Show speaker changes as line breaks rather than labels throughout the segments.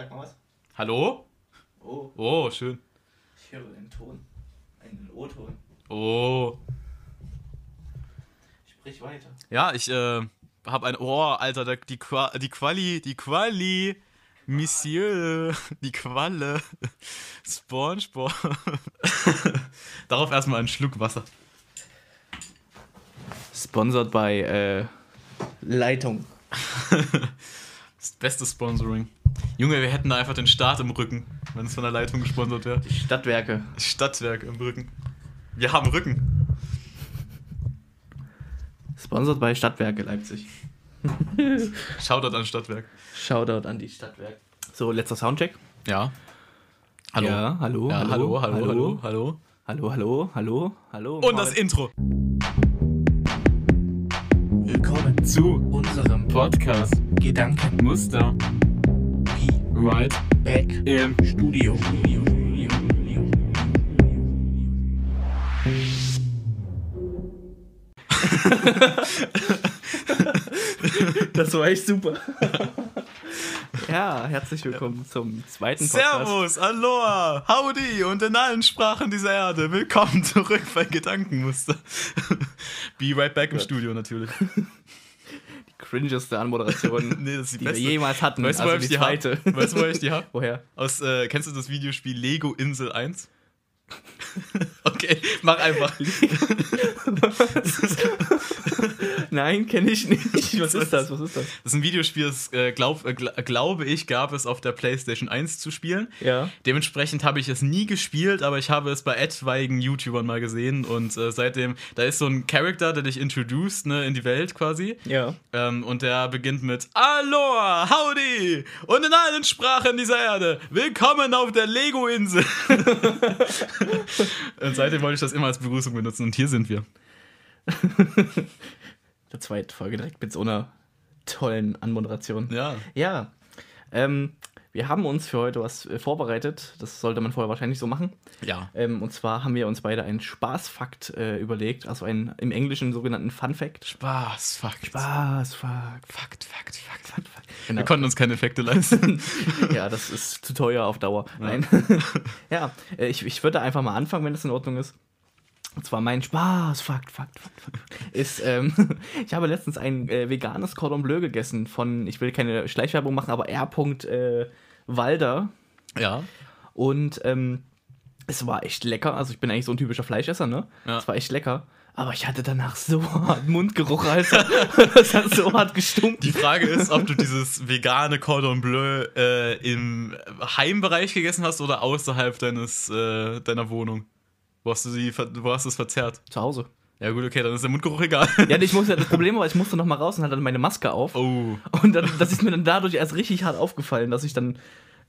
Sag mal was.
Hallo?
Oh,
Oh, schön.
ich höre den Ton. Einen O-Ton.
Oh.
Sprich weiter.
Ja, ich äh, habe ein. Oh, Alter, die, Qua, die Quali, die Quali. Monsieur, die Qualle. Spongebob. Darauf erstmal einen Schluck Wasser.
Sponsored by äh, Leitung.
Das beste Sponsoring. Junge, wir hätten da einfach den Start im Rücken, wenn es von der Leitung gesponsert wäre.
Die Stadtwerke.
Stadtwerk im Rücken. Wir haben Rücken.
Sponsored by Stadtwerke Leipzig.
Shoutout an Stadtwerk.
Shoutout an die Stadtwerke. So, letzter Soundcheck.
Ja. Hallo.
Ja, hallo,
Ja, hallo, hallo, hallo,
hallo,
hallo.
hallo, hallo, hallo, hallo.
Und das Intro.
Willkommen
Zu
unserem
Podcast
Gedanken
Muster Right
Back
im
Studio. Das war echt super. Ja, herzlich willkommen zum zweiten Podcast.
Servus, Aloha, Howdy und in allen Sprachen dieser Erde. Willkommen zurück bei Gedankenmuster. Be right back im Studio natürlich.
Cringeste Anmoderation,
Nee, die,
die wir jemals hatten.
Weißt du,
also
woher ich
die
die
zweite.
hab? Weißt du, woher ich die hab?
Woher?
Aus, äh, kennst du das Videospiel Lego Insel 1? okay, mach einfach.
Nein, kenne ich nicht. Was ist das? Was ist das?
Das ist ein Videospiel, das äh, glaub, äh, gl glaube ich, gab es auf der PlayStation 1 zu spielen.
Ja.
Dementsprechend habe ich es nie gespielt, aber ich habe es bei etwaigen YouTubern mal gesehen und äh, seitdem, da ist so ein Charakter, der dich introduced ne, in die Welt quasi.
Ja.
Ähm, und der beginnt mit Aloha, Howdy und in allen Sprachen dieser Erde. Willkommen auf der Lego-Insel. und seitdem wollte ich das immer als Begrüßung benutzen und hier sind wir.
Der zweite Folge direkt mit so einer tollen Anmoderation.
Ja.
Ja. Ähm, wir haben uns für heute was äh, vorbereitet. Das sollte man vorher wahrscheinlich so machen.
Ja.
Ähm, und zwar haben wir uns beide einen Spaßfakt äh, überlegt, also einen im Englischen sogenannten Fun Fact.
Spaß, Fakt.
Spaßfakt.
Fakt, Fakt, Fakt.
Fakt, Fakt.
Wir
Genau.
konnten uns keine Effekte leisten.
ja, das ist zu teuer auf Dauer. Nein. ja, äh, ich, ich würde einfach mal anfangen, wenn das in Ordnung ist. Und zwar mein Spaß, Fakt, Fakt, Fakt, Fakt, ist, ähm, ich habe letztens ein äh, veganes Cordon Bleu gegessen von, ich will keine Schleichwerbung machen, aber R. Äh, Walder.
ja.
Und ähm, es war echt lecker. Also ich bin eigentlich so ein typischer Fleischesser, ne?
Ja.
Es war echt lecker. Aber ich hatte danach so hart Mundgeruch, Alter. das hat so hart gestunken.
Die Frage ist, ob du dieses vegane Cordon Bleu äh, im Heimbereich gegessen hast oder außerhalb deines, äh, deiner Wohnung. Wo hast du sie, wo hast du es verzerrt?
Zu Hause.
Ja gut, okay, dann ist der Mundgeruch egal.
Ja, ich musste, das Problem war, ich musste noch mal raus und hatte dann meine Maske auf.
Oh.
Und dann, das ist mir dann dadurch erst richtig hart aufgefallen, dass ich dann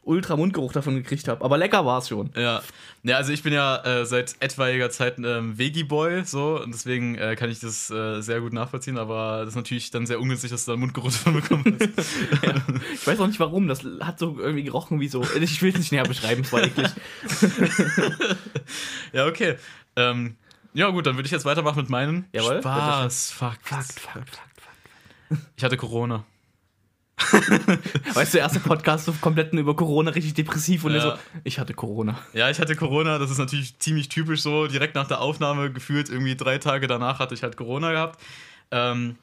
ultra Mundgeruch davon gekriegt habe. Aber lecker war es schon.
Ja. ja, also ich bin ja äh, seit etwaiger Zeit ähm, Veggie-Boy, so, und deswegen äh, kann ich das äh, sehr gut nachvollziehen, aber das ist natürlich dann sehr ungünstig, dass du da einen Mundgeruch davon bekommen hast.
Ich weiß auch nicht warum, das hat so irgendwie gerochen wie so. Ich will es nicht näher beschreiben, es war eklig.
ja, okay. Ähm, ja gut, dann würde ich jetzt weitermachen mit meinen
Jawohl,
Spaß, Fakt,
Fakt, Fakt, Fakt,
Ich hatte Corona.
Weißt du, der erste Podcast so komplett über Corona, richtig depressiv und
Ja.
so, ich hatte Corona.
Ja, ich hatte Corona, das ist natürlich ziemlich typisch so. Direkt nach der Aufnahme, gefühlt irgendwie drei Tage danach hatte ich halt Corona gehabt. Ähm,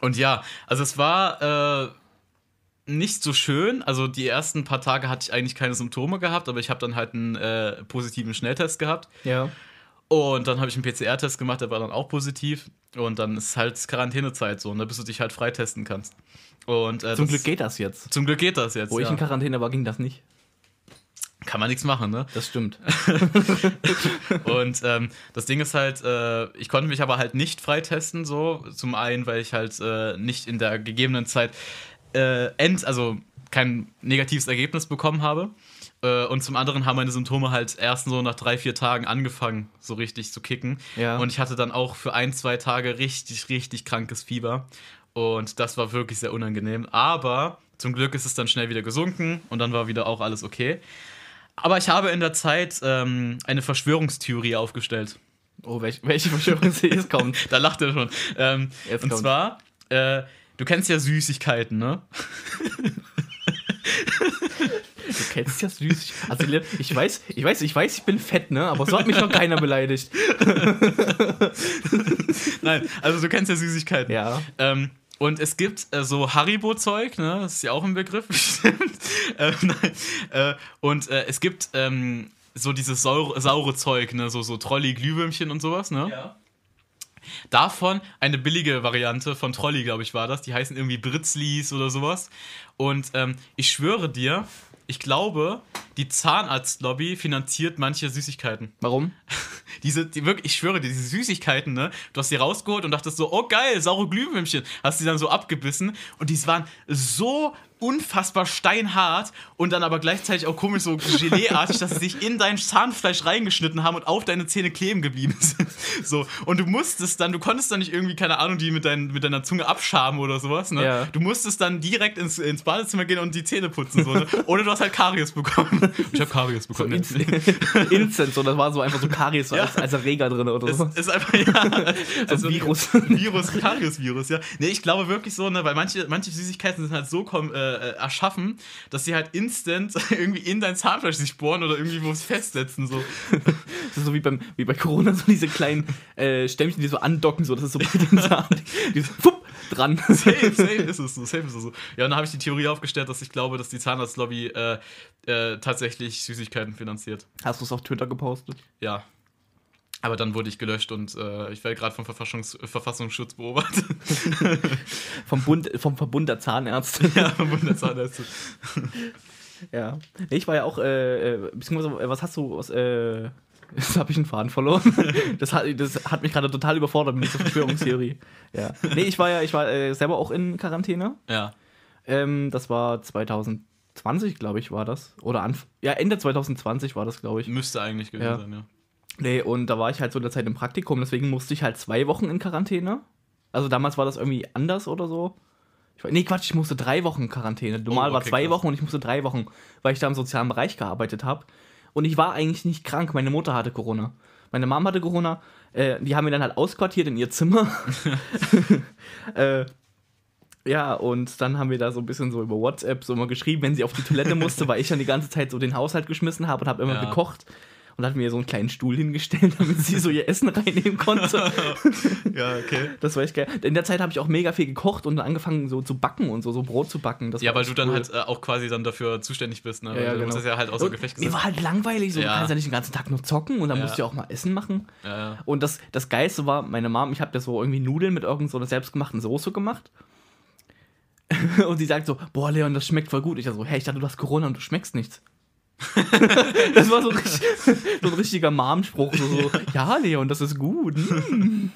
und ja, also es war äh, nicht so schön. Also die ersten paar Tage hatte ich eigentlich keine Symptome gehabt, aber ich habe dann halt einen äh, positiven Schnelltest gehabt.
Ja.
Und dann habe ich einen PCR-Test gemacht, der war dann auch positiv. Und dann ist halt Quarantänezeit so, ne, bis du dich halt freitesten kannst. Und, äh,
Zum Glück geht das jetzt.
Zum Glück geht das jetzt.
Wo ich
ja.
in Quarantäne war, ging das nicht.
Kann man nichts machen, ne?
Das stimmt.
Und ähm, das Ding ist halt, äh, ich konnte mich aber halt nicht freitesten, so. Zum einen, weil ich halt äh, nicht in der gegebenen Zeit äh, end, also kein negatives Ergebnis bekommen habe. Äh, und zum anderen haben meine Symptome halt erst so nach drei, vier Tagen angefangen, so richtig zu kicken.
Ja.
Und ich hatte dann auch für ein, zwei Tage richtig, richtig krankes Fieber. Und das war wirklich sehr unangenehm. Aber zum Glück ist es dann schnell wieder gesunken und dann war wieder auch alles okay. Aber ich habe in der Zeit ähm, eine Verschwörungstheorie aufgestellt.
Oh, welch, welche Verschwörung sie jetzt kommt.
Da lacht er schon. Ähm, und
kommt's.
zwar, äh, du kennst ja Süßigkeiten, ne?
kennst ja süß. Also ich weiß, ich weiß, ich weiß, ich bin fett, ne? Aber so hat mich noch keiner beleidigt.
Nein, also du kennst ja Süßigkeiten.
Ja.
Ähm, und es gibt äh, so Haribo-Zeug, ne? Das ist ja auch ein Begriff, bestimmt. äh, nein. Äh, und äh, es gibt ähm, so dieses saure, saure Zeug, ne? So, so Trolli-Glühwürmchen und sowas, ne?
Ja.
Davon eine billige Variante von Trolli, glaube ich, war das. Die heißen irgendwie Britzlis oder sowas. Und ähm, ich schwöre dir, ich glaube, die Zahnarztlobby finanziert manche Süßigkeiten.
Warum?
Diese, die wirklich, ich schwöre dir, diese Süßigkeiten, ne? Du hast die rausgeholt und dachtest so, oh geil, saure Glühwürmchen. Hast die dann so abgebissen und die waren so unfassbar steinhart und dann aber gleichzeitig auch komisch so Geleeartig, dass sie sich in dein Zahnfleisch reingeschnitten haben und auf deine Zähne kleben geblieben sind. So. Und du musstest dann, du konntest dann nicht irgendwie, keine Ahnung, die mit, dein, mit deiner Zunge abschaben oder sowas, ne?
Ja.
Du musstest dann direkt ins, ins Badezimmer gehen und die Zähne putzen, so, ne? Oder du hast halt Karies bekommen. Ich habe Karies
So
bekommen.
Inst Instant, so, das war so einfach so Karies
Ja.
als, als Erreger drin oder so.
ist einfach, ja. Also,
Virus.
Virus, Karius-Virus, ja. Nee, ich glaube wirklich so, ne, weil manche, manche Süßigkeiten sind halt so kom- äh, äh, erschaffen, dass sie halt instant irgendwie in dein Zahnfleisch sich bohren oder irgendwie wo es festsetzen, so.
Das ist so wie, beim, wie bei Corona, so diese kleinen äh, Stämmchen, die so andocken, so, das ist so bei den Zahn, die so, fupp, dran.
Safe, safe ist es so, safe ist es so. Ja, und dann habe ich die Theorie aufgestellt, dass ich glaube, dass die Zahnarztlobby äh, äh, tatsächlich Süßigkeiten finanziert.
Hast du es auf Twitter gepostet?
Ja. Aber dann wurde ich gelöscht und äh, ich werde gerade vom Verfassungs Verfassungsschutz beobachtet.
Vom, Bund, vom Verbund der Zahnärzte.
ja, vom Bundeszahnarzt.
Ja. Nee, ich war ja auch, äh, äh, beziehungsweise, äh, was hast du, was, äh, jetzt habe ich einen Faden verloren. Das hat, das hat mich gerade total überfordert mit dieser Verschwörungstheorie. Ja. Nee, ich war ja, ich war äh, selber auch in Quarantäne.
Ja.
Ähm, das war 2020, glaube ich, war das. Oder Anf ja, Ende 2020 war das, glaube ich.
Müsste eigentlich gewesen
Ja.
sein, ja.
Nee, und da war ich halt so in der Zeit im Praktikum, deswegen musste ich halt zwei Wochen in Quarantäne. Also damals war das irgendwie anders oder so. Ich, war- nee, Quatsch, ich musste drei Wochen in Quarantäne. Normal
Oh,
war
okay,
zwei
krass.
Wochen und ich musste drei Wochen, weil ich da im sozialen Bereich gearbeitet habe. Und ich war eigentlich nicht krank. Meine Mutter hatte Corona. Meine Mom hatte Corona. Äh, die haben mir dann halt ausquartiert in ihr Zimmer. äh, ja, und dann haben wir da so ein bisschen so über WhatsApp so immer geschrieben, wenn sie auf die Toilette musste, weil ich dann die ganze Zeit so den Haushalt geschmissen habe und habe immer
Ja.
gekocht. Und hat mir so einen kleinen Stuhl hingestellt, damit sie so ihr Essen reinnehmen konnte.
Ja, okay.
Das war echt geil. In der Zeit habe ich auch mega viel gekocht und angefangen so zu backen und so, so Brot zu backen. Das
Ja, weil du dann
cool.
halt äh, auch quasi dann dafür zuständig bist, ne?
Ja,
Weil
ja,
du
genau.
musst das ja halt außer
Und
Gefecht
Mir war halt langweilig, so
Ja.
du kannst ja nicht den ganzen Tag nur zocken und dann musst du ja auch mal Essen machen. Und das, das Geilste war, meine Mom, ich habe da so irgendwie Nudeln mit irgendeiner so einer selbstgemachten Soße gemacht. und sie sagt so, boah, Leon, das schmeckt voll gut. Ich so, hey, ich dachte, du hast Corona und du schmeckst nichts. Das war so, ein richtig, so ein richtiger Mom-Spruch. So, so, ja, Leon, das ist gut. Hm.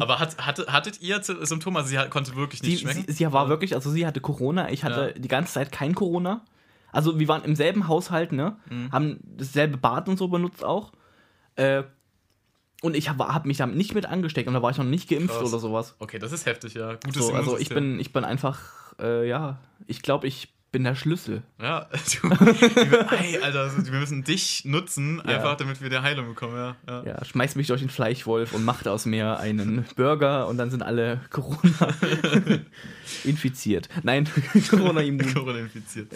Aber hat, hatte, hattet ihr Symptome? Also sie konnte wirklich
Sie,
nicht schmecken?
sie, sie war wirklich, also sie hatte Corona, ich hatte die ganze Zeit kein Corona. Also wir waren im selben Haushalt, ne?
Mhm.
Haben dasselbe Bad und so benutzt auch. Äh, und ich habe hab mich damit nicht mit angesteckt und da war ich noch nicht geimpft
Krass.
oder sowas.
Okay, das ist heftig, ja. Gutes
So, also ich bin, ich bin einfach, äh, ja, ich glaube, ich bin der Schlüssel.
Ja, du, ey, Alter, also wir müssen dich nutzen,
Ja.
einfach damit wir die Heilung bekommen, ja. ja.
Ja, schmeißt mich durch den Fleischwolf und macht aus mir einen Burger und dann sind alle Corona infiziert. Nein, Corona immun.
Corona infiziert.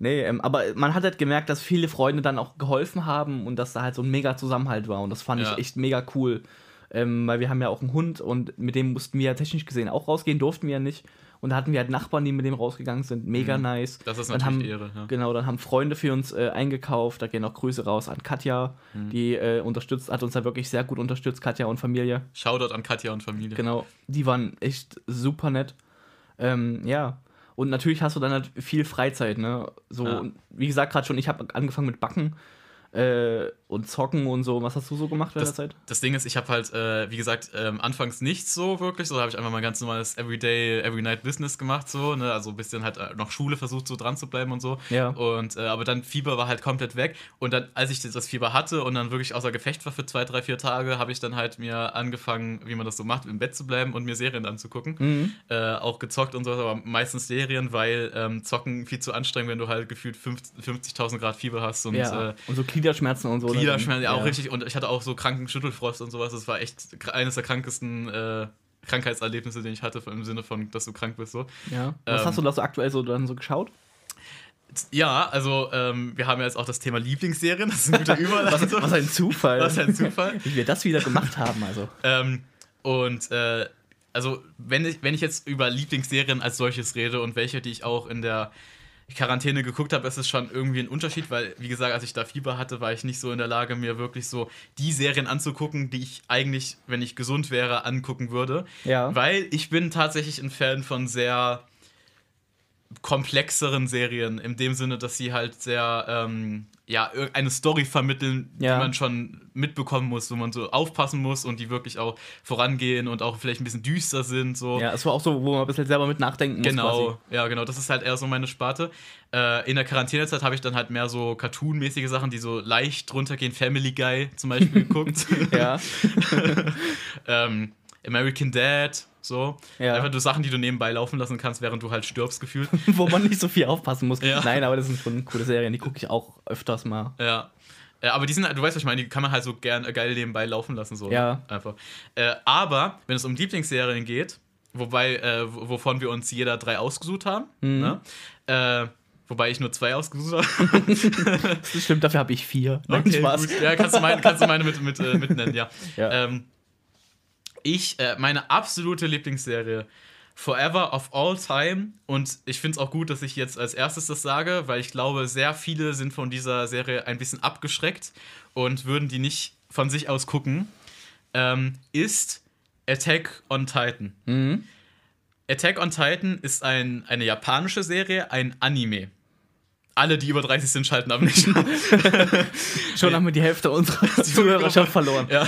Nee, ähm, aber man hat halt gemerkt, dass viele Freunde dann auch geholfen haben und dass da halt so ein mega Zusammenhalt war und das fand
Ja.
ich echt mega cool. Ähm, weil wir haben ja auch einen Hund und mit dem mussten wir ja technisch gesehen auch rausgehen, durften wir ja nicht. Und da hatten wir halt Nachbarn, die mit dem rausgegangen sind. Mega nice.
Mhm. Das ist natürlich
haben,
Ehre, ja.
Genau, dann haben Freunde für uns äh, eingekauft. Da gehen auch Grüße raus an Katja,
Mhm.
die äh, unterstützt, hat uns da wirklich sehr gut unterstützt, Katja und Familie.
Shoutout an Katja und Familie.
Genau, die waren echt super nett. Ähm, ja. Und natürlich hast du dann halt viel Freizeit, ne? So,
Ja.
wie gesagt, gerade schon, ich habe angefangen mit Backen äh, und Zocken und so. Was hast du so gemacht in der Zeit?
das Ding ist, ich habe halt, äh, wie gesagt, ähm, anfangs nicht so wirklich, so da habe ich einfach mein ganz normales Everyday, Every Night Business gemacht, so, ne, also ein bisschen halt äh, noch Schule versucht, so dran zu bleiben und so.
Ja.
Und, äh, aber dann Fieber war halt komplett weg. Und dann, als ich das Fieber hatte und dann wirklich außer Gefecht war für zwei, drei, vier Tage, habe ich dann halt mir angefangen, wie man das so macht, im Bett zu bleiben und mir Serien anzugucken.
Mhm.
Äh, auch gezockt und so, aber meistens Serien, weil ähm, Zocken viel zu anstrengend, wenn du halt gefühlt 50 50.000 Grad Fieber hast und
ja.
äh,
und so Gliederschmerzen und so.
Gliederschmerzen, ja, auch richtig. Und ich hatte auch so kranken Schüttelfrost und sowas. Das war echt eines der krankesten äh, Krankheitserlebnisse, den ich hatte, im Sinne von, dass du krank bist. So.
Ja. Was
Ähm,
hast du da so aktuell so dann so geschaut?
Ja, also ähm, wir haben ja jetzt auch das Thema Lieblingsserien. Das ist ein guter Überleitung.
was, was ein Zufall.
Was ein Zufall.
Wie wir das wieder gemacht haben, also.
Ähm, und äh, also, wenn ich, wenn ich jetzt über Lieblingsserien als solches rede und welche, die ich auch in der Quarantäne geguckt habe, ist es schon irgendwie ein Unterschied, weil, wie gesagt, als ich da Fieber hatte, war ich nicht so in der Lage, mir wirklich so die Serien anzugucken, die ich eigentlich, wenn ich gesund wäre, angucken würde.
Ja.
Weil ich bin tatsächlich ein Fan von sehr komplexeren Serien, in dem Sinne, dass sie halt sehr, ähm, ja, eine Story vermitteln,
Ja.
die man schon mitbekommen muss, wo man so aufpassen muss und die wirklich auch vorangehen und auch vielleicht ein bisschen düster sind, so.
Ja, es war auch so, wo man ein bisschen selber mit nachdenken muss.
Genau, ja, genau. Das ist halt eher so meine Sparte. Äh, in der Quarantänezeit habe ich dann halt mehr so Cartoon-mäßige Sachen, die so leicht runtergehen. Family Guy zum Beispiel geguckt.
Ja.
ähm, American Dad, so.
Ja.
Einfach nur Sachen, die du nebenbei laufen lassen kannst, während du halt stirbst, gefühlt.
wo man nicht so viel aufpassen muss.
Ja.
Nein, aber das sind schon coole Serien, die gucke ich auch öfters mal.
ja. Äh, aber die sind, du weißt, was ich meine, die kann man halt so gern, äh, geil nebenbei laufen lassen, so.
Ja.
Einfach. Äh, aber, wenn es um Lieblingsserien geht, wobei, äh, wovon wir uns jeder drei ausgesucht haben,
Mhm.
ne? Äh, wobei ich nur zwei ausgesucht habe.
Das stimmt, dafür habe ich vier. Nein,
Okay,
Spaß.
gut. Ja, kannst du meine, kannst du meine mit, mit, äh, mitnennen, ja.
Ja.
Ähm, ich, äh, meine absolute Lieblingsserie, Forever of All Time. Und ich finde es auch gut, dass ich jetzt als erstes das sage, weil ich glaube, sehr viele sind von dieser Serie ein bisschen abgeschreckt und würden die nicht von sich aus gucken, ähm, ist Attack on Titan.
Mhm.
Attack on Titan ist ein, eine japanische Serie, ein Anime. Alle, die über 30 sind, schalten ab nicht.
Schon haben wir die Hälfte unserer Zuhörerschaft verloren.
ja.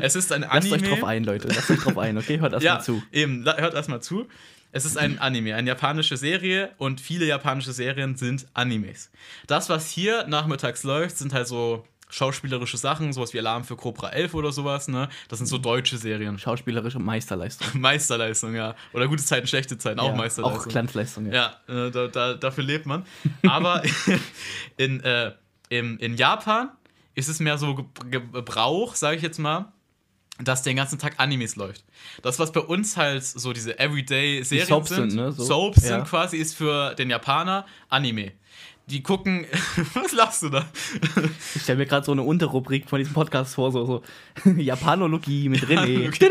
Es ist ein
Lasst
Anime.
euch drauf ein, Leute. Lasst euch drauf ein, okay? Hört erst
ja,
mal zu.
eben, hört erstmal zu. Es ist ein Anime, eine japanische Serie und viele japanische Serien sind Animes. Das, was hier nachmittags läuft, sind halt so schauspielerische Sachen, sowas wie Alarm für Cobra 11 oder sowas, ne? Das sind so deutsche Serien.
Schauspielerische Meisterleistung.
Meisterleistung, ja. Oder gute Zeiten, schlechte Zeiten, auch
Ja,
Meisterleistung.
Auch Glanzleistung, ja.
Ja, äh, da, da, dafür lebt man. Aber in, äh, im, in Japan ist es mehr so Ge- Ge- Gebrauch, sage ich jetzt mal, dass den ganzen Tag Animes läuft. Das, was bei uns halt so diese Everyday-Serien
Soaps
sind,
sind, ne? So.
Soaps
Ja.
sind quasi, ist für den Japaner Anime. Die gucken, was lachst du da?
Ich stelle mir gerade so eine Unterrubrik von diesem Podcast vor, so, so Japanologie mit René.
Okay.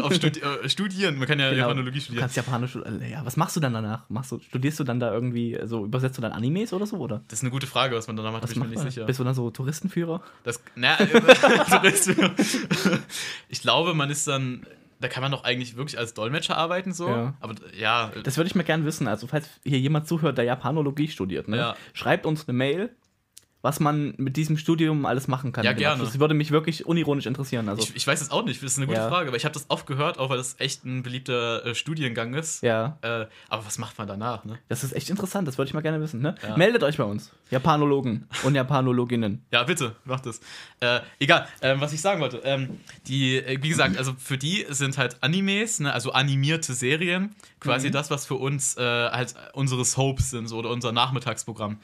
Auf Studi äh, studieren, man kann ja
Genau.
Japanologie
Du
studieren.
kannst Japanisch. äh, Ja, was machst du dann danach? Machst du, studierst du dann da irgendwie, so übersetzt du dann Animes oder so, oder?
Das ist eine gute Frage, was man danach macht,
Was
bin ich mir nicht
man?
sicher.
Bist du dann so Touristenführer?
Das, na, äh, Tourist- ich glaube, man ist dann, da kann man doch eigentlich wirklich als Dolmetscher arbeiten, so.
Ja.
Aber ja,
Das würde ich mir gerne wissen. Also, falls hier jemand zuhört, der Japanologie studiert, ne?
Ja.
schreibt uns eine Mail, was man mit diesem Studium alles machen kann.
Ja,
dem
gerne.
Das würde mich wirklich unironisch interessieren. Also,
ich, ich weiß es auch nicht, das ist eine gute
Ja.
Frage, aber ich habe das oft gehört, auch weil das echt ein beliebter äh, Studiengang ist.
ja,
Äh, aber was macht man danach, ne?
das ist echt interessant. Das würde ich mal gerne wissen. Ne?
Ja.
Meldet euch bei uns. Japanologen und Japanologinnen.
Ja, bitte, macht es. Äh, egal, ähm, was ich sagen wollte. Ähm, die, äh, wie gesagt, also für die sind halt Animes, ne, also animierte Serien, quasi
Mhm.
das, was für uns äh, halt unsere Soaps sind, so, oder unser Nachmittagsprogramm.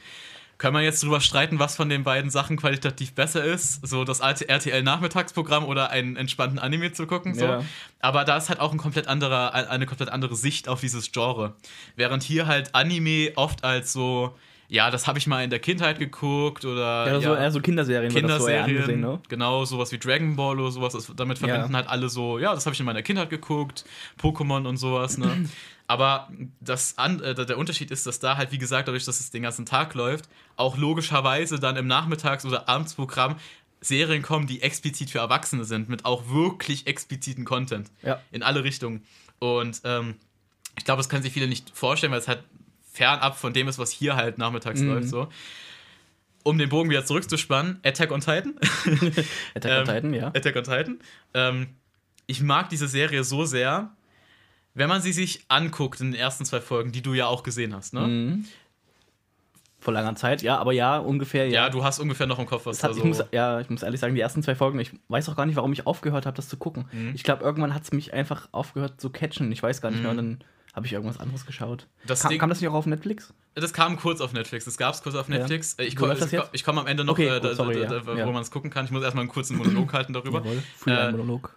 Können wir jetzt drüber streiten, was von den beiden Sachen qualitativ besser ist? So das alte RTL-Nachmittagsprogramm oder einen entspannten Anime zu gucken? So.
Ja.
Aber da ist halt auch ein komplett anderer, eine komplett andere Sicht auf dieses Genre. Während hier halt Anime oft als so, ja, das habe ich mal in der Kindheit geguckt oder
Ja, so, eher so Kinderserien, das so
Kinderserien,
angesehen, ne?
genau, sowas wie Dragon Ball oder sowas, damit verbinden
Ja.
halt alle so, ja, das habe ich in meiner Kindheit geguckt, Pokémon und sowas, ne? Aber das an, äh, der Unterschied ist, dass da halt, wie gesagt, dadurch, dass es den ganzen Tag läuft, auch logischerweise dann im Nachmittags- oder Abendsprogramm Serien kommen, die explizit für Erwachsene sind, mit auch wirklich expliziten Content.
Ja.
In alle Richtungen. Und ähm, ich glaube, das können sich viele nicht vorstellen, weil es halt fernab von dem ist, was hier halt nachmittags
Mhm.
läuft. So. Um den Bogen wieder zurückzuspannen, Attack on Titan.
Attack
Ähm,
on Titan, ja.
Attack on Titan. Ähm, ich mag diese Serie so sehr, wenn man sie sich anguckt in den ersten zwei Folgen, die du ja auch gesehen hast. Ne?
Mhm. Vor langer Zeit, ja, aber ja, ungefähr, ja.
Ja, du hast ungefähr noch im Kopf, was
hat,
da
ich
so.
muss, ja, ich muss ehrlich sagen, die ersten zwei Folgen, ich weiß auch gar nicht, warum ich aufgehört habe, das zu gucken.
Mhm.
Ich glaube, irgendwann hat es mich einfach aufgehört zu catchen. Ich weiß gar nicht mehr. Und dann habe ich irgendwas anderes geschaut.
Das
kam,
Ding-
kam das nicht auch auf Netflix?
Das kam kurz auf Netflix. Das gab es kurz auf
Ja.
Netflix. Äh, Ich
Wo
komme ich komm am Ende noch,
Okay,
äh, da,
sorry,
da,
ja.
da, wo
Ja.
man es gucken kann. Ich muss erstmal einen kurzen Monolog halten darüber.
Jawohl, Freelance
Äh,
Monolog.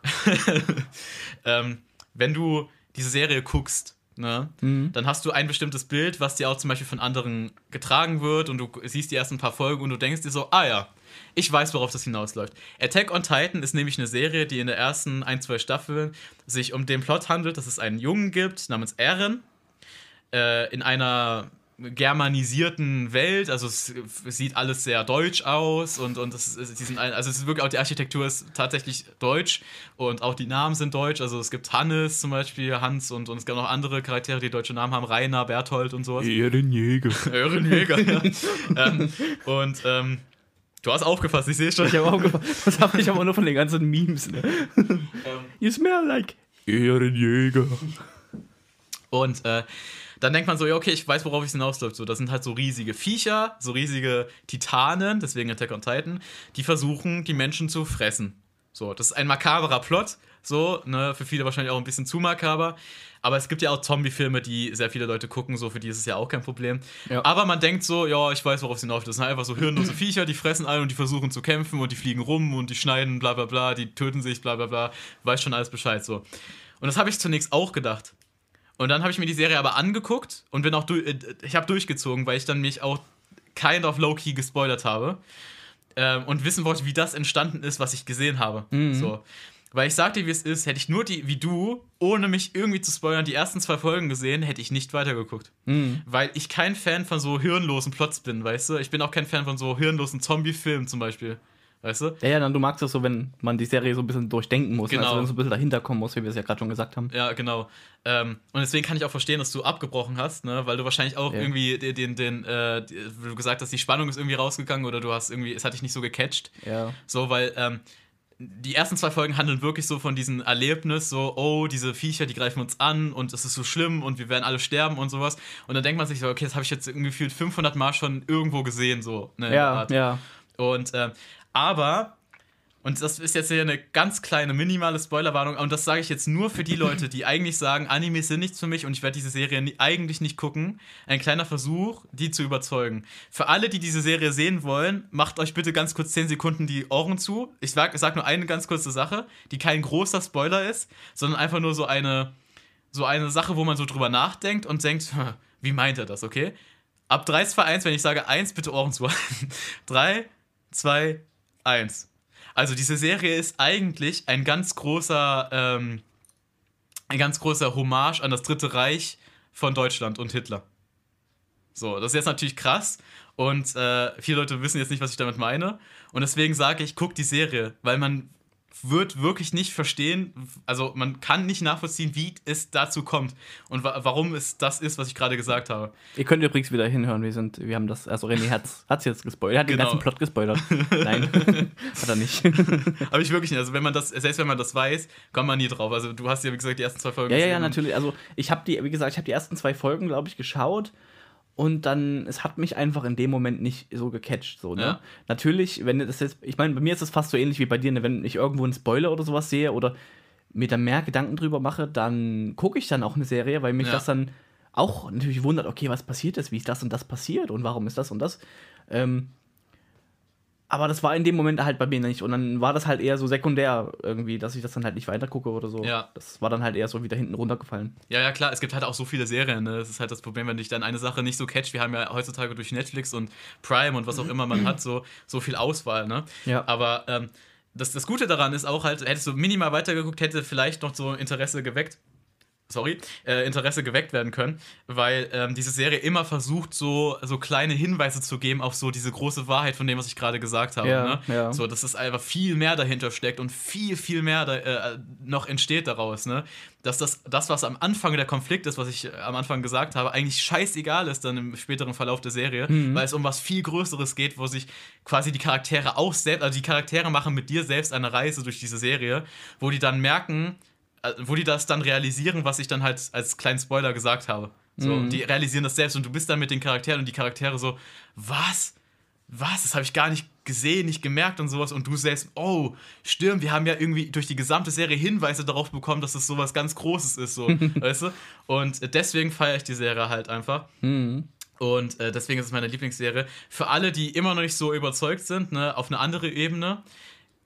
ähm, wenn du diese Serie guckst, ne, dann hast du ein bestimmtes Bild, was dir auch zum Beispiel von anderen getragen wird und du siehst die ersten paar Folgen und du denkst dir so, ah ja, ich weiß, worauf das hinausläuft. Attack on Titan ist nämlich eine Serie, die in der ersten ein, zwei Staffeln sich um den Plot handelt, dass es einen Jungen gibt namens Eren äh, in einer germanisierten Welt, also es, es sieht alles sehr deutsch aus und, und es, es, die sind ein, also es ist wirklich auch die Architektur ist tatsächlich deutsch und auch die Namen sind deutsch, also es gibt Hannes zum Beispiel, Hans und, und es gibt noch andere Charaktere, die deutsche Namen haben, Rainer, Berthold und sowas.
Ehrenjäger.
Ehrenjäger, ja. ähm, und ähm, du hast aufgefasst, ich sehe schon.
Ich habe aufgepasst. Das habe ich aber nur von den ganzen Memes. Ne? you smell like Ehrenjäger.
Und äh, dann denkt man so, ja, okay, ich weiß, worauf es hinausläuft. So, das sind halt so riesige Viecher, so riesige Titanen, deswegen Attack on Titan, die versuchen, die Menschen zu fressen. So, das ist ein makaberer Plot, so, ne, für viele wahrscheinlich auch ein bisschen zu makaber. Aber es gibt ja auch Zombie-Filme, die sehr viele Leute gucken, so für die ist es ja auch kein Problem.
Ja.
Aber man denkt so, ja, ich weiß, worauf es hinausläuft. Das sind einfach so hirnlose Viecher, die fressen alle und die versuchen zu kämpfen und die fliegen rum und die schneiden, bla bla bla, die töten sich, bla bla bla. Weiß schon alles Bescheid so. Und das habe ich zunächst auch gedacht. Und dann habe ich mir die Serie aber angeguckt und bin auch durch, äh, ich habe durchgezogen, weil ich dann mich auch kind of low-key gespoilert habe. Ähm, und wissen wollte, wie das entstanden ist, was ich gesehen habe. So. Weil ich sag dir, wie es ist, hätte ich nur die, wie du, ohne mich irgendwie zu spoilern, die ersten zwei Folgen gesehen, hätte ich nicht weitergeguckt. Weil ich kein Fan von so hirnlosen Plots bin, weißt du? Ich bin auch kein Fan von so hirnlosen Zombie-Filmen zum Beispiel. Weißt du?
Ja, ja, dann du magst das so, wenn man die Serie so ein bisschen durchdenken muss,
Genau.
also wenn so ein bisschen dahinter kommen muss, wie wir es ja gerade schon gesagt haben.
Ja, genau. Ähm, und deswegen kann ich auch verstehen, dass du abgebrochen hast, ne? weil du wahrscheinlich auch
Ja.
irgendwie den, den, den äh, du gesagt hast, die Spannung ist irgendwie rausgegangen oder du hast irgendwie, es hat dich nicht so gecatcht.
Ja.
So, weil ähm, die ersten zwei Folgen handeln wirklich so von diesem Erlebnis, so, oh, diese Viecher, die greifen uns an und es ist so schlimm und wir werden alle sterben und sowas. Und dann denkt man sich so, okay, das habe ich jetzt irgendwie gefühlt 500 Mal schon irgendwo gesehen, so. Ne,
Ja,
Art.
ja.
Und, ähm, aber, und das ist jetzt hier eine ganz kleine, minimale Spoilerwarnung, und das sage ich jetzt nur für die Leute, die eigentlich sagen, Animes sind nichts für mich und ich werde diese Serie nie, eigentlich nicht gucken. Ein kleiner Versuch, die zu überzeugen. Für alle, die diese Serie sehen wollen, macht euch bitte ganz kurz 10 Sekunden die Ohren zu. Ich sag, ich sag nur eine ganz kurze Sache, die kein großer Spoiler ist, sondern einfach nur so eine, so eine Sache, wo man so drüber nachdenkt und denkt, "Hm, wie meint er das, okay? Ab 3, 2, 1, wenn ich sage 1, bitte Ohren zu. 3, 2, 1. Also diese Serie ist eigentlich ein ganz großer, ähm, ein ganz großer Hommage an das Dritte Reich von Deutschland und Hitler. So, das ist jetzt natürlich krass und äh, viele Leute wissen jetzt nicht, was ich damit meine. Und deswegen sage ich, guck die Serie, weil man wird wirklich nicht verstehen, also man kann nicht nachvollziehen, wie es dazu kommt und wa warum es das ist, was ich gerade gesagt habe.
Ihr könnt übrigens wieder hinhören, wir sind, wir haben das, also René hat's, hat's jetzt gespoilert, er hat
Genau.
den ganzen Plot gespoilert. Nein, hat er nicht.
Aber ich wirklich nicht, also wenn man das, selbst wenn man das weiß, kommt man nie drauf. Also du hast ja, wie gesagt, die ersten zwei Folgen
Ja, ja, ja, natürlich. Also ich habe die, wie gesagt, ich habe die ersten zwei Folgen, glaube ich, geschaut und dann, es hat mich einfach in dem Moment nicht so gecatcht. So, ne?
Ja.
Natürlich, wenn das jetzt, ich meine, bei mir ist es fast so ähnlich wie bei dir, ne? wenn ich irgendwo einen Spoiler oder sowas sehe oder mir da mehr Gedanken drüber mache, dann gucke ich dann auch eine Serie, weil mich
Ja.
das dann auch natürlich wundert, okay, was passiert ist, wie ist das und das passiert und warum ist das und das. Ähm, aber das war in dem Moment halt bei mir nicht. Und dann war das halt eher so sekundär irgendwie, dass ich das dann halt nicht weitergucke oder so.
Ja.
Das war dann halt eher so wieder hinten runtergefallen.
Ja, ja, klar, es gibt halt auch so viele Serien. Ne? Das ist halt das Problem, wenn dich dann eine Sache nicht so catcht. Wir haben ja heutzutage durch Netflix und Prime und was auch immer man hat, so, so viel Auswahl. Ne?
Ja.
Aber ähm, das, das Gute daran ist auch halt, hättest du minimal weitergeguckt, hätte vielleicht noch so Interesse geweckt. Sorry, äh, Interesse geweckt werden können, weil ähm, diese Serie immer versucht, so, so kleine Hinweise zu geben auf so diese große Wahrheit von dem, was ich gerade gesagt habe.
Ja,
ne?
ja.
So, dass es einfach viel mehr dahinter steckt und viel, viel mehr da, äh, noch entsteht daraus. Ne? Dass das, das, was am Anfang der Konflikt ist, was ich äh, am Anfang gesagt habe, eigentlich scheißegal ist dann im späteren Verlauf der Serie,
Mhm.
weil es um was viel Größeres geht, wo sich quasi die Charaktere auch selbst, also die Charaktere machen mit dir selbst eine Reise durch diese Serie, wo die dann merken, wo die das dann realisieren, was ich dann halt als kleinen Spoiler gesagt habe. So,
Mhm.
Die realisieren das selbst und du bist dann mit den Charakteren und die Charaktere so, was? Was? Das habe ich gar nicht gesehen, nicht gemerkt und sowas. Und du selbst, oh, stimmt, wir haben ja irgendwie durch die gesamte Serie Hinweise darauf bekommen, dass es sowas ganz Großes ist, so, weißt du? Und deswegen feiere ich die Serie halt einfach.
Mhm.
Und äh, deswegen ist es meine Lieblingsserie. Für alle, die immer noch nicht so überzeugt sind, ne, auf eine andere Ebene,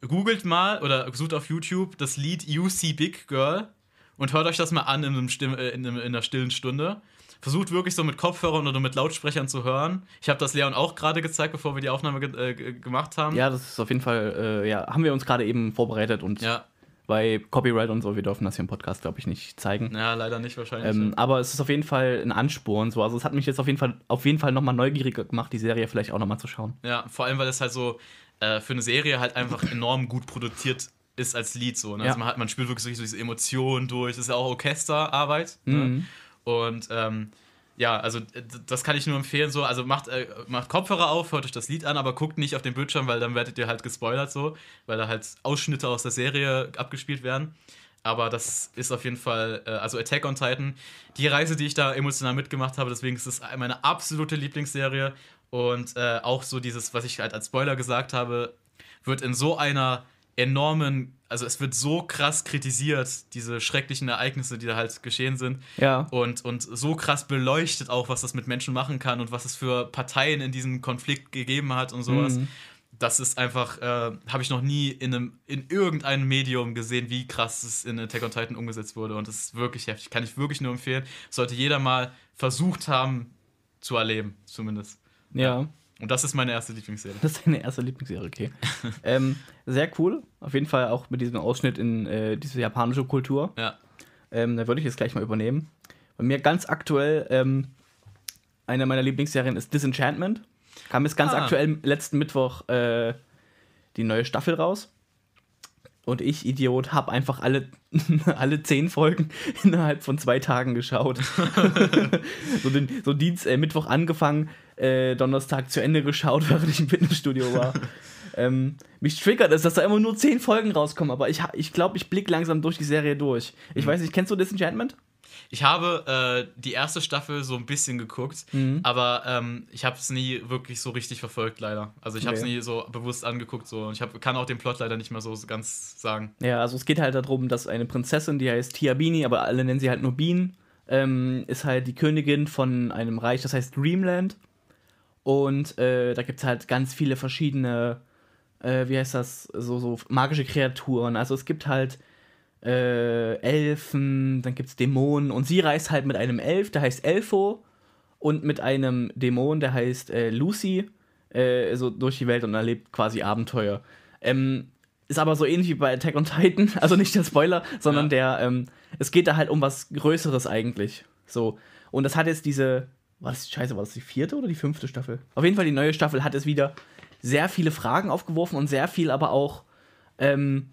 googelt mal oder sucht auf YouTube das Lied You See Big Girl und hört euch das mal an in, einem Stimm, äh, in, einem, in einer stillen Stunde. Versucht wirklich so mit Kopfhörern oder mit Lautsprechern zu hören. Ich habe das Leon auch gerade gezeigt, bevor wir die Aufnahme ge äh, gemacht haben.
Ja, das ist auf jeden Fall, äh, ja, haben wir uns gerade eben vorbereitet und
Ja,
bei Copyright und so, wir dürfen das hier im Podcast, glaube ich, nicht zeigen.
ja leider nicht wahrscheinlich.
Ähm, aber es ist auf jeden Fall ein Ansporn. So. Also es hat mich jetzt auf jeden Fall auf jeden Fall nochmal neugieriger gemacht, die Serie vielleicht auch nochmal zu schauen.
Ja, vor allem, weil es halt so äh, für eine Serie halt einfach enorm gut produziert ist als Lied so. Ne?
Ja.
Also man, hat, man spürt wirklich so diese Emotionen durch. Das ist ja auch Orchesterarbeit. Ne?
Mhm.
Und ähm, ja, also das kann ich nur empfehlen. So, also macht, äh, macht Kopfhörer auf, hört euch das Lied an, aber guckt nicht auf den Bildschirm, weil dann werdet ihr halt gespoilert so, weil da halt Ausschnitte aus der Serie abgespielt werden. Aber das ist auf jeden Fall, äh, also Attack on Titan, die Reise, die ich da emotional mitgemacht habe, deswegen ist es meine absolute Lieblingsserie. Und äh, auch so dieses, was ich halt als Spoiler gesagt habe, wird in so einer enormen, also es wird so krass kritisiert, diese schrecklichen Ereignisse, die da halt geschehen sind.
Ja.
Und, und so krass beleuchtet auch, was das mit Menschen machen kann und was es für Parteien in diesem Konflikt gegeben hat und sowas.
Mhm.
Das ist einfach, äh, habe ich noch nie in, einem, in irgendeinem Medium gesehen, wie krass es in Attack on Titan umgesetzt wurde. Und das ist wirklich heftig. Kann ich wirklich nur empfehlen. Sollte jeder mal versucht haben zu erleben, zumindest.
Ja.
Und das ist meine erste Lieblingsserie.
Das ist deine erste Lieblingsserie, okay. ähm, sehr cool. Auf jeden Fall auch mit diesem Ausschnitt in äh, diese japanische Kultur.
Ja.
Ähm, da würde ich jetzt gleich mal übernehmen. Bei mir ganz aktuell, ähm, eine meiner Lieblingsserien ist Disenchantment. Kam jetzt ganz
Ah.
aktuell letzten Mittwoch äh, die neue Staffel raus. Und ich, Idiot, habe einfach alle, alle zehn Folgen innerhalb von zwei Tagen geschaut. so, den, so Dienst, äh, Mittwoch angefangen, äh, Donnerstag zu Ende geschaut, während ich im Fitnessstudio war. ähm, mich triggert es, dass da immer nur zehn Folgen rauskommen, aber ich, ich glaube, ich blick langsam durch die Serie durch. Ich
Mhm.
weiß nicht, kennst du Disenchantment?
Ich habe äh, die erste Staffel so ein bisschen geguckt,
Mhm.
aber ähm, ich habe es nie wirklich so richtig verfolgt, leider. Also ich habe es nie so bewusst angeguckt. So. Und ich hab, kann auch den Plot leider nicht mehr so ganz sagen.
Ja, also es geht halt darum, dass eine Prinzessin, die heißt Tiabini, aber alle nennen sie halt nur Bean, ähm, ist halt die Königin von einem Reich, das heißt Dreamland. Und äh, da gibt es halt ganz viele verschiedene, äh, wie heißt das, so, so magische Kreaturen. Also es gibt halt äh, Elfen, dann gibt es Dämonen und sie reist halt mit einem Elf, der heißt Elfo und mit einem Dämon, der heißt äh, Lucy, äh, so durch die Welt und erlebt quasi Abenteuer. Ähm, ist aber so ähnlich wie bei Attack on Titan, also nicht der Spoiler, sondern der, ähm, es geht da halt um was Größeres eigentlich. So. Und das hat jetzt diese, war das, scheiße, war das die vierte oder die fünfte Staffel? Auf jeden Fall die neue Staffel hat es wieder sehr viele Fragen aufgeworfen und sehr viel aber auch ähm,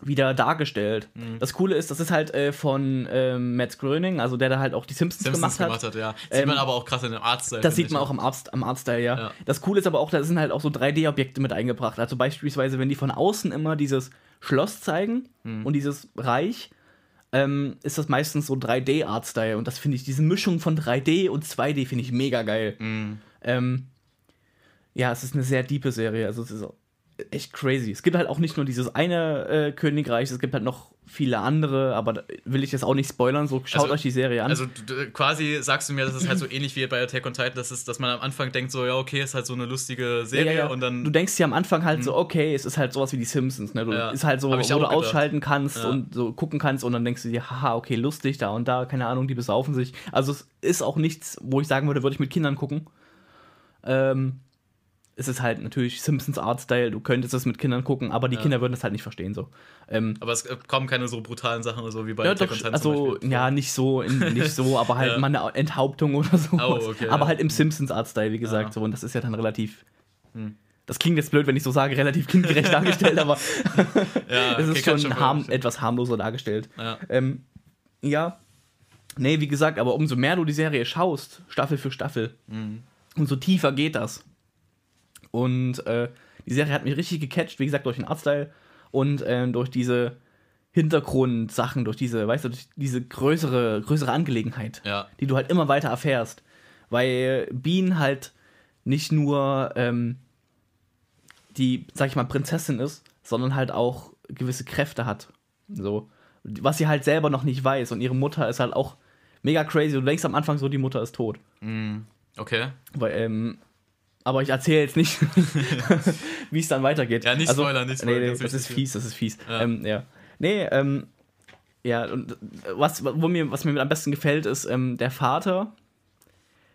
wieder dargestellt.
Mhm.
Das Coole ist, das ist halt äh, von ähm, Matt Groening, also der da halt auch die Simpsons,
Simpsons
gemacht hat.
gemacht hat, ja. Sieht
Ähm,
man aber auch krass in dem Artstyle.
Das sieht man auch am, Arzt, am Artstyle, ja.
Ja.
Das Coole ist aber auch, da sind halt auch so 3D-Objekte mit eingebracht. Also beispielsweise, wenn die von außen immer dieses Schloss zeigen
Hm.
und dieses Reich, ähm, ist das meistens so 3D-Artstyle. Und das finde ich, diese Mischung von 3D und 2D finde ich mega geil.
Mhm.
Ähm, ja, es ist eine sehr diepe Serie. Also es ist auch echt crazy. Es gibt halt auch nicht nur dieses eine äh, Königreich, es gibt halt noch viele andere, aber da will ich jetzt auch nicht spoilern, so schaut
Also-
euch die Serie an.
Also du- quasi sagst du mir, das ist halt so ähnlich wie bei Attack on Titan, dass, es, dass man am Anfang denkt, so, ja, okay, ist halt so eine lustige Serie
Ja, ja, ja.
und dann.
du denkst dir am Anfang halt so, okay, es ist halt sowas wie die Simpsons, ne? Du
Ja.
ist halt so, wo du
gedacht.
ausschalten kannst und so gucken kannst und dann denkst du dir, haha, okay, lustig, da und da, keine Ahnung, die besaufen sich. Also es ist auch nichts, wo ich sagen würde, würde ich mit Kindern gucken. Ähm, es ist halt natürlich Simpsons Art-Style, du könntest es mit Kindern gucken, aber die
Ja.
Kinder würden es halt nicht verstehen so. Ähm,
aber es äh, kommen keine so brutalen Sachen oder so wie bei
ja,
Attack
doch,
on
also ja, nicht so, in, nicht so, aber halt
Ja.
mal eine Enthauptung oder so.
Oh, okay,
aber
ja.
halt im Simpsons Art-Style, wie gesagt, so und das ist ja dann relativ.
Hm.
Das klingt jetzt blöd, wenn ich so sage, relativ kindgerecht dargestellt, aber es
okay,
ist
kann
schon harm, etwas harmloser dargestellt.
Ja.
Ähm, ja. Nee, wie gesagt, aber umso mehr du die Serie schaust, Staffel für Staffel,
Mhm.
umso tiefer geht das. Und äh, die Serie hat mich richtig gecatcht, wie gesagt, durch den Artstyle und äh, durch diese Hintergrundsachen, durch diese, weißt du, durch diese größere, größere Angelegenheit,
Ja.
die du halt immer weiter erfährst. Weil Bean halt nicht nur ähm, die, sag ich mal, Prinzessin ist, sondern halt auch gewisse Kräfte hat. So. Was sie halt selber noch nicht weiß. Und ihre Mutter ist halt auch mega crazy. Du denkst am Anfang so, die Mutter ist tot.
Mhm. Okay.
Weil, ähm, aber ich erzähle jetzt nicht, wie es dann weitergeht.
Ja, nicht spoilern, nicht spoilern,
Nee, nee, das ist fies, das ist fies.
Ja.
Ähm, ja. Nee, ähm, Ja, und was, wo mir, was mir am besten gefällt, ist ähm, der Vater.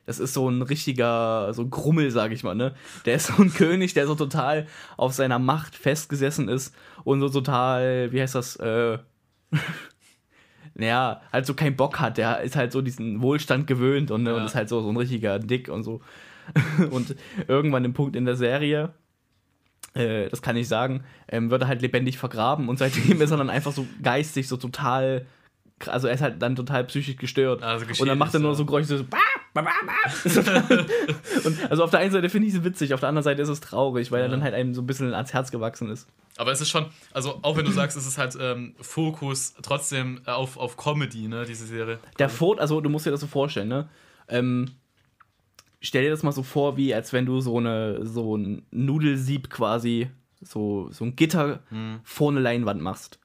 Das ist so ein richtiger, so Grummel, sag ich mal, ne? Der ist so ein König, der so total auf seiner Macht festgesessen ist und so total, wie heißt das, äh, naja, halt so keinen Bock hat. Der ist halt so diesen Wohlstand gewöhnt und, ne,
Ja.
und ist halt so, so ein richtiger Dick und so. und irgendwann im Punkt in der Serie, äh, das kann ich sagen, ähm, wird er halt lebendig vergraben und seitdem ist er dann einfach so geistig, so total. Also er ist halt dann total psychisch gestört.
Also
und dann macht er nur so Geräusche so. Und also auf der einen Seite finde ich es witzig, auf der anderen Seite ist es traurig, weil er
Ja.
dann halt einem so ein bisschen ans Herz gewachsen ist.
Aber es ist schon, also auch wenn du sagst, es ist halt ähm, Fokus trotzdem auf, auf Comedy, ne, diese Serie.
Der Ford, also du musst dir das so vorstellen, ne? Ähm, stell dir das mal so vor, wie als wenn du so eine so ein Nudelsieb quasi, so, so ein Gitter
Hm.
vor eine Leinwand machst.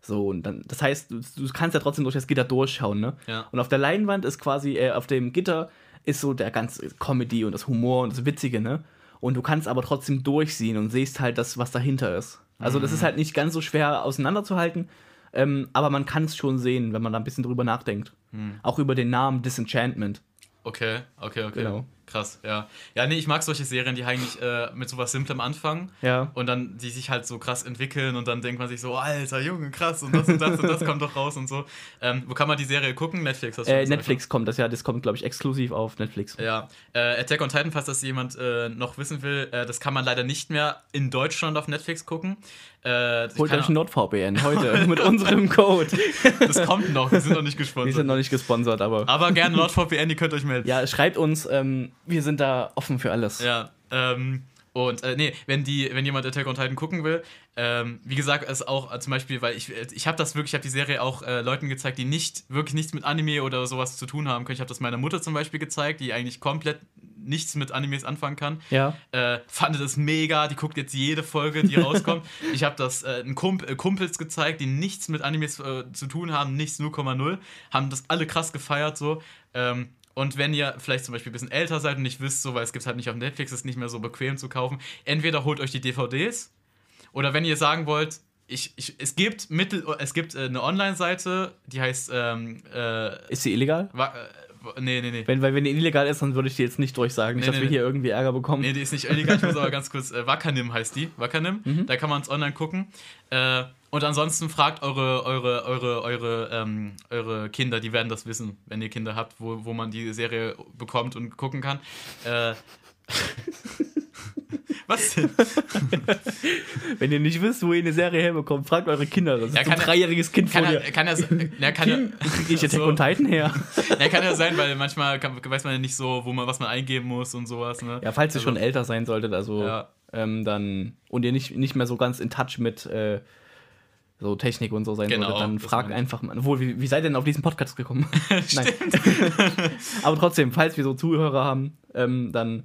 So, und dann, das heißt, du, du kannst ja trotzdem durch das Gitter durchschauen, ne?
Ja.
Und auf der Leinwand ist quasi, äh, auf dem Gitter ist so der ganze Comedy und das Humor und das Witzige, ne? Und du kannst aber trotzdem durchsehen und siehst halt das, was dahinter ist. Also,
Mhm.
das ist halt nicht ganz so schwer auseinanderzuhalten, ähm, aber man kann es schon sehen, wenn man da ein bisschen drüber nachdenkt.
Mhm.
Auch über den Namen Disenchantment.
Okay, okay, okay.
Genau.
Krass, ja. Ja, nee, ich mag solche Serien, die eigentlich äh, mit sowas Simplem anfangen
Ja.
und dann die sich halt so krass entwickeln und dann denkt man sich so, alter Junge, krass und das und das und das kommt doch raus und so. Ähm, wo kann man die Serie gucken? Netflix, hast du
Äh,
gesagt,
Netflix kommt das ja, das kommt, glaube ich, exklusiv auf Netflix.
ne? Ja, äh, Attack on Titan, falls das jemand äh, noch wissen will, äh, das kann man leider nicht mehr in Deutschland auf Netflix gucken. Äh,
Holt euch NordVPN heute mit unserem Code.
das kommt noch, wir sind noch nicht
Die
gesponsert.
sind noch nicht gesponsert, aber.
Aber gerne NordVPN, ihr könnt euch melden.
Ja, schreibt uns, ähm, wir sind da offen für alles.
Ja, ähm, und äh, nee, wenn die, wenn jemand Attack on Titan gucken will, ähm, wie gesagt, ist auch äh, zum Beispiel, weil ich, ich habe das wirklich, ich habe die Serie auch äh, Leuten gezeigt, die nicht wirklich nichts mit Anime oder sowas zu tun haben können. Ich habe das meiner Mutter zum Beispiel gezeigt, die eigentlich komplett nichts mit Animes anfangen kann.
Ja.
Äh, fand das mega, die guckt jetzt jede Folge, die rauskommt. ich habe das äh, Kump äh, Kumpels gezeigt, die nichts mit Animes äh, zu tun haben, nichts 0,0, haben das alle krass gefeiert so. Ähm, und wenn ihr vielleicht zum Beispiel ein bisschen älter seid und nicht wisst, so, weil es gibt halt nicht auf Netflix, ist nicht mehr so bequem zu kaufen, entweder holt euch die DVDs oder wenn ihr sagen wollt, ich, ich, es gibt Mittel, es gibt äh, eine Online-Seite, die heißt ähm, äh,
Ist sie illegal?
wa- äh, nee, nee, nee.
Wenn, weil wenn die illegal ist, dann würde ich die jetzt nicht durchsagen. Nicht,
Nee,
dass
nee,
wir hier irgendwie Ärger bekommen.
Nee, die ist nicht illegal. Ich muss aber ganz kurz. Äh, Wakanim heißt die. Wakanim.
Mhm.
Da kann man es online gucken. Äh, und ansonsten fragt eure, eure, eure, eure, ähm, eure Kinder, die werden das wissen, wenn ihr Kinder habt, wo, wo man die Serie bekommt und gucken kann. Äh, was denn?
Wenn ihr nicht wisst, wo ihr eine Serie herbekommt, fragt eure Kinder. Das ist
Ja,
so ein dreijähriges Kind
Kann
vor
er,
dir.
kann ja, kann er,
Kind, wo kriege ich Attack
so.
Titan her?
ja, kann ja sein, weil manchmal kann, weiß man ja nicht so, wo man, was man eingeben muss und sowas. Ne?
Ja, falls ihr
Also-
schon älter sein solltet, also
Ja.
ähm, dann und ihr nicht, nicht mehr so ganz in Touch mit äh, so Technik und so sein
Genau,
solltet, dann
ich.
einfach mal. Obwohl, wie, wie seid ihr denn auf diesen Podcast gekommen? Nein. Aber trotzdem, falls wir so Zuhörer haben, ähm, dann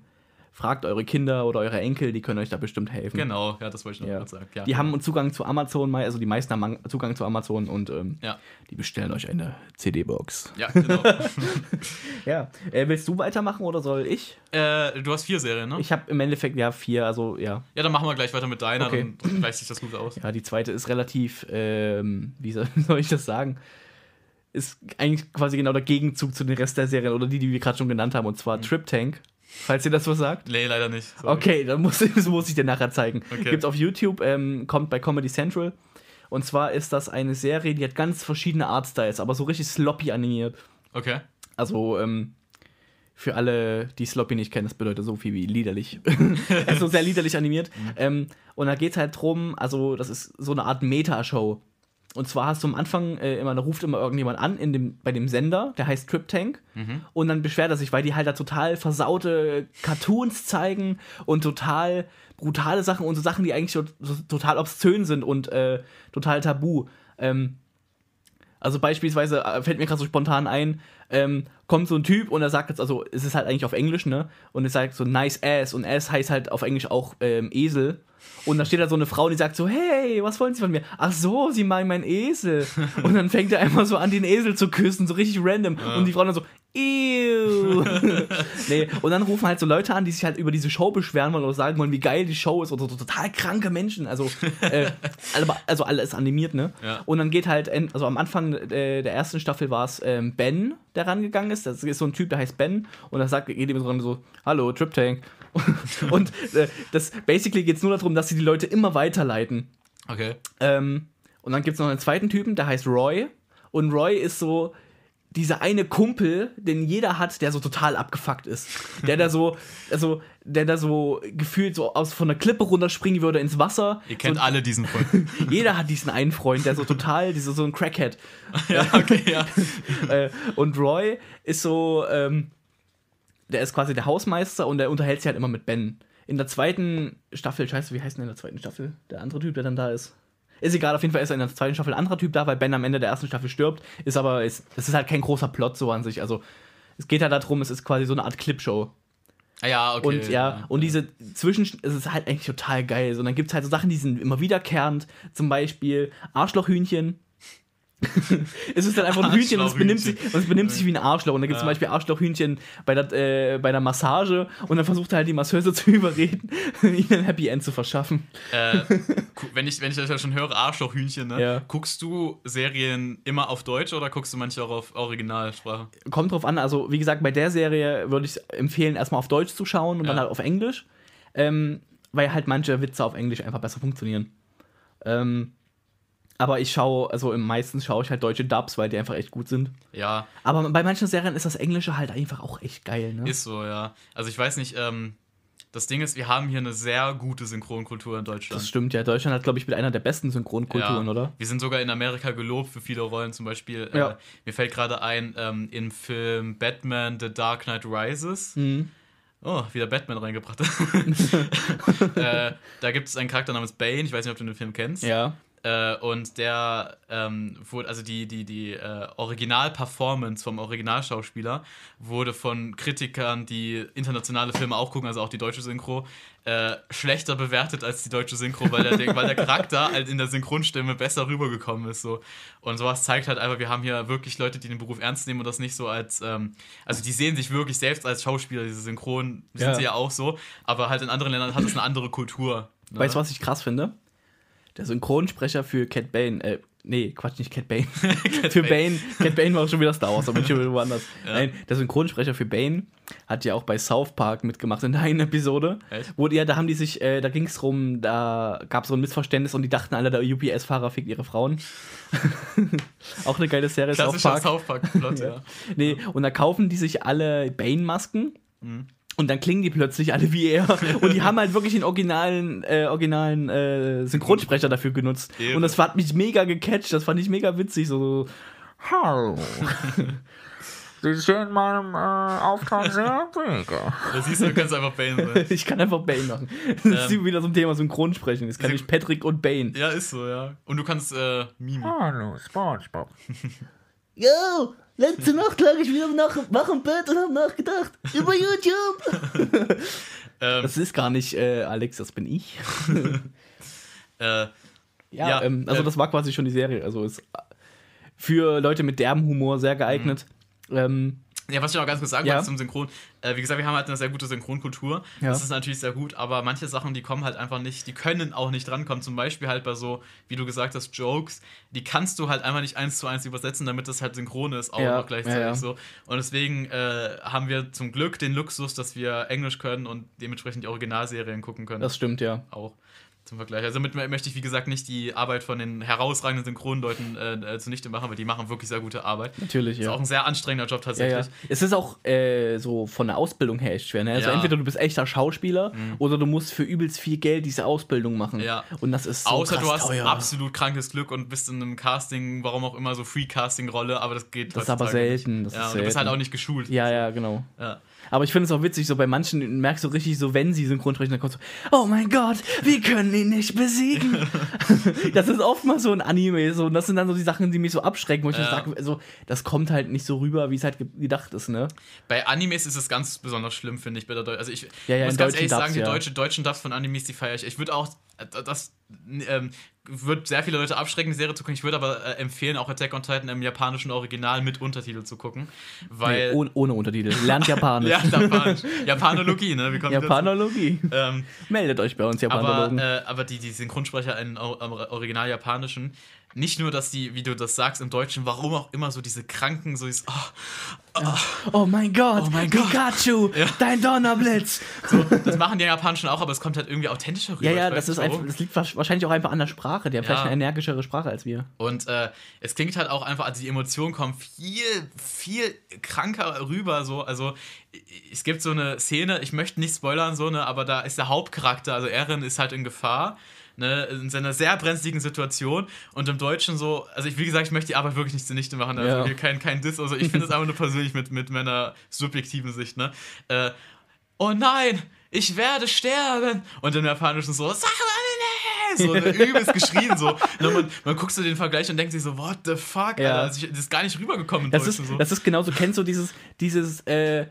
fragt eure Kinder oder eure Enkel, die können euch da bestimmt helfen.
Genau, ja, das wollte ich noch
Ja.
kurz sagen. Ja.
Die haben Zugang zu Amazon, also die meisten haben An- Zugang zu Amazon und ähm,
Ja,
die bestellen euch eine CD-Box.
ja genau.
Ja. Äh, willst du weitermachen oder soll ich?
äh, du hast vier Serien, ne?
Ich habe im Endeffekt ja vier, also ja.
Ja, dann machen wir gleich weiter mit deiner,
Okay.
dann gleicht sich das gut aus.
Ja, die zweite ist relativ, ähm, wie soll, wie soll ich das sagen? Ist eigentlich quasi genau der Gegenzug zu den Rest der Serien oder die, die wir gerade schon genannt haben, und zwar Trip Tank. Falls ihr das was sagt.
Nee, leider nicht. Sorry.
Okay, dann muss, das muss ich dir nachher zeigen.
Okay.
Gibt's auf YouTube, ähm, kommt bei Comedy Central. Und zwar ist das eine Serie, die hat ganz verschiedene Artstyles, aber so richtig sloppy animiert.
Okay.
Also, ähm, für alle, die Sloppy nicht kennen, das bedeutet so viel wie liederlich. also sehr liederlich animiert. Ähm, und da geht es halt drum, also das ist so eine Art Meta-Show. Und zwar hast du am Anfang äh, immer, da ruft immer irgendjemand an in dem, bei dem Sender, der heißt Trip Tank. Und dann beschwert er sich, weil die halt da total versaute Cartoons zeigen und total brutale Sachen und so Sachen, die eigentlich so, so, total obszön sind und äh, total tabu. Ähm, also beispielsweise äh, fällt mir gerade so spontan ein, ähm, kommt so ein Typ und er sagt jetzt, also es ist halt eigentlich auf Englisch, ne? Und es sagt so nice ass und ass heißt halt auf Englisch auch ähm, Esel. Und da steht da so eine Frau, die sagt so, hey, was wollen Sie von mir? Ach so, Sie meinen meinen Esel. Und dann fängt er einfach so an, den Esel zu küssen, so richtig random. Und die Frau dann so, Ew. nee, und dann rufen halt so Leute an, die sich halt über diese Show beschweren wollen oder sagen wollen, wie geil die Show ist oder so total kranke Menschen. Also, äh, also alles animiert, ne?
Ja.
Und dann geht halt, also am Anfang äh, der ersten Staffel war es ähm, Ben, der rangegangen ist. Das ist so ein Typ, der heißt Ben und er sagt, geht ihm so so, hallo, Trip Tank. und äh, das basically geht es nur darum, dass sie die Leute immer weiterleiten.
Okay.
Ähm, und dann gibt es noch einen zweiten Typen, der heißt Roy. Und Roy ist so dieser eine Kumpel, den jeder hat, der so total abgefuckt ist. Der da so, also, der da so gefühlt so aus von der Klippe runterspringen würde ins Wasser.
Ihr kennt
so,
alle diesen Freund.
Jeder hat diesen einen Freund, der so total, dieser so ein Crackhead.
ja, okay, ja.
äh, und Roy ist so, ähm, der ist quasi der Hausmeister und der unterhält sich halt immer mit Ben. In der zweiten Staffel, scheiße, wie heißt denn in der zweiten Staffel? Der andere Typ, der dann da ist. Ist egal, auf jeden Fall ist in der zweiten Staffel ein anderer Typ da, weil Ben am Ende der ersten Staffel stirbt. Ist aber, ist, das ist halt kein großer Plot so an sich. Also, es geht halt darum, es ist quasi so eine Art Clipshow.
Ah, ja, okay.
Und ja, und diese Zwischen, es ist halt eigentlich total geil. So, und dann gibt es halt so Sachen, die sind immer wiederkehrend. Zum Beispiel Arschlochhühnchen. es ist dann einfach ein Hühnchen und es benimmt sich, und es benimmt sich wie ein Arschloch. Und dann gibt es zum
Ja.
Beispiel Arschlochhühnchen bei der, äh, bei der Massage und dann versucht er halt die Masseuse zu überreden, ihnen ein Happy End zu verschaffen.
Äh, wenn, ich, wenn ich das ja schon höre, Arschlochhühnchen, ne?
Ja.
Guckst du Serien immer auf Deutsch oder guckst du manche auch auf Originalsprache?
Kommt drauf an, also wie gesagt, bei der Serie würde ich empfehlen, erstmal auf Deutsch zu schauen und dann
Ja.
halt auf Englisch. Ähm, weil halt manche Witze auf Englisch einfach besser funktionieren. Ähm, aber ich schaue, also im meistens schaue ich halt deutsche Dubs, weil die einfach echt gut sind.
Ja,
Aber bei manchen Serien ist das Englische halt einfach auch echt geil, ne?
ist so, ja. Also ich weiß nicht, ähm, das Ding ist, wir haben hier eine sehr gute Synchronkultur in Deutschland.
das stimmt ja. Deutschland hat, glaube ich, mit einer der besten Synchronkulturen,
Ja.
oder?
Wir sind sogar in Amerika gelobt für viele Rollen. Zum Beispiel,
Ja.
äh, mir fällt gerade ein, ähm, im Film Batman The Dark Knight Rises.
Mhm.
Oh, wieder Batman reingebracht. äh, da gibt es einen Charakter namens Bane. Ich weiß nicht, ob du den Film kennst.
Ja.
Äh, und der ähm, wurde, also die, die, die äh, Original-Performance vom Originalschauspieler wurde von Kritikern, die internationale Filme auch gucken, also auch die deutsche Synchro, äh, schlechter bewertet als die deutsche Synchro, weil der, weil der Charakter halt in der Synchronstimme besser rübergekommen ist. So. Und sowas zeigt halt einfach, wir haben hier wirklich Leute, die den Beruf ernst nehmen und das nicht so als, ähm, also die sehen sich wirklich selbst als Schauspieler, diese Synchron sind
Ja.
sie ja auch so, aber halt in anderen Ländern hat es eine andere Kultur. ne?
Weißt du, was ich krass finde? Der Synchronsprecher für Cat Bane, äh, nee, Quatsch, nicht Cat Bane. für Bane. Cat Bane war auch schon wieder Star Wars, aber bin schon wieder woanders.
Ja.
Nein, der Synchronsprecher für Bane hat ja auch bei South Park mitgemacht in der einen Episode.
Echt?
Wo die, da haben die sich, äh, da ging es drum, da gab es so ein Missverständnis und die dachten alle, der UPS-Fahrer fickt ihre Frauen. auch eine geile Serie, South Park.
South Park-Plot, ja.
Nee, und da kaufen die sich alle Bane-Masken.
Mhm.
Und dann klingen die plötzlich alle wie er. Und die haben halt wirklich den originalen, äh, originalen äh, Synchronsprecher dafür genutzt.
Ehre.
Und das hat mich mega gecatcht. Das fand ich mega witzig. So, Hallo. Sie stehen meinem äh, Auftrag sehr mega.
Da siehst du, du kannst einfach Bane sein.
Ich kann einfach Bane machen. Das ist
Ähm.
wieder so ein Thema Synchronsprechen. Jetzt kann ich Patrick und Bane.
Ja, ist so, ja. Und du kannst äh, Mimi.
Hallo, Spongebob. Yo, letzte Nacht lag ich wieder nach, wach im Bett und hab nachgedacht. Über YouTube.
Ähm,
Das ist gar nicht äh, Alex, das bin ich.
äh,
Ja,
Ja,
ähm, also
äh,
das war quasi schon die Serie. Also ist für Leute mit derben Humor sehr geeignet. Ähm,
ja, was ich noch ganz kurz sagen
Ja.
wollte zum Synchron. Äh, wie gesagt, wir haben halt eine sehr gute Synchronkultur.
Ja.
Das ist natürlich sehr gut, aber manche Sachen, die kommen halt einfach nicht, die können auch nicht drankommen. Zum Beispiel halt bei so, wie du gesagt hast, Jokes, die kannst du halt einfach nicht eins zu eins übersetzen, damit das halt synchron ist, auch
Ja,
noch gleichzeitig so. Und deswegen äh, haben wir zum Glück den Luxus, dass wir Englisch können und dementsprechend die Originalserien gucken können.
das stimmt, ja.
auch zum Vergleich. Also damit möchte ich, wie gesagt, nicht die Arbeit von den herausragenden Synchronleuten äh, äh, zunichte machen, weil die machen wirklich sehr gute Arbeit.
Natürlich,
Ist auch
ja.
ein sehr anstrengender Job
Ja,
tatsächlich.
ja. Es ist auch äh, so von der Ausbildung her echt schwer. Ne? Also
Ja. Mhm.
entweder du bist echter Schauspieler oder du musst für übelst viel Geld diese Ausbildung machen.
Ja.
Und das ist so
Außer
krass
du hast
teuer.
absolut krankes Glück und bist in einem Casting, warum auch immer, so Free-Casting-Rolle, aber das geht
Das ist aber selten, das
ja,
ist
und du bist halt
selten.
auch nicht geschult.
Ja, ja, genau.
Ja.
Aber ich finde es auch witzig, so bei manchen merkst du richtig so, wenn sie synchron sprechen, dann kommt so, oh mein Gott, wir können ihn nicht besiegen. das ist oft mal so ein Anime, so, und das sind dann so die Sachen, die mich so abschrecken, wo ich
Ja.
sage, also, das kommt halt nicht so rüber, wie es halt ge- gedacht ist, ne?
Bei Animes ist es ganz besonders schlimm, finde ich. Bei der Deu also ich
Ja, ja,
muss ganz ehrlich sagen,
Dubs,
die
ja.
deutsche, deutschen Dubs von Animes, die feiere ich. Ich würde auch, äh, das ähm, wird sehr viele Leute abschrecken, die Serie zu gucken. Ich würde aber äh, empfehlen, auch Attack on Titan im japanischen Original mit Untertitel zu gucken. Weil.
nee, ohne, ohne Untertitel. Lernt Japanisch.
ja, Japanisch. Japanologie, ne? Wie kommt
Japanologie.
Ähm,
Meldet euch bei uns,
aber,
Japanologen.
äh, aber die, die Synchronsprecher in am Original Japanischen, nicht nur, dass die, wie du das sagst im Deutschen, warum auch immer so diese kranken, so dieses, oh,
oh mein Gott,
Oh mein Gott.
Pikachu, dein Donnerblitz.
so, das machen die Japanischen auch, aber es kommt halt irgendwie authentischer rüber.
Ja, ja, das ist einfach, das liegt wahrsch- wahrscheinlich auch einfach an der Sprache. Die haben vielleicht
Ja.
eine energischere Sprache als wir.
Und äh, es klingt halt auch einfach, also die Emotionen kommen viel, viel kranker rüber. So. Also es gibt so eine Szene, ich möchte nicht spoilern, so, ne, aber da ist der Hauptcharakter, also Eren ist halt in Gefahr. Ne, in seiner sehr brenzligen Situation und im Deutschen so, also ich, wie gesagt, ich möchte die Arbeit wirklich nicht zunichte machen, also
Ja.
kein, kein Diss, also ich finde es einfach nur persönlich mit, mit meiner subjektiven Sicht, ne, äh, oh nein, ich werde sterben und im Japanischen so, sag so ne, übelst geschrien so. Ne, man, man guckt so den Vergleich und denkt sich so, what the fuck,
Ja.
Alter, also das ist gar nicht rübergekommen im
Das ist,
so.
das ist genauso, kennst du dieses, dieses äh,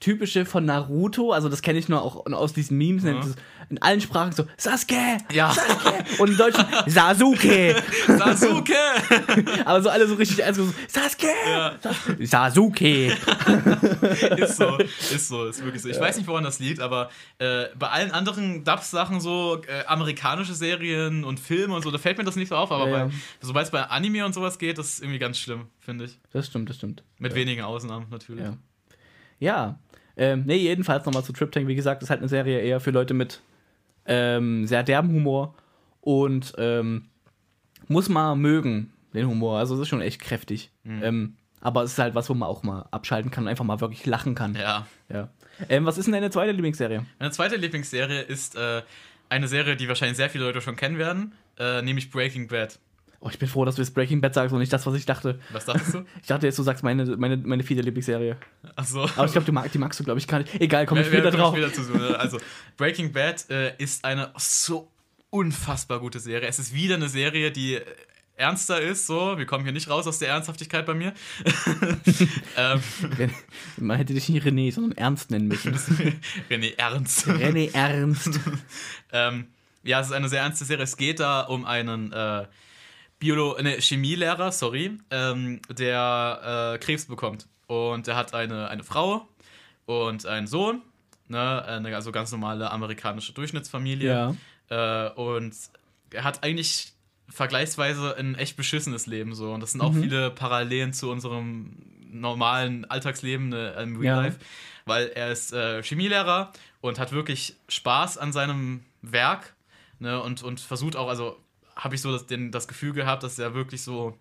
typische von Naruto, also das kenne ich nur auch aus diesen Memes, nennt es in allen Sprachen so Sasuke,
Ja.
Sasuke und im Deutschen Sasuke,
Sasuke!
aber so alle so richtig ernst so Sasuke,
Ja.
Sasuke.
ist so, ist so, ist wirklich so. Ich weiß nicht, woran das liegt, aber äh, bei allen anderen Dubs-Sachen, so äh, amerikanische Serien und Filme und so, da fällt mir das nicht so auf, aber
Ja, ja.
sobald es bei Anime und sowas geht, das ist irgendwie ganz schlimm, finde ich.
Das stimmt, das stimmt.
Mit wenigen Ausnahmen natürlich.
Ja. Ähm, nee, jedenfalls nochmal zu Trip Tank. Wie gesagt, ist halt eine Serie eher für Leute mit ähm, sehr derben Humor und ähm, muss man mögen, den Humor. Also es ist schon echt kräftig.
Mhm.
Ähm, aber es ist halt was, wo man auch mal abschalten kann und einfach mal wirklich lachen kann.
ja.
Ja. Ähm, was ist denn deine zweite Lieblingsserie?
Meine zweite Lieblingsserie ist äh, eine Serie, die wahrscheinlich sehr viele Leute schon kennen werden, äh, nämlich Breaking Bad.
Oh, ich bin froh, dass du jetzt Breaking Bad sagst und nicht das, was ich dachte.
Was dachtest du?
Ich dachte jetzt, du sagst meine, meine, meine vierte Lieblingsserie.
Achso.
Aber ich glaube, die, mag, die magst du, glaube ich, gar nicht. Egal, komm ich später drauf.
später zu, ne? Also, Breaking Bad äh, ist eine so unfassbar gute Serie. Es ist wieder eine Serie, die äh, ernster ist, so. Wir kommen hier nicht raus aus der Ernsthaftigkeit bei mir. ähm,
Man hätte dich nicht René, sondern Ernst nennen müssen.
René Ernst.
René Ernst.
ähm, ja, es ist eine sehr ernste Serie. Es geht da um einen äh, Biolo ne, Chemielehrer, sorry, ähm, der äh, Krebs bekommt. Und er hat eine, eine Frau und einen Sohn, ne, eine also ganz normale amerikanische Durchschnittsfamilie.
Ja.
Äh, und er hat eigentlich vergleichsweise ein echt beschissenes Leben so. Und das sind auch viele Parallelen zu unserem normalen Alltagsleben ne, im Real
Ja.
Life. Weil er ist äh, Chemielehrer und hat wirklich Spaß an seinem Werk. Ne, und, und versucht auch, also habe ich so das, den, das Gefühl gehabt, dass er wirklich so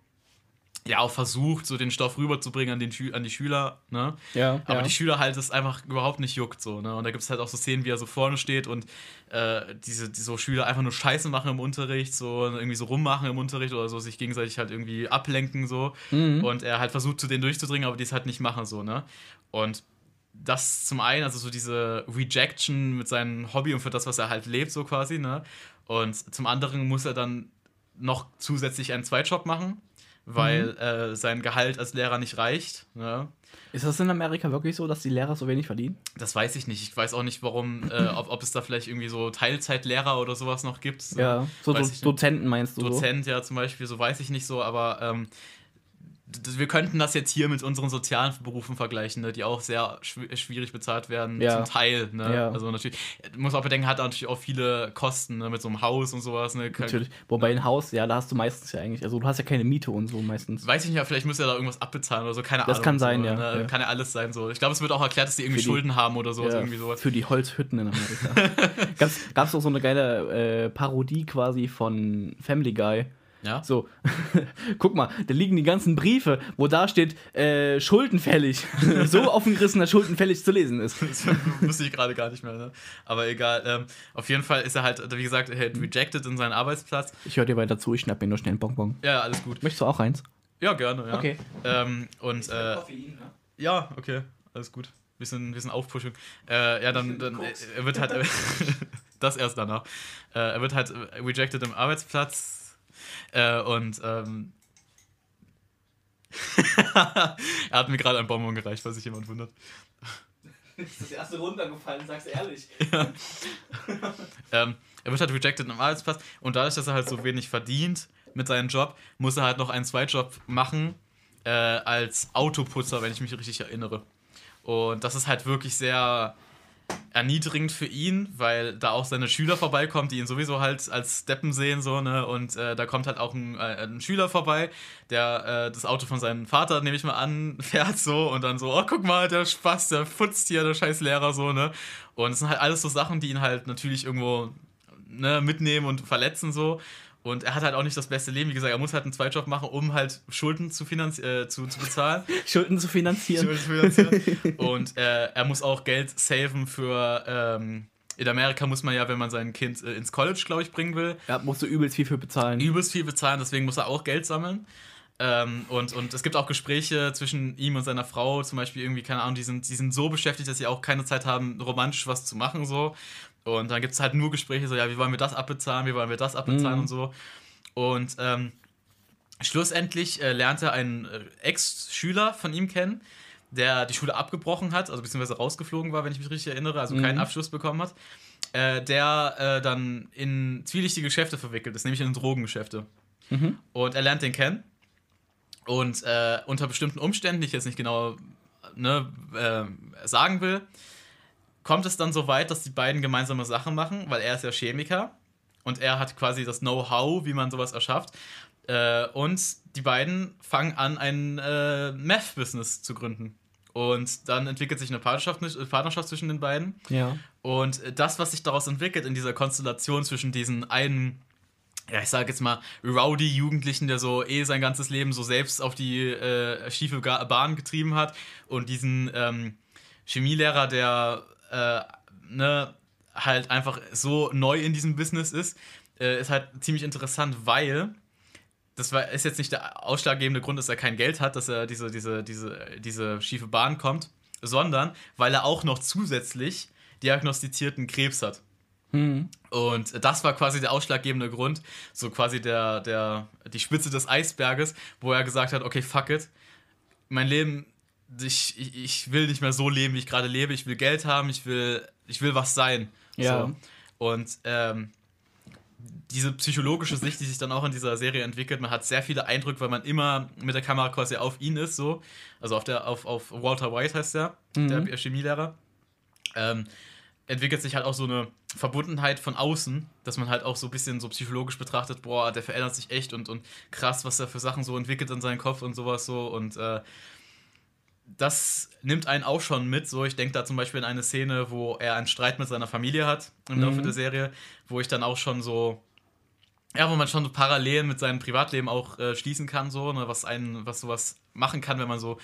ja auch versucht, so den Stoff rüberzubringen an, den Schü an die Schüler, ne?
Ja,
Aber
ja.
die Schüler halt es einfach überhaupt nicht juckt so, ne? Und da gibt es halt auch so Szenen, wie er so vorne steht und äh, diese die so Schüler einfach nur Scheiße machen im Unterricht, so irgendwie so rummachen im Unterricht oder so, sich gegenseitig halt irgendwie ablenken so.
Mhm.
Und er halt versucht, zu denen durchzudringen, aber die es halt nicht machen so, ne? Und das zum einen, also so diese Rejection mit seinem Hobby und für das, was er halt lebt, so quasi, ne? Und zum anderen muss er dann noch zusätzlich einen Zweitjob machen, weil
Mhm.
äh, sein Gehalt als Lehrer nicht reicht. Ne?
Ist das in Amerika wirklich so, dass die Lehrer so wenig verdienen?
Das weiß ich nicht. Ich weiß auch nicht, warum, äh, ob, ob es da vielleicht irgendwie so Teilzeitlehrer oder sowas noch gibt.
Ja, so, Do. Dozenten meinst du
Dozent ja zum Beispiel, so weiß ich nicht so, aber ähm, wir könnten das jetzt hier mit unseren sozialen Berufen vergleichen, ne, die auch sehr schw schwierig bezahlt werden,
Ja.
zum Teil. Ne?
Ja.
Also natürlich, du musst auch bedenken, hat natürlich auch viele Kosten ne, mit so einem Haus und sowas. Ne?
Natürlich. Wobei ein Haus, ja, da hast du meistens ja eigentlich, also du hast ja keine Miete und so meistens.
Weiß ich nicht, aber vielleicht müsste er da irgendwas abbezahlen oder so, keine
Das
Ahnung.
kann sein,
so,
ja,
Ne?
ja.
Kann ja alles sein so. Ich glaube, es wird auch erklärt, dass die irgendwie
die-
Schulden haben oder sowas,
Ja,
irgendwie sowas.
Für die Holzhütten in Amerika. Gab es auch so eine geile äh, Parodie quasi von Family Guy.
Ja?
So, guck mal, da liegen die ganzen Briefe, wo da steht, äh, schuldenfällig. so offengerissen, dass schuldenfällig zu lesen ist.
Das wusste ich gerade gar nicht mehr, ne? Aber egal. Ähm, auf jeden Fall ist er halt, wie gesagt, er hat rejected in seinen Arbeitsplatz.
Ich höre dir weiter zu, ich schnapp mir nur schnell einen Bonbon.
Ja, alles gut.
Möchtest du auch eins?
Ja, gerne, ja.
Okay.
Ähm, und äh, ja, okay, alles gut. bisschen, bisschen Aufpushung. Äh, ja, dann, dann er wird halt, das erst danach. Äh, er wird halt rejected im Arbeitsplatz äh, und ähm, er hat mir gerade ein Bonbon gereicht, falls sich jemand wundert.
Ist das erste runtergefallen, sag's ehrlich.
Ja. ähm, er wird halt rejected im Arbeitsplatz und dadurch, dass er halt so wenig verdient mit seinem Job, muss er halt noch einen Zweitjob machen äh, als Autoputzer, wenn ich mich richtig erinnere. Und das ist halt wirklich sehr erniedrigend für ihn, weil da auch seine Schüler vorbeikommen, die ihn sowieso halt als Steppen sehen, so, ne? Und äh, da kommt halt auch ein, äh, ein Schüler vorbei, der äh, das Auto von seinem Vater, nehme ich mal an, fährt so und dann so, oh, guck mal, der Spaß, der futzt hier, der scheiß Lehrer, so, ne? Und es sind halt alles so Sachen, die ihn halt natürlich irgendwo ne, mitnehmen und verletzen, so. Und er hat halt auch nicht das beste Leben. Wie gesagt, er muss halt einen Zweitjob machen, um halt Schulden zu, äh, zu, zu bezahlen.
Schulden zu finanzieren.
Schulden zu finanzieren. Und äh, er muss auch Geld saven für. Ähm, in Amerika muss man ja, wenn man sein Kind äh, ins College, glaube ich, bringen will.
Ja, musst du übelst viel für bezahlen.
Übelst viel bezahlen, deswegen muss er auch Geld sammeln. Ähm, und, und es gibt auch Gespräche zwischen ihm und seiner Frau, zum Beispiel irgendwie, keine Ahnung, die sind, die sind so beschäftigt, dass sie auch keine Zeit haben, romantisch was zu machen, so. Und dann gibt es halt nur Gespräche, so, ja, wie wollen wir das abbezahlen, wie wollen wir das abbezahlen mhm. und so. Und ähm, schlussendlich äh, lernte ein äh, Ex-Schüler von ihm kennen, der die Schule abgebrochen hat, also beziehungsweise rausgeflogen war, wenn ich mich richtig erinnere, also mhm. keinen Abschluss bekommen hat, äh, der äh, dann in zwielichtige Geschäfte verwickelt ist, nämlich in Drogengeschäfte. Mhm. Und er lernt den kennen. Und äh, unter bestimmten Umständen, die ich jetzt nicht genau ne, äh, sagen will, kommt es dann so weit, dass die beiden gemeinsame Sachen machen, weil er ist ja Chemiker und er hat quasi das Know-how, wie man sowas erschafft. Äh, und die beiden fangen an, ein äh, Meth-Business zu gründen. Und dann entwickelt sich eine Partnerschaft, Partnerschaft zwischen den beiden.
Ja.
Und das, was sich daraus entwickelt in dieser Konstellation zwischen diesen einen, ja, ich sage jetzt mal, Rowdy-Jugendlichen, der so eh sein ganzes Leben so selbst auf die äh, schiefe Bahn getrieben hat, und diesen ähm, Chemielehrer, der äh, ne, halt einfach so neu in diesem Business ist, äh, ist halt ziemlich interessant, weil das war, ist jetzt nicht der ausschlaggebende Grund, dass er kein Geld hat, dass er diese, diese, diese, diese schiefe Bahn kommt, sondern weil er auch noch zusätzlich diagnostizierten Krebs hat. Mhm. Und das war quasi der ausschlaggebende Grund, so quasi der, der, die Spitze des Eisberges, wo er gesagt hat, okay, fuck it, mein Leben ich, ich, will nicht mehr so leben, wie ich gerade lebe. Ich will Geld haben, ich will, ich will was sein.
Ja.
So. Und ähm, diese psychologische Sicht, die sich dann auch in dieser Serie entwickelt, man hat sehr viele Eindrücke, weil man immer mit der Kamera quasi auf ihn ist, so. Also auf der, auf, auf Walter White heißt der, mhm. der Chemielehrer. Ähm, entwickelt sich halt auch so eine Verbundenheit von außen, dass man halt auch so ein bisschen so psychologisch betrachtet, boah, der verändert sich echt und, und krass, was er für Sachen so entwickelt in seinem Kopf und sowas so. Und äh, das nimmt einen auch schon mit. So, ich denke da zum Beispiel in eine Szene, wo er einen Streit mit seiner Familie hat im Laufe mhm. der Serie, wo ich dann auch schon so, ja, wo man schon so parallel mit seinem Privatleben auch äh, schließen kann, so, ne, was einen, was sowas machen kann, wenn man so,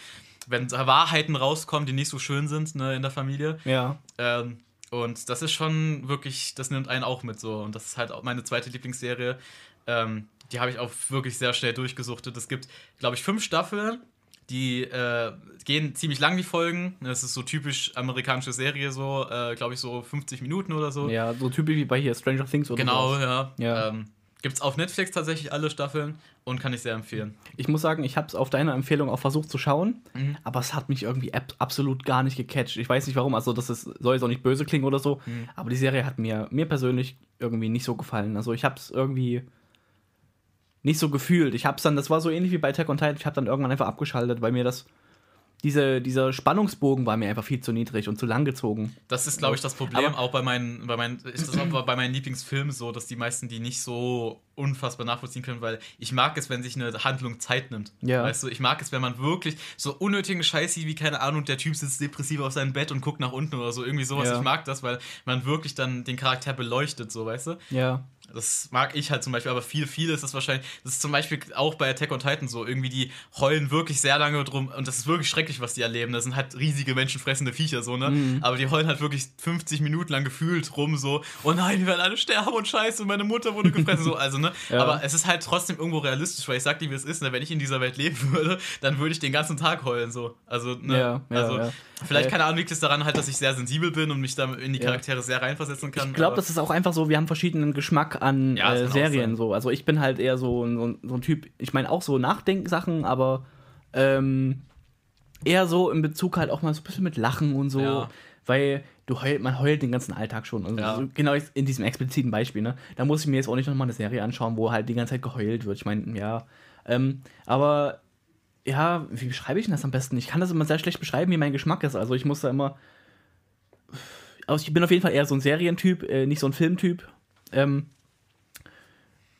wenn Wahrheiten rauskommen, die nicht so schön sind, ne, in der Familie.
Ja.
Ähm, und das ist schon wirklich, das nimmt einen auch mit so. Und das ist halt auch meine zweite Lieblingsserie. Ähm, die habe ich auch wirklich sehr schnell durchgesuchtet. Es gibt, glaube ich, fünf Staffeln die äh, gehen ziemlich lang, die Folgen. Das ist so typisch amerikanische Serie, so, äh, glaube ich, so 50 Minuten oder so.
Ja, so typisch wie bei hier Stranger Things oder
Genau,
sowas.
ja. ja. Ähm, Gibt es auf Netflix tatsächlich alle Staffeln und kann ich sehr empfehlen.
Ich muss sagen, ich habe es auf deine Empfehlung auch versucht zu schauen, mhm. aber es hat mich irgendwie ab absolut gar nicht gecatcht. Ich weiß nicht warum, also das ist, soll jetzt auch nicht böse klingen oder so, mhm. aber die Serie hat mir, mir persönlich irgendwie nicht so gefallen. Also ich habe es irgendwie nicht so gefühlt. Ich hab's dann, das war so ähnlich wie bei Attack on Titan, ich hab dann irgendwann einfach abgeschaltet, weil mir das diese, dieser Spannungsbogen war mir einfach viel zu niedrig und zu lang gezogen.
Das ist, glaube ich, das Problem Aber auch bei meinen, bei meinen, ist das auch bei meinen Lieblingsfilmen so, dass die meisten die nicht so unfassbar nachvollziehen können, weil ich mag es, wenn sich eine Handlung Zeit nimmt.
Ja.
Weißt du, ich mag es, wenn man wirklich so unnötigen Scheiß sieht, wie keine Ahnung, der Typ sitzt depressiv auf seinem Bett und guckt nach unten oder so, irgendwie sowas. Ja. Ich mag das, weil man wirklich dann den Charakter beleuchtet, so, weißt du?
Ja.
Das mag ich halt zum Beispiel, aber viel, viel ist das wahrscheinlich. Das ist zum Beispiel auch bei Attack on Titan so. Irgendwie, die heulen wirklich sehr lange drum und das ist wirklich schrecklich, was die erleben. Das sind halt riesige menschenfressende Viecher, so, ne? Mhm. Aber die heulen halt wirklich 50 Minuten lang gefühlt rum, so, oh nein, wir werden alle sterben und scheiße, und meine Mutter wurde gefressen, so. Also, ne? Ne?
Ja.
Aber es ist halt trotzdem irgendwo realistisch, weil ich sag dir, wie es ist, ne? wenn ich in dieser Welt leben würde, dann würde ich den ganzen Tag heulen, so. Also, ne?
Ja, ja,
also, vielleicht, keine Ahnung, liegt es daran halt, dass ich sehr sensibel bin und mich da in die. Charaktere sehr reinversetzen kann.
Ich glaube, das ist auch einfach so, wir haben verschiedenen Geschmack an äh, Serien. So. Also ich bin halt eher so, ein- so, ein- so ein Typ, ich meine auch so Nachdenksachen, aber ähm, eher so in Bezug halt auch mal so ein bisschen mit Lachen und so.
Ja.
Weil du heult, man heult den ganzen Alltag schon. Also
Ja.
genau in diesem expliziten Beispiel, ne? Da muss ich mir jetzt auch nicht nochmal eine Serie anschauen, wo halt die ganze Zeit geheult wird. Ich meine, ja. Ähm, aber ja, wie beschreibe ich denn das am besten? Ich kann das immer sehr schlecht beschreiben, wie mein Geschmack ist. Also ich muss da immer. Also ich bin auf jeden Fall eher so ein Serientyp, äh, nicht so ein Filmtyp. Ähm,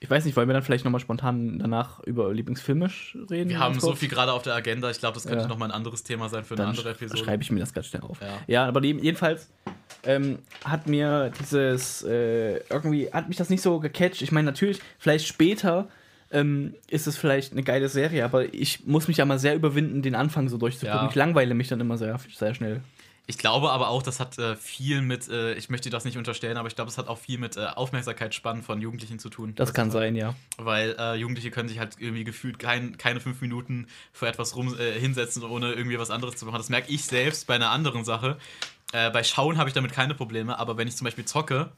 ich weiß nicht, wollen wir dann vielleicht nochmal spontan danach über Lieblingsfilme reden?
Wir haben so viel gerade auf der Agenda. Ich glaube, das könnte
Ja.
noch mal ein anderes Thema sein für eine
Dann
andere
sch-
Episode.
schreibe ich mir das ganz schnell auf.
Ja.
Ja, aber jedenfalls ähm, hat mir dieses, äh, irgendwie hat mich das nicht so gecatcht. Ich meine, natürlich, vielleicht später ähm, ist es vielleicht eine geile Serie, aber ich muss mich ja mal sehr überwinden, den Anfang so durchzugucken.
Ja.
Ich langweile mich dann immer sehr, sehr schnell.
Ich glaube aber auch, das hat äh, viel mit, äh, ich möchte dir das nicht unterstellen, aber ich glaube, es hat auch viel mit äh, Aufmerksamkeitsspannen von Jugendlichen zu tun.
Das kann sein, ja.
Weil äh, Jugendliche können sich halt irgendwie gefühlt kein, keine fünf Minuten für etwas rum äh, hinsetzen, ohne irgendwie was anderes zu machen. Das merke ich selbst bei einer anderen Sache. Äh, bei Schauen habe ich damit keine Probleme, aber wenn ich zum Beispiel zocke,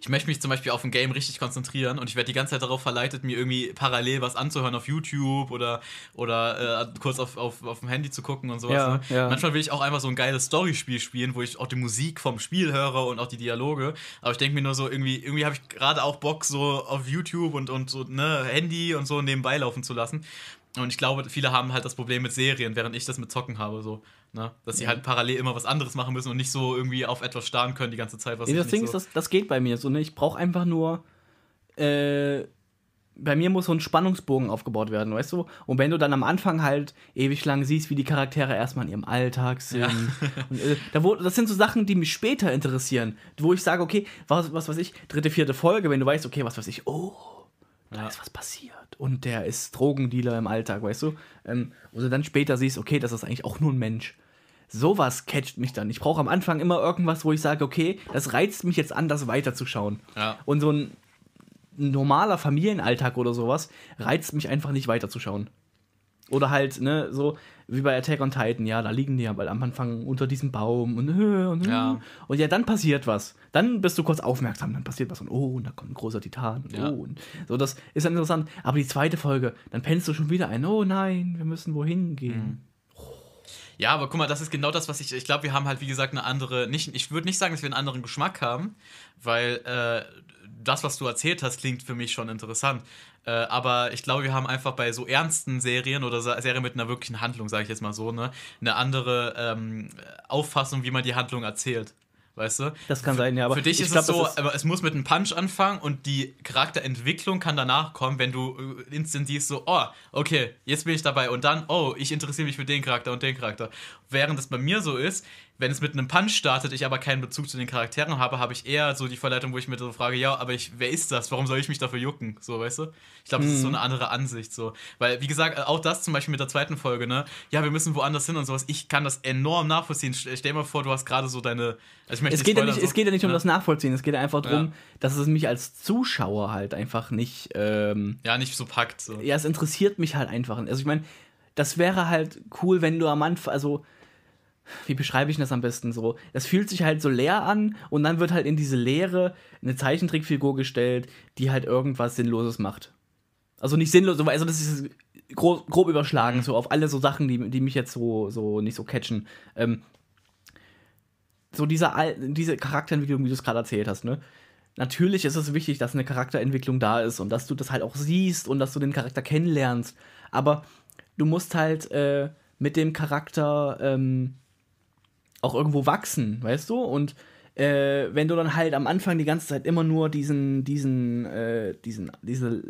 ich möchte mich zum Beispiel auf ein Game richtig konzentrieren und ich werde die ganze Zeit darauf verleitet, mir irgendwie parallel was anzuhören auf YouTube oder, oder äh, kurz auf, auf, auf dem Handy zu gucken und sowas.
Ja,
ne?
ja.
Manchmal will ich auch einfach so ein geiles Storyspiel spielen, wo ich auch die Musik vom Spiel höre und auch die Dialoge. Aber ich denke mir nur so, irgendwie, irgendwie habe ich gerade auch Bock, so auf YouTube und, und so, ne, Handy und so nebenbei laufen zu lassen. Und ich glaube, viele haben halt das Problem mit Serien, während ich das mit Zocken habe, so. Ne? Dass sie halt parallel immer was anderes machen müssen und nicht so irgendwie auf etwas starren können die ganze Zeit. Was ich
das
nicht
Ding
so
ist, das, das geht bei mir so. Ne? Ich brauche einfach nur. Äh, bei mir muss so ein Spannungsbogen aufgebaut werden, weißt du? Und wenn du dann am Anfang halt ewig lang siehst, wie die Charaktere erstmal in ihrem Alltag sind.
Ja.
Und, äh, da wo, das sind so Sachen, die mich später interessieren. Wo ich sage, okay, was, was weiß ich, dritte, vierte Folge, wenn du weißt, okay, was weiß ich, oh, da
Ja.
ist was passiert. Und der ist Drogendealer im Alltag, weißt du? Ähm, wo du dann später siehst, okay, das ist eigentlich auch nur ein Mensch. Sowas catcht mich dann. Ich brauche am Anfang immer irgendwas, wo ich sage, okay, das reizt mich jetzt an, das weiterzuschauen.
Ja.
Und so ein normaler Familienalltag oder sowas reizt mich einfach nicht weiterzuschauen. Oder halt, ne, so wie bei Attack on Titan, ja, da liegen die ja bald am Anfang unter diesem Baum und, äh, und, äh.
Ja.
und ja, dann passiert was. Dann bist du kurz aufmerksam, dann passiert was und oh, und da kommt ein großer Titan. Und,
Ja.
Oh, und so, das ist dann interessant. Aber die zweite Folge, dann pennst du schon wieder ein, oh nein, wir müssen wohin gehen.
Ja, aber guck mal, das ist genau das, was ich. Ich glaube, wir haben halt, wie gesagt, eine andere. Nicht, ich würde nicht sagen, dass wir einen anderen Geschmack haben, weil äh, das, was du erzählt hast, klingt für mich schon interessant. Äh, aber ich glaube, wir haben einfach bei so ernsten Serien oder Serien mit einer wirklichen Handlung, sage ich jetzt mal so, ne, eine andere ähm, Auffassung, wie man die Handlung erzählt. Weißt du?
Das kann sein, ja. Aber
Für dich
ich
ist
glaub,
es so,
ist-
aber es muss mit einem Punch anfangen und die Charakterentwicklung kann danach kommen, wenn du äh, instant siehst, so, oh, okay, jetzt bin ich dabei und dann, oh, ich interessiere mich für den Charakter und den Charakter. Während es bei mir so ist, wenn es mit einem Punch startet, ich aber keinen Bezug zu den Charakteren habe, habe ich eher so die Verleitung, wo ich mir so frage, ja, aber ich, wer ist das? Warum soll ich mich dafür jucken? So, weißt du? Ich glaube, das ist so
Mhm.
eine andere Ansicht, so. Weil, wie gesagt, auch das zum Beispiel mit der zweiten Folge, ne? Ja, wir müssen woanders hin und sowas. Ich kann das enorm nachvollziehen. Stell stell dir mal vor, du hast gerade so deine. Also
Es geht, ja nicht,
so.
es geht ja nicht um
Ja.
das Nachvollziehen, es geht ja einfach darum,
Ja.
dass es mich als Zuschauer halt einfach nicht. Ähm,
Ja, nicht so packt. So.
ja, es interessiert mich halt einfach. Also ich meine, das wäre halt cool, wenn du am Anfang, also wie beschreibe ich das am besten so? Das fühlt sich halt so leer an und dann wird halt in diese Leere eine Zeichentrickfigur gestellt, die halt irgendwas Sinnloses macht. Also nicht sinnlos, also das ist grob, grob überschlagen, so auf alle so Sachen, die, die mich jetzt so, so nicht so catchen. Ähm, so diese, diese Charakterentwicklung, wie du es gerade erzählt hast, ne? Natürlich ist es wichtig, dass eine Charakterentwicklung da ist und dass du das halt auch siehst und dass du den Charakter kennenlernst. Aber du musst halt äh, mit dem Charakter ähm, auch irgendwo wachsen, weißt du? Und äh, wenn du dann halt am Anfang die ganze Zeit immer nur diesen, diesen, äh, diesen, diese,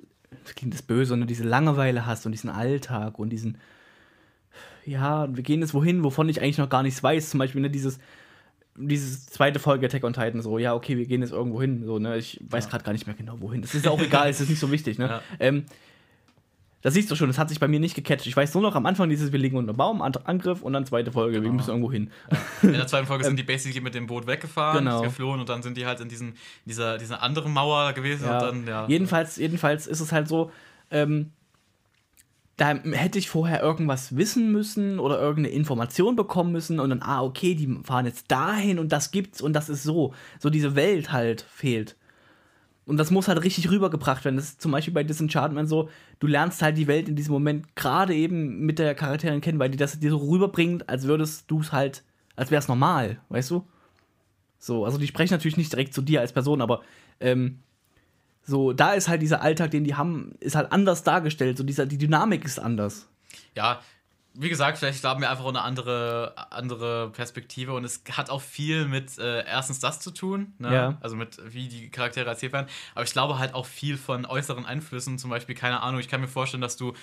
das klingt das böse, ne, diese Langeweile hast und diesen Alltag und diesen, ja, wir gehen jetzt wohin, wovon ich eigentlich noch gar nichts weiß. Zum Beispiel, ne, dieses, dieses zweite Folge Attack on Titan, so, ja, okay, wir gehen jetzt irgendwo hin, so, ne, ich weiß
Ja.
gerade gar nicht mehr genau wohin. Das ist auch egal, es ist nicht so wichtig, ne.
Ja.
Ähm, Das siehst du schon, das hat sich bei mir nicht gecatcht. Ich weiß nur noch am Anfang dieses, wir liegen unter Baum, An- Angriff und dann zweite Folge, wir
Genau.
müssen irgendwo hin.
In der zweiten Folge sind die basically mit dem Boot weggefahren,
Ähm, Genau.
geflohen und dann sind die halt in diesen, dieser, dieser anderen Mauer gewesen
Ja.
und dann, ja.
Jedenfalls, jedenfalls ist es halt so, ähm, da hätte ich vorher irgendwas wissen müssen oder irgendeine Information bekommen müssen und dann, ah, okay, die fahren jetzt dahin und das gibt's und das ist so. So diese Welt halt fehlt. Und das muss halt richtig rübergebracht werden. Das ist zum Beispiel bei Disenchantment so, du lernst halt die Welt in diesem Moment gerade eben mit der Charakterin kennen, weil die das dir so rüberbringt, als würdest du es halt, als wäre es normal, weißt du? So, also die sprechen natürlich nicht direkt zu dir als Person, aber ähm, so, da ist halt dieser Alltag, den die haben, ist halt anders dargestellt. So, dieser, die Dynamik ist anders.
ja, wie gesagt, vielleicht haben wir einfach auch eine andere, andere Perspektive und es hat auch viel mit äh, erstens das zu tun, ne?
Ja.
also mit wie die Charaktere erzählt werden, aber ich glaube halt auch viel von äußeren Einflüssen, zum Beispiel, keine Ahnung, ich kann mir vorstellen, dass du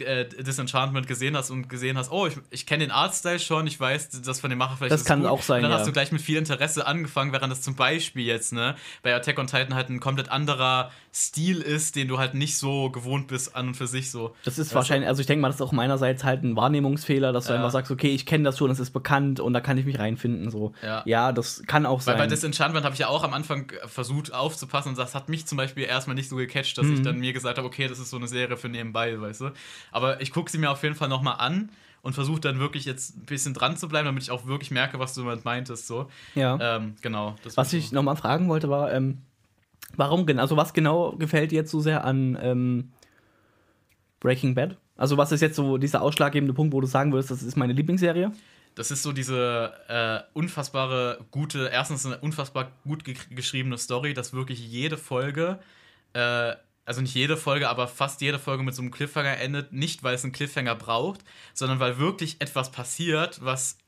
äh, Disenchantment gesehen hast und gesehen hast, oh, ich, ich kenne den Artstyle schon, ich weiß, das von dem Macher vielleicht
Das
ist
kann
gut.
auch sein,
Und dann
ja.
hast du gleich mit viel Interesse angefangen, während das zum Beispiel jetzt, ne, bei Attack on Titan halt ein komplett anderer Stil ist, den du halt nicht so gewohnt bist an und für sich so.
Das ist
du?
wahrscheinlich, also ich denke mal, das ist auch meinerseits halt ein Wahrnehmungsfehler, dass du
Ja.
einfach sagst, okay, ich kenne das schon, das ist bekannt und da kann ich mich reinfinden. So.
Ja.
das kann auch
Weil
sein.
bei Disenchantment habe ich ja auch am Anfang versucht aufzupassen und das hat mich zum Beispiel erstmal nicht so gecatcht, dass
Mhm.
ich dann mir gesagt habe, okay, das ist so eine Serie für nebenbei, weißt du. Aber ich gucke sie mir auf jeden Fall nochmal an und versuche dann wirklich jetzt ein bisschen dran zu bleiben, damit ich auch wirklich merke, was du damit meintest. So.
ja.
Ähm, genau.
was ich
so.
nochmal fragen wollte, war, ähm, warum genau, also was genau gefällt dir jetzt so sehr an ähm, Breaking Bad? Also was ist jetzt so dieser ausschlaggebende Punkt, wo du sagen würdest, das ist meine Lieblingsserie?
Das ist so diese äh, unfassbare gute, erstens eine unfassbar gut ge geschriebene Story, dass wirklich jede Folge, äh, also nicht jede Folge, aber fast jede Folge mit so einem Cliffhanger endet. Nicht, weil es einen Cliffhanger braucht, sondern weil wirklich etwas passiert, was,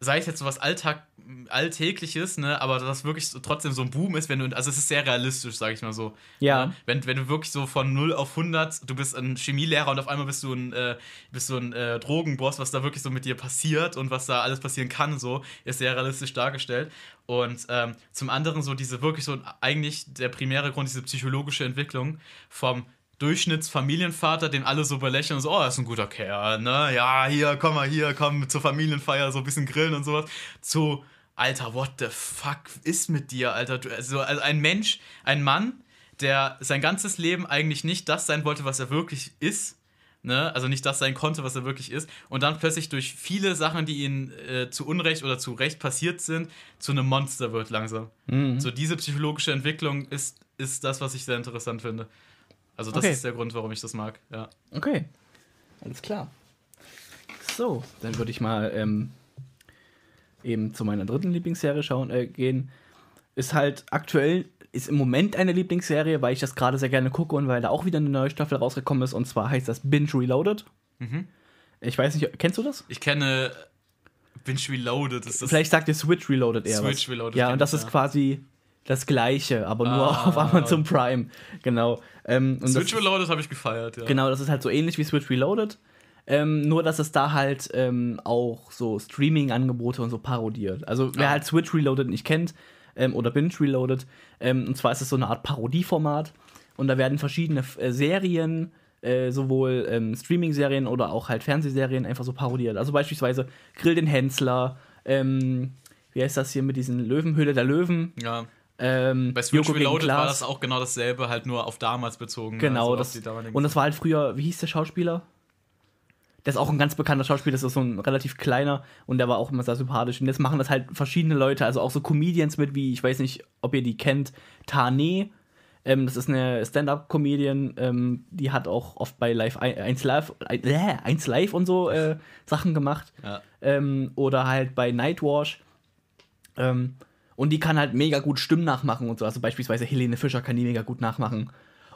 sei es jetzt so was Alltag, Alltägliches, ne, aber das wirklich trotzdem so ein Boom ist, wenn du, also es ist sehr realistisch, sag ich mal so.
Ja.
Ne? Wenn, wenn du wirklich so von 0 auf 100, du bist ein Chemielehrer und auf einmal bist du ein, äh, bist du ein äh, Drogenboss, was da wirklich so mit dir passiert und was da alles passieren kann, so, ist sehr realistisch dargestellt. Und ähm, zum anderen so diese wirklich so, eigentlich der primäre Grund, diese psychologische Entwicklung vom Durchschnittsfamilienvater, den alle so belächeln und so, oh, das ist ein guter Kerl, ne? Ja, hier, komm mal hier, komm zur Familienfeier, so ein bisschen grillen und sowas, zu, Alter, what the fuck ist mit dir, Alter? Du, also, also ein Mensch, ein Mann, der sein ganzes Leben eigentlich nicht das sein wollte, was er wirklich ist. Ne? Also nicht das sein konnte, was er wirklich ist. Und dann plötzlich durch viele Sachen, die ihm äh, zu Unrecht oder zu Recht passiert sind, zu einem Monster wird langsam.
Mhm.
So diese psychologische Entwicklung ist, ist das, was ich sehr interessant finde. Also das
Okay.
ist der Grund, warum ich das mag. Ja.
Okay, alles klar. So, dann würde ich mal ähm, eben zu meiner dritten Lieblingsserie schauen, äh, gehen. Ist halt aktuell, ist im Moment eine Lieblingsserie, weil ich das gerade sehr gerne gucke und weil da auch wieder eine neue Staffel rausgekommen ist. Und zwar heißt das Binge Reloaded.
Mhm.
Ich weiß nicht, kennst du das?
Ich kenne Binge Reloaded. Ist das
Vielleicht sagt ihr Switch Reloaded eher
Switch
was.
Reloaded
Ja, und das
ich,
ist
ja.
quasi das Gleiche, aber nur
Ah.
auf Amazon Prime. Genau. Ähm,
Switch
das,
Reloaded habe ich gefeiert, ja.
Genau, das ist halt so ähnlich wie Switch Reloaded. Ähm, nur, dass es da halt ähm, auch so Streaming-Angebote und so parodiert. Also, wer
Ah.
halt Switch Reloaded nicht kennt ähm, oder Binge Reloaded, ähm, und zwar ist es so eine Art Parodieformat und da werden verschiedene äh, Serien, äh, sowohl ähm, Streaming-Serien oder auch halt Fernsehserien einfach so parodiert. Also beispielsweise Grill den Hensler, ähm, wie heißt das hier mit diesen Löwenhöhle der Löwen?
ja.
Ähm,
Bei Switch
Joko
Reloaded war das auch genau dasselbe, halt nur auf damals bezogen.
Genau,
also
das, und das war halt früher, wie hieß der Schauspieler? Der ist auch ein ganz bekannter Schauspieler, das ist so ein relativ kleiner und der war auch immer sehr sympathisch. Und jetzt machen das halt verschiedene Leute, also auch so Comedians mit, wie, ich weiß nicht, ob ihr die kennt, Tane. Ähm, das ist eine Stand-Up-Comedian, ähm, die hat auch oft bei Live 1 Live, äh, 1 Live und so äh, Sachen gemacht.
Ja.
Ähm, oder halt bei Nightwash. Ähm, und die kann halt mega gut Stimmen nachmachen und so. Also beispielsweise Helene Fischer kann die mega gut nachmachen.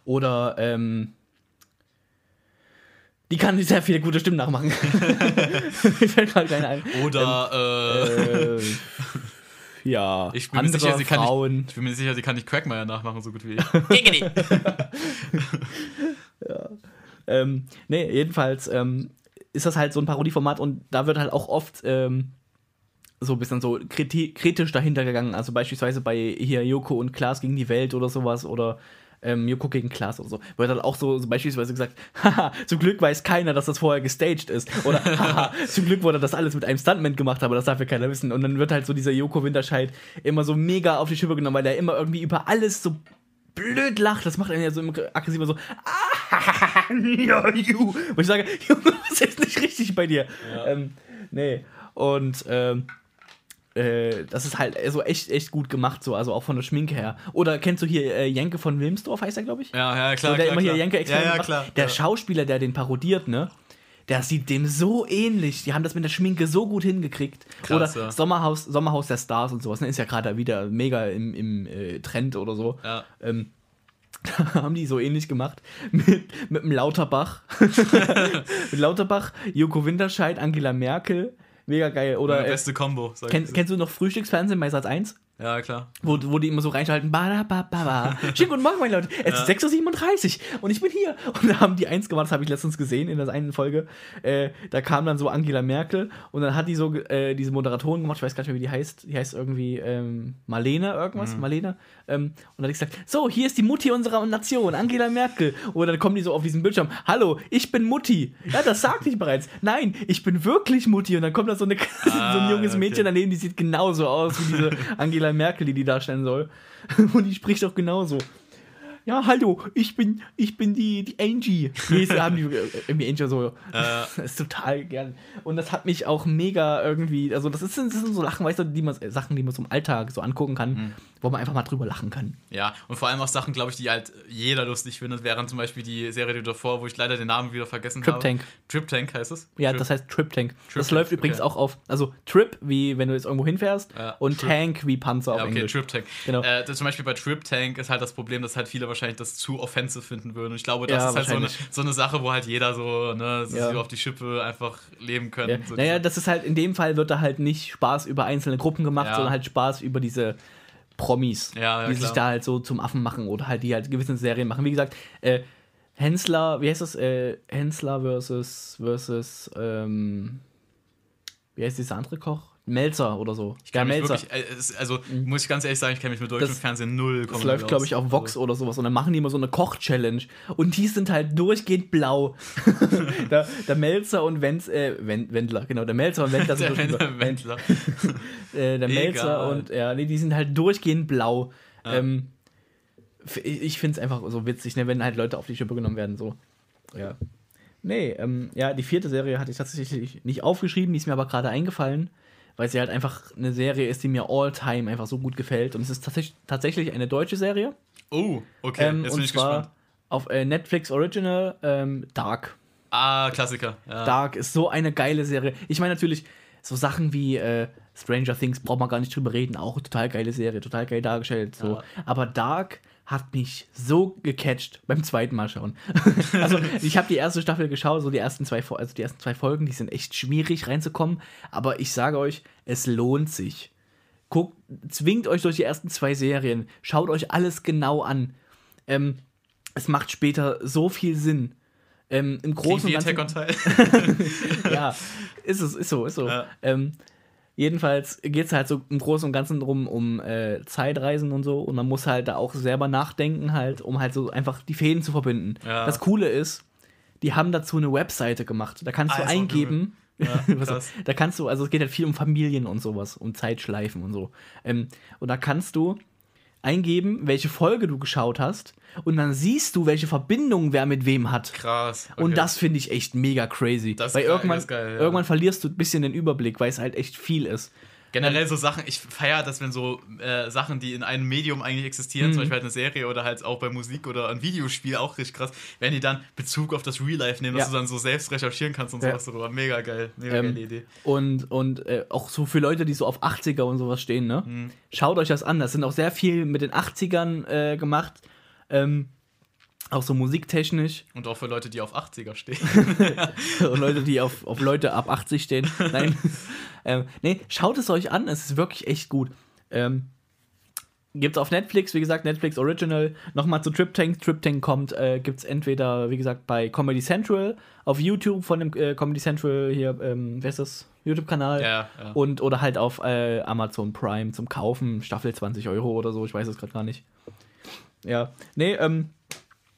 Oder ähm, die kann sehr viele gute Stimmen nachmachen. Mir fällt gerade keine ein.
Oder, äh,
Äh, ja,
ich bin mir
andere
sicher, sie kann
Frauen.
nicht, ich bin mir sicher, sie kann nicht Crackmeyer nachmachen, so gut wie ich.
Ähm, nee, jedenfalls ähm, ist das halt so ein Parodieformat und da wird halt auch oft ähm, so ein bisschen so kriti kritisch dahinter gegangen. Also beispielsweise bei hier Joko und Klaas gegen die Welt oder sowas oder ähm, Yoko gegen Klaas oder so. Wird dann auch so, so beispielsweise gesagt, haha, zum Glück weiß keiner, dass das vorher gestaged ist. Oder haha, zum Glück wurde das alles mit einem Stuntman gemacht, aber das darf ja keiner wissen. Und dann wird halt so dieser Joko Winterscheid immer so mega auf die Schippe genommen, weil der immer irgendwie über alles so blöd lacht. Das macht er ja so aggressiv so, ah, ja. Wo ich sage, Junge, was ist nicht richtig bei dir? Ja. Ähm, nee. Und ähm, äh, das ist halt so echt, echt gut gemacht, so, also auch von der Schminke her. Oder kennst du hier äh, Jenke von Wilmsdorf, heißt er, glaube ich?
Ja, ja, klar.
So, der
klar,
immer
klar.
hier Jenke extra
ja, ja, klar.
Der. Schauspieler, der den parodiert, ne? Der sieht dem so ähnlich. Die haben das mit der Schminke so gut hingekriegt.
Krass,
oder
ja.
Sommerhaus, Sommerhaus der Stars und sowas. Ne? Ist ja gerade wieder mega im, im äh, Trend oder so.
Ja.
Ähm, haben die so ähnlich gemacht. Mit, mit dem Lauterbach. mit Lauterbach, Joko Winterscheid, Angela Merkel. Mega geil. Oder
Meine
äh,
beste Combo.
kenn, kennst du noch Frühstücksfernsehen bei Satz 1?
Ja, klar.
Wo, wo die immer so reinschalten, ba, ba, ba, ba. Schönen guten Morgen, meine Leute. Es ist 6.37 Uhr und ich bin hier. Und da haben die eins gemacht, das habe ich letztens gesehen in der einen Folge. Äh, da kam dann so Angela Merkel und dann hat die so äh, diese Moderatorin gemacht, ich weiß gar nicht mehr, wie die heißt. Die heißt irgendwie ähm, Marlene irgendwas, Marlene. Ähm, und dann hat die gesagt, so, hier ist die Mutti unserer Nation, Angela Merkel. Und dann kommen die so auf diesen Bildschirm, hallo, ich bin Mutti. Ja, das sagte ich bereits. Nein, ich bin wirklich Mutti. Und dann kommt da so, eine, so ein
Ah,
junges
okay.
Mädchen daneben, die sieht genauso aus wie diese Angela Merkel, die die darstellen soll. Und die spricht auch genauso. Ja, hallo, ich bin, ich bin die, die Angie. Nee, haben die äh, irgendwie Angie so. Das ist total gern. Und das hat mich auch mega irgendwie, also das, ist, das sind so Lachen, weißt du, die man, äh, Sachen, die man so im Alltag so angucken kann,
Mhm.
wo man einfach mal drüber lachen kann.
Ja, und vor allem auch Sachen, glaube ich, die halt jeder lustig findet, während zum Beispiel die Serie davor, wo ich leider den Namen wieder vergessen
Trip
habe.
Tank.
Trip Tank heißt es?
Ja,
Trip
das heißt Trip Tank. das
Tank,
läuft übrigens
okay.
auch auf, also Trip, wie wenn du jetzt irgendwo hinfährst,
Ja,
und
Trip.
Tank wie Panzer auf
Ja, okay,
Englisch.
Trip Tank.
Genau.
Äh, das, zum Beispiel bei Trip Tank ist halt das Problem, dass halt viele wahrscheinlich das zu offensive finden würden. Und ich glaube, das
Ja,
ist halt so eine, so eine Sache, wo halt jeder so, ne, so
Ja.
auf die Schippe einfach leben können.
Ja.
So
naja, das ist halt, in dem Fall wird da halt nicht Spaß über einzelne Gruppen gemacht, sondern halt Spaß über diese Promis, die sich
klar.
da halt so zum Affen machen oder halt die halt gewisse Serien machen. Wie gesagt, äh, Hensler, wie heißt das? Äh, Hensler versus, versus, ähm, wie heißt dieser andere Koch? Melzer oder so.
ich kann
ja, Melzer.
wirklich, äh, also muss ich ganz ehrlich sagen, ich kenne mich mit deutschem
Das-
Fernsehen null
Das läuft, glaube ich, auf Vox
Also,
oder sowas. Und dann machen die immer so eine Koch-Challenge. Und die sind halt durchgehend blau. der, der Melzer und Wenz, äh, Wen- Wendler, genau. Der Melzer und Wendler sind
der. Wendler.
äh, der
Egal.
Melzer und ja, nee, die sind halt durchgehend blau. Ähm, f- ich ich finde es einfach so witzig, ne, wenn halt Leute auf die Schippe genommen werden, so. Ja. Nee, ähm, ja, die vierte Serie hatte ich tatsächlich nicht aufgeschrieben, die ist mir aber gerade eingefallen, weil sie halt einfach eine Serie ist, die mir all time einfach so gut gefällt. Und es ist tatsächlich, tatsächlich eine deutsche Serie.
Oh, okay,
Ähm,
jetzt
und
bin ich
zwar
gespannt.
auf äh, Netflix Original ähm, Dark.
Ah, Klassiker. Ja.
Dark ist so eine geile Serie. Ich meine natürlich, so Sachen wie äh, Stranger Things braucht man gar nicht drüber reden. Auch total geile Serie, total geil dargestellt. So.
Ja.
Aber Dark hat mich so gecatcht beim zweiten Mal schauen. also ich habe die erste Staffel geschaut, so die ersten zwei, also die ersten zwei Folgen, die sind echt schwierig reinzukommen. Aber ich sage euch, es lohnt sich. Guckt, zwingt euch durch die ersten zwei Serien. Schaut euch alles genau an. Ähm, es macht später so viel Sinn. Ähm, Im Großen und Ganzen ja, ist es, ist so, ist so.
Ja.
Ähm, jedenfalls geht es halt so im Großen und Ganzen drum um äh, Zeitreisen und so und man muss halt da auch selber nachdenken halt, um halt so einfach die Fäden zu verbinden.
Ja.
Das Coole ist, die haben dazu eine Webseite gemacht. Da kannst du
auch
eingeben.
Ja,
da kannst du, also es geht halt viel um Familien und sowas, um Zeitschleifen und so. Ähm, und da kannst du eingeben, welche Folge du geschaut hast und dann siehst du, welche Verbindung wer mit wem hat.
Krass. okay.
Und das finde ich echt mega crazy.
Das ist
weil
geil,
irgendwann,
geil, ja.
irgendwann verlierst du ein bisschen den Überblick, weil es halt echt viel ist.
Generell so Sachen, ich feiere das, wenn so äh, Sachen, die in einem Medium eigentlich existieren,
Mhm.
zum Beispiel halt eine Serie oder halt auch bei Musik oder ein Videospiel, auch richtig krass, wenn die dann Bezug auf das Real Life nehmen, dass
Ja.
du dann so selbst recherchieren kannst und
Ja.
sowas darüber. Mega geil, mega
Ähm,
geile Idee.
Und, und äh, auch so für Leute, die so auf 80er und sowas stehen, ne?
Mhm.
Schaut euch das an. Das sind auch sehr viel mit den 80ern äh, gemacht. Ähm, auch so musiktechnisch.
Und auch für Leute, die auf 80er stehen.
und Leute, die auf, auf Leute ab 80 stehen. Nein. ähm, nee, schaut es euch an. Es ist wirklich echt gut. Ähm, Gibt's auf Netflix, wie gesagt, Netflix Original. Nochmal zu Trip Tank. Trip Tank kommt, äh, gibt's entweder, wie gesagt, bei Comedy Central, auf YouTube von dem äh, Comedy Central hier, ähm, wer ist das? YouTube-Kanal.
ja, ja.
Und oder halt auf äh, Amazon Prime zum Kaufen, Staffel 20 Euro oder so, ich weiß es gerade gar nicht. Ja. Nee, ähm,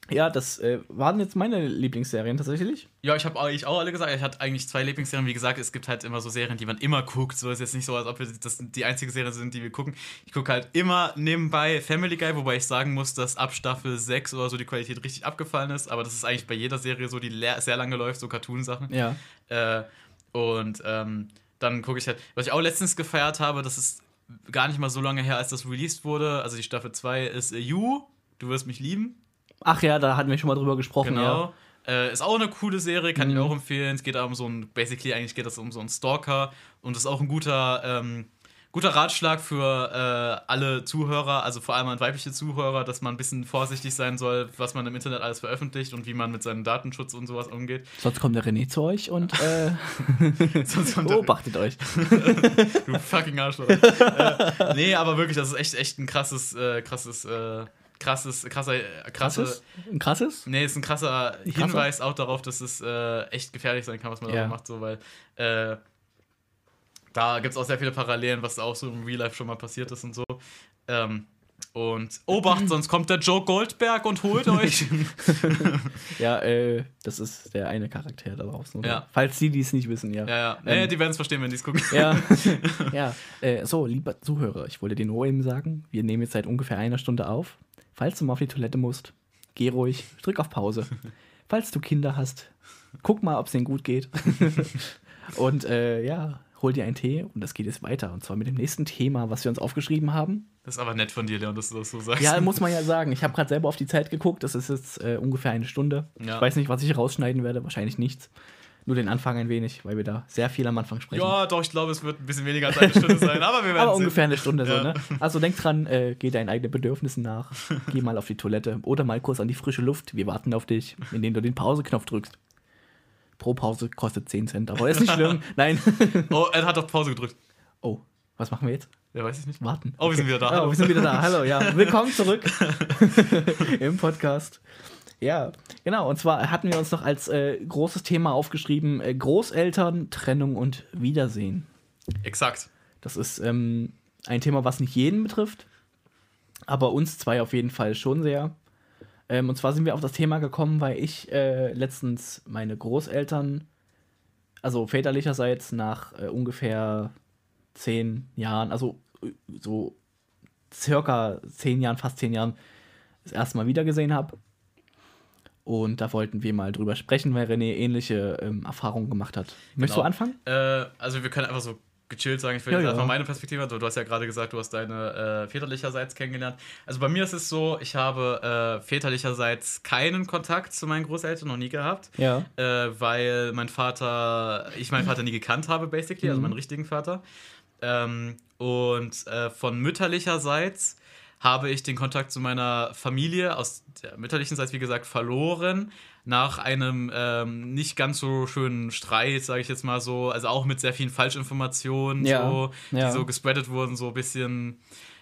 ja, das äh, waren jetzt meine Lieblingsserien tatsächlich.
Ja, ich habe eigentlich auch alle gesagt. Ich hatte eigentlich zwei Lieblingsserien. Wie gesagt, es gibt halt immer so Serien, die man immer guckt. So ist jetzt nicht so, als ob wir das die einzige Serie sind, die wir gucken. Ich gucke halt immer nebenbei Family Guy, wobei ich sagen muss, dass ab Staffel 6 oder so die Qualität richtig abgefallen ist. Aber das ist eigentlich bei jeder Serie so, die sehr lange läuft, so Cartoon-Sachen.
Ja.
Äh, und ähm, dann gucke ich halt, was ich auch letztens gefeiert habe, das ist gar nicht mal so lange her, als das released wurde. Also die Staffel 2 ist äh, You, du wirst mich lieben.
Ach ja, da hatten wir schon mal drüber gesprochen.
Genau.
Ja.
Äh, ist auch eine coole Serie, kann
Mhm.
ich auch empfehlen. Es geht um so ein, basically eigentlich geht das um so einen Stalker und ist auch ein guter, ähm, guter Ratschlag für äh, alle Zuhörer, also vor allem an weibliche Zuhörer, dass man ein bisschen vorsichtig sein soll, was man im Internet alles veröffentlicht und wie man mit seinem Datenschutz und sowas umgeht.
Sonst kommt der René zu euch und äh, beobachtet euch.
Du fucking Arschloch. äh, nee, aber wirklich, das ist echt, echt ein krasses, äh, krasses, äh, krasses, krasser, äh, krasse.
Krasses? Ein krasses?
Nee, ist ein krasser
Ein krasser?
Hinweis auch darauf, dass es äh, echt gefährlich sein kann, was man
Ja.
da macht, so, weil äh, da gibt es auch sehr viele Parallelen, was auch so im Real Life schon mal passiert ist und so. Ähm, und Obacht, sonst kommt der Joe Goldberg und holt euch.
Ja, äh, das ist der eine Charakter da draußen. oder?
Ja.
Falls die, die es nicht wissen, ja.
ja, ja.
Ähm,
Nee, die werden es verstehen, wenn die es gucken.
Ja, ja. Äh, so, lieber Zuhörer, ich wollte dir nur eben sagen, wir nehmen jetzt seit ungefähr einer Stunde auf. Falls du mal auf die Toilette musst, geh ruhig, drück auf Pause. Falls du Kinder hast, guck mal, ob es denen gut geht. und äh, ja, hol dir einen Tee und das geht jetzt weiter. Und zwar mit dem nächsten Thema, was wir uns aufgeschrieben haben.
Das ist aber nett von dir, Leon, dass du das so sagst.
Ja, muss man ja sagen. Ich habe gerade selber auf die Zeit geguckt. Das ist jetzt äh, ungefähr eine Stunde.
Ja.
Ich weiß nicht, was ich rausschneiden werde. Wahrscheinlich nichts. Nur den Anfang ein wenig, weil wir da sehr viel am Anfang sprechen.
Ja, doch, ich glaube, es wird ein bisschen weniger als eine Stunde sein, aber wir werden
Aber
sehen.
ungefähr eine Stunde so,
Ja.
ne? Also denk dran, äh, geh deinen eigenen Bedürfnissen nach. Geh mal auf die Toilette oder mal kurz an die frische Luft. Wir warten auf dich, indem du den Pauseknopf drückst. Pro Pause kostet 10 Cent, aber ist nicht schlimm. Nein.
Oh, er hat auf Pause gedrückt.
Oh, was machen wir jetzt?
Ja, weiß ich nicht.
Warten.
Oh, wir sind wieder da.
Oh, wir sind wieder da. Hallo, ja. Willkommen zurück im Podcast. Ja, genau. Und zwar hatten wir uns noch als äh, großes Thema aufgeschrieben: äh, Großeltern, Trennung und Wiedersehen.
Exakt.
Das ist ähm, ein Thema, was nicht jeden betrifft, aber uns zwei auf jeden Fall schon sehr. Ähm, und zwar sind wir auf das Thema gekommen, weil ich äh, letztens meine Großeltern, also väterlicherseits nach äh, ungefähr zehn Jahren, also äh, so circa zehn Jahren, fast zehn Jahren, das erste Mal wiedergesehen habe. Und da wollten wir mal drüber sprechen, weil René ähnliche ähm, Erfahrungen gemacht hat. Möchtest du
Genau.
anfangen?
Äh, also wir können einfach so gechillt sagen, ich will
Ja,
jetzt
ja.
einfach meine Perspektive, du, du hast ja gerade gesagt, du hast deine äh, väterlicherseits kennengelernt. Also bei mir ist es so, ich habe äh, väterlicherseits keinen Kontakt zu meinen Großeltern noch nie gehabt,
Ja.
äh, weil mein Vater, ich meinen Vater nie gekannt habe, basically, also
Mhm.
meinen richtigen Vater. Ähm, und äh, von mütterlicherseits habe ich den Kontakt zu meiner Familie aus der mütterlichen wie gesagt, verloren. Nach einem ähm, nicht ganz so schönen Streit, sage ich jetzt mal so. Also auch mit sehr vielen Falschinformationen,
Ja,
so,
ja.
die so gespreadet wurden, so ein bisschen.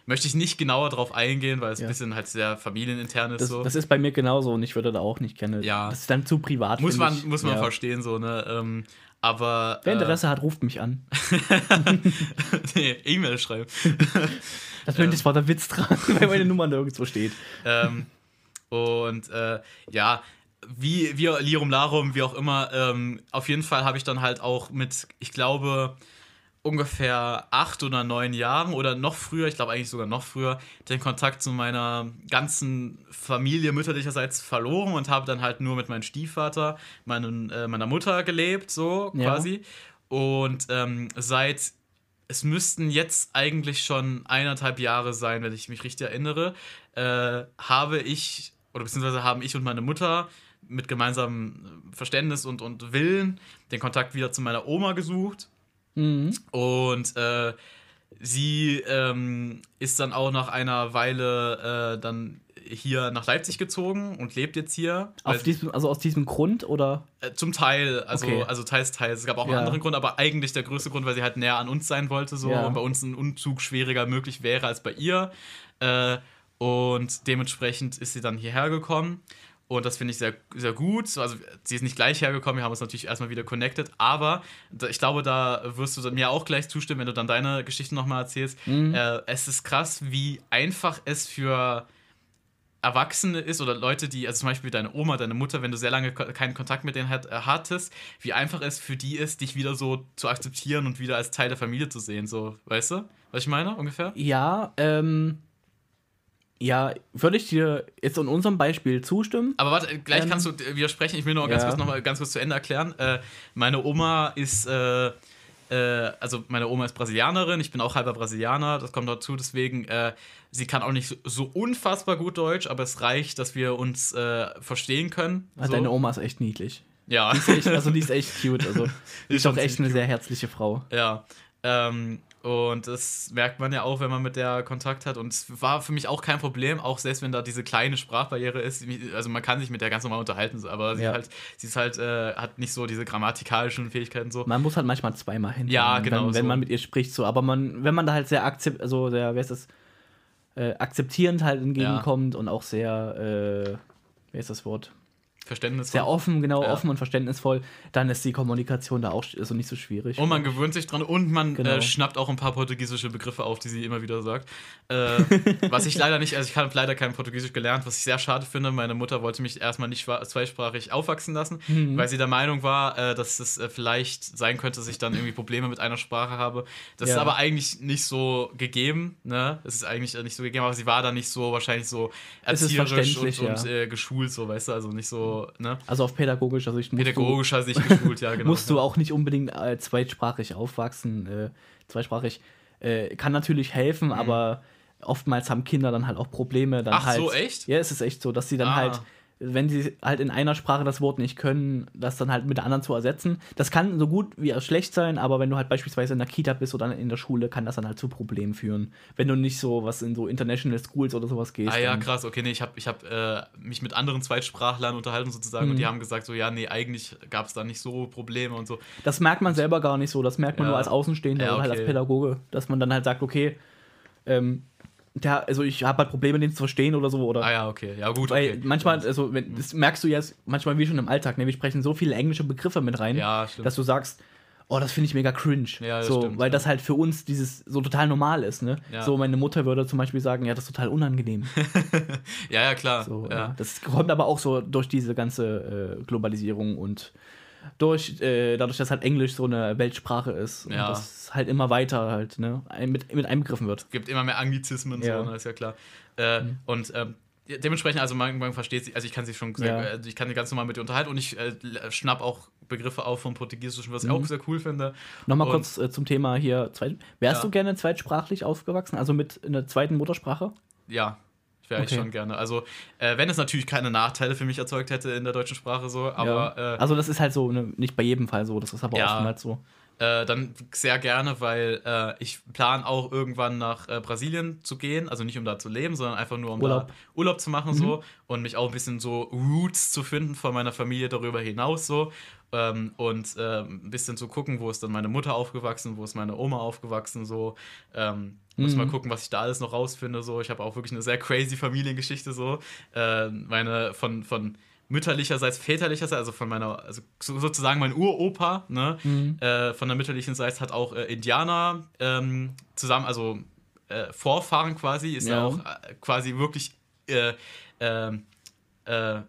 Möchte ich nicht genauer drauf eingehen, weil es
Ja.
ein bisschen halt sehr familienintern ist.
Das,
so.
das ist bei mir genauso und ich würde da auch nicht kennen.
Ja.
Das ist dann zu privat.
muss man,
ich.
muss man verstehen, so, ne? Ähm, aber.
Wer
äh,
Interesse hat, ruft mich an.
nee, E-Mail schreiben.
Das ähm. war der Witz dran, weil meine Nummer nirgendwo steht.
ähm, und äh, ja, wie, wie Lirum Larum, wie auch immer, ähm, auf jeden Fall habe ich dann halt auch mit, ich glaube, ungefähr acht oder neun Jahren oder noch früher, ich glaube eigentlich sogar noch früher, den Kontakt zu meiner ganzen Familie mütterlicherseits verloren und habe dann halt nur mit meinem Stiefvater, meinen, äh, meiner Mutter gelebt, so
Ja.
quasi. Und ähm, seit es müssten jetzt eigentlich schon eineinhalb Jahre sein, wenn ich mich richtig erinnere, äh, habe ich, oder beziehungsweise haben ich und meine Mutter mit gemeinsamem Verständnis und, und Willen den Kontakt wieder zu meiner Oma gesucht.
Mhm.
Und äh, sie ähm, ist dann auch nach einer Weile äh, dann hier nach Leipzig gezogen und lebt jetzt hier.
Diesem, also aus diesem Grund oder?
äh, zum Teil, also,
Okay.
also teils, teils. Es gab auch einen
Ja.
anderen Grund, aber eigentlich der größte Grund, weil sie halt näher an uns sein wollte so
Ja.
und bei uns ein Umzug schwieriger möglich wäre als bei ihr. Äh, und dementsprechend ist sie dann hierher gekommen. Und das finde ich sehr, sehr gut. So, Also, sie ist nicht gleich hergekommen, wir haben uns natürlich erstmal wieder connected, aber ich glaube, da wirst du mir auch gleich zustimmen, wenn du dann deine Geschichte nochmal erzählst.
Mhm.
Äh, es ist krass, wie einfach es für Erwachsene ist oder Leute, die, also zum Beispiel deine Oma, deine Mutter, wenn du sehr lange keinen Kontakt mit denen hat, äh, hattest, wie einfach es für die ist, dich wieder so zu akzeptieren und wieder als Teil der Familie zu sehen, so, weißt du, was ich meine, ungefähr?
Ja, ähm, ja, würde ich dir jetzt in unserem Beispiel zustimmen.
Aber warte, gleich
Ähm,
kannst du widersprechen. Ich will nur ganz
ja.
kurz noch mal ganz kurz zu Ende erklären. Äh, meine Oma ist, äh, äh, also meine Oma ist Brasilianerin. Ich bin auch halber Brasilianer. Das kommt dazu. Deswegen, äh, sie kann auch nicht so, so unfassbar gut Deutsch, aber es reicht, dass wir uns äh, verstehen können.
Ah,
so.
Deine Oma ist echt niedlich.
Ja.
Die echt, also die ist echt cute. Also die ist auch echt
ziemlich
eine sehr herzliche Frau.
Ja. Ähm, und das merkt man ja auch, wenn man mit der Kontakt hat. Und es war für mich auch kein Problem, auch selbst wenn da diese kleine Sprachbarriere ist. Also man kann sich mit der ganz normal unterhalten, aber sie,
Ja.
halt, sie ist halt, äh, hat nicht so diese grammatikalischen Fähigkeiten so.
Man muss halt manchmal zweimal hin.
Ja, genau
Wenn, wenn
so.
man mit ihr spricht, so. Aber man, wenn man da halt sehr akzept, also sehr, wer ist das, äh, akzeptierend halt entgegenkommt und auch sehr, äh, wer ist das Wort?
Verständnis.
Sehr offen, genau,
Ja.
offen und verständnisvoll, dann ist die Kommunikation da auch sch- also nicht so schwierig.
Und man gewöhnt sich dran und man
Genau.
äh, schnappt auch ein paar portugiesische Begriffe auf, die sie immer wieder sagt. Äh, was ich leider nicht, also ich habe leider kein Portugiesisch gelernt, was ich sehr schade finde. Meine Mutter wollte mich erstmal nicht zweisprachig aufwachsen lassen,
Mhm.
weil sie der Meinung war, äh, dass es äh, vielleicht sein könnte, dass ich dann irgendwie Probleme mit einer Sprache habe. Das ist
Ja.
aber eigentlich nicht so gegeben, ne? Es ist eigentlich äh, nicht so gegeben, aber sie war da nicht so wahrscheinlich so
ist
erzieherisch und, und
ja.
äh, geschult, so, weißt du, also nicht so, ne?
also auf pädagogischer Sicht musst
Pädagogischer Sicht geschult, ja,
du,
genau.
musst du auch nicht unbedingt äh, zweisprachig aufwachsen. Äh, zweisprachig äh, kann natürlich helfen, aber oftmals haben Kinder dann halt auch Probleme. Dann
Mhm. Ach
halt,
so, echt?
Ja, es ist echt so, dass sie dann
Ah.
halt, wenn sie halt in einer Sprache das Wort nicht können, das dann halt mit der anderen zu ersetzen. Das kann so gut wie auch schlecht sein, aber wenn du halt beispielsweise in der Kita bist oder in der Schule, kann das dann halt zu Problemen führen. Wenn du nicht so was in so International Schools oder sowas gehst.
Ah ja, krass, okay, nee, ich habe ich hab, äh, mich mit anderen Zweitsprachlern unterhalten sozusagen
Mhm.
und die haben gesagt, so, ja, nee, eigentlich gab es da nicht so Probleme und so.
Das merkt man selber gar nicht so. Das merkt man
Ja.
nur als Außenstehender
Ja,
oder halt
okay.
als Pädagoge, dass man dann halt sagt, okay, ähm, der, also ich habe halt Probleme, den zu verstehen oder so. Oder
Ah ja, okay, ja gut,
weil
okay.
manchmal, also wenn, das merkst du jetzt manchmal wie schon im Alltag, ne? wir sprechen so viele englische Begriffe mit rein,
Ja,
dass du sagst, oh, das finde ich mega cringe.
Ja,
so,
stimmt,
weil
ja.
das halt für uns dieses so total normal ist, ne?
Ja.
So, meine Mutter würde zum Beispiel sagen, ja, das ist total unangenehm.
ja, ja, klar.
So. Das kommt aber auch so durch diese ganze äh, Globalisierung und durch, äh, dadurch, dass halt Englisch so eine Weltsprache ist
Ja.
und das halt immer weiter halt, ne, mit, mit einbegriffen wird.
gibt immer mehr Anglizismen,
Ja.
so, ne, ist ja klar. Äh, Und ähm, dementsprechend, also man, man versteht sie, also ich kann sie schon sehr,
Ja.
also ich kann sie ganz normal mit ihr unterhalten und ich äh, schnapp auch Begriffe auf vom Portugiesischen, was ich auch sehr cool finde.
Nochmal
Und-
kurz äh, zum Thema hier. Zweit Wärst
Ja.
du gerne zweitsprachlich aufgewachsen, also mit einer zweiten Muttersprache?
Ja, wäre ich
Okay.
schon gerne. Also, äh, wenn es natürlich keine Nachteile für mich erzeugt hätte in der deutschen Sprache so, aber
ja.
äh,
also das ist halt so, ne, nicht bei jedem Fall so, das ist aber
Ja.
oftmals so.
Äh, dann sehr gerne, weil äh, ich plane auch irgendwann nach äh, Brasilien zu gehen. Also nicht um da zu leben, sondern einfach nur um
Urlaub.
da Urlaub zu machen so und mich auch ein bisschen so Roots zu finden von meiner Familie darüber hinaus so. Ähm, und äh, ein bisschen zu gucken, wo ist dann meine Mutter aufgewachsen, wo ist meine Oma aufgewachsen so. Ähm, muss
Mhm.
mal gucken, was ich da alles noch rausfinde so. Ich habe auch wirklich eine sehr crazy Familiengeschichte so. Äh, meine von von mütterlicherseits, väterlicherseits, also von meiner, also so- sozusagen mein Uropa, ne,
Mhm.
äh, von der mütterlichen Seite hat auch äh, Indianer ähm, zusammen, also äh, Vorfahren quasi, ist ja
Ja.
auch äh, quasi wirklich äh, ähm, äh, äh,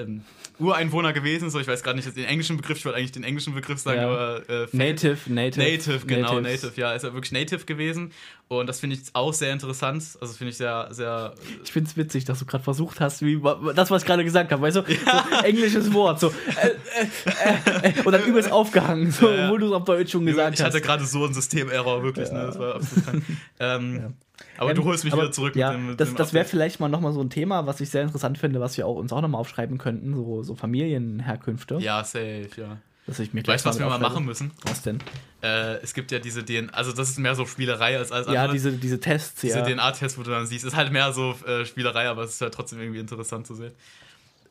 ähm, Ureinwohner gewesen, so ich weiß gerade nicht den englischen Begriff, ich wollte eigentlich den englischen Begriff sagen,
Ja.
aber äh,
Native, Native.
Native, genau,
Natives.
Native, ja, ist er wirklich Native gewesen und das finde ich auch sehr interessant, also finde ich sehr, sehr,
Ich finde es witzig, dass du gerade versucht hast, wie das, was ich gerade gesagt habe, weißt du, so englisches Wort, so äh, äh, äh, äh, und dann übelst aufgehangen, so,
Ja, ja.
obwohl du es auf Deutsch schon gesagt
ich hatte
hast.
gerade so einen Systemerror, wirklich, ne, das war absolut krank. ähm, Aber
Ähm,
du holst mich
aber,
wieder zurück
ja,
mit dem, mit
das, das wäre vielleicht mal nochmal so ein Thema, was ich sehr interessant finde, was wir auch uns auch nochmal aufschreiben könnten, so, so Familienherkünfte.
Ja, safe, ja.
Dass ich mir
Weißt du, was wir mal machen müssen?
Was denn?
Äh, es gibt ja diese DNA, also das ist mehr so Spielerei als alles
Ja,
andere.
diese, diese Tests,
diese
ja.
DNA-Tests, wo du dann siehst, ist halt mehr so äh, Spielerei, aber es ist halt trotzdem irgendwie interessant zu sehen.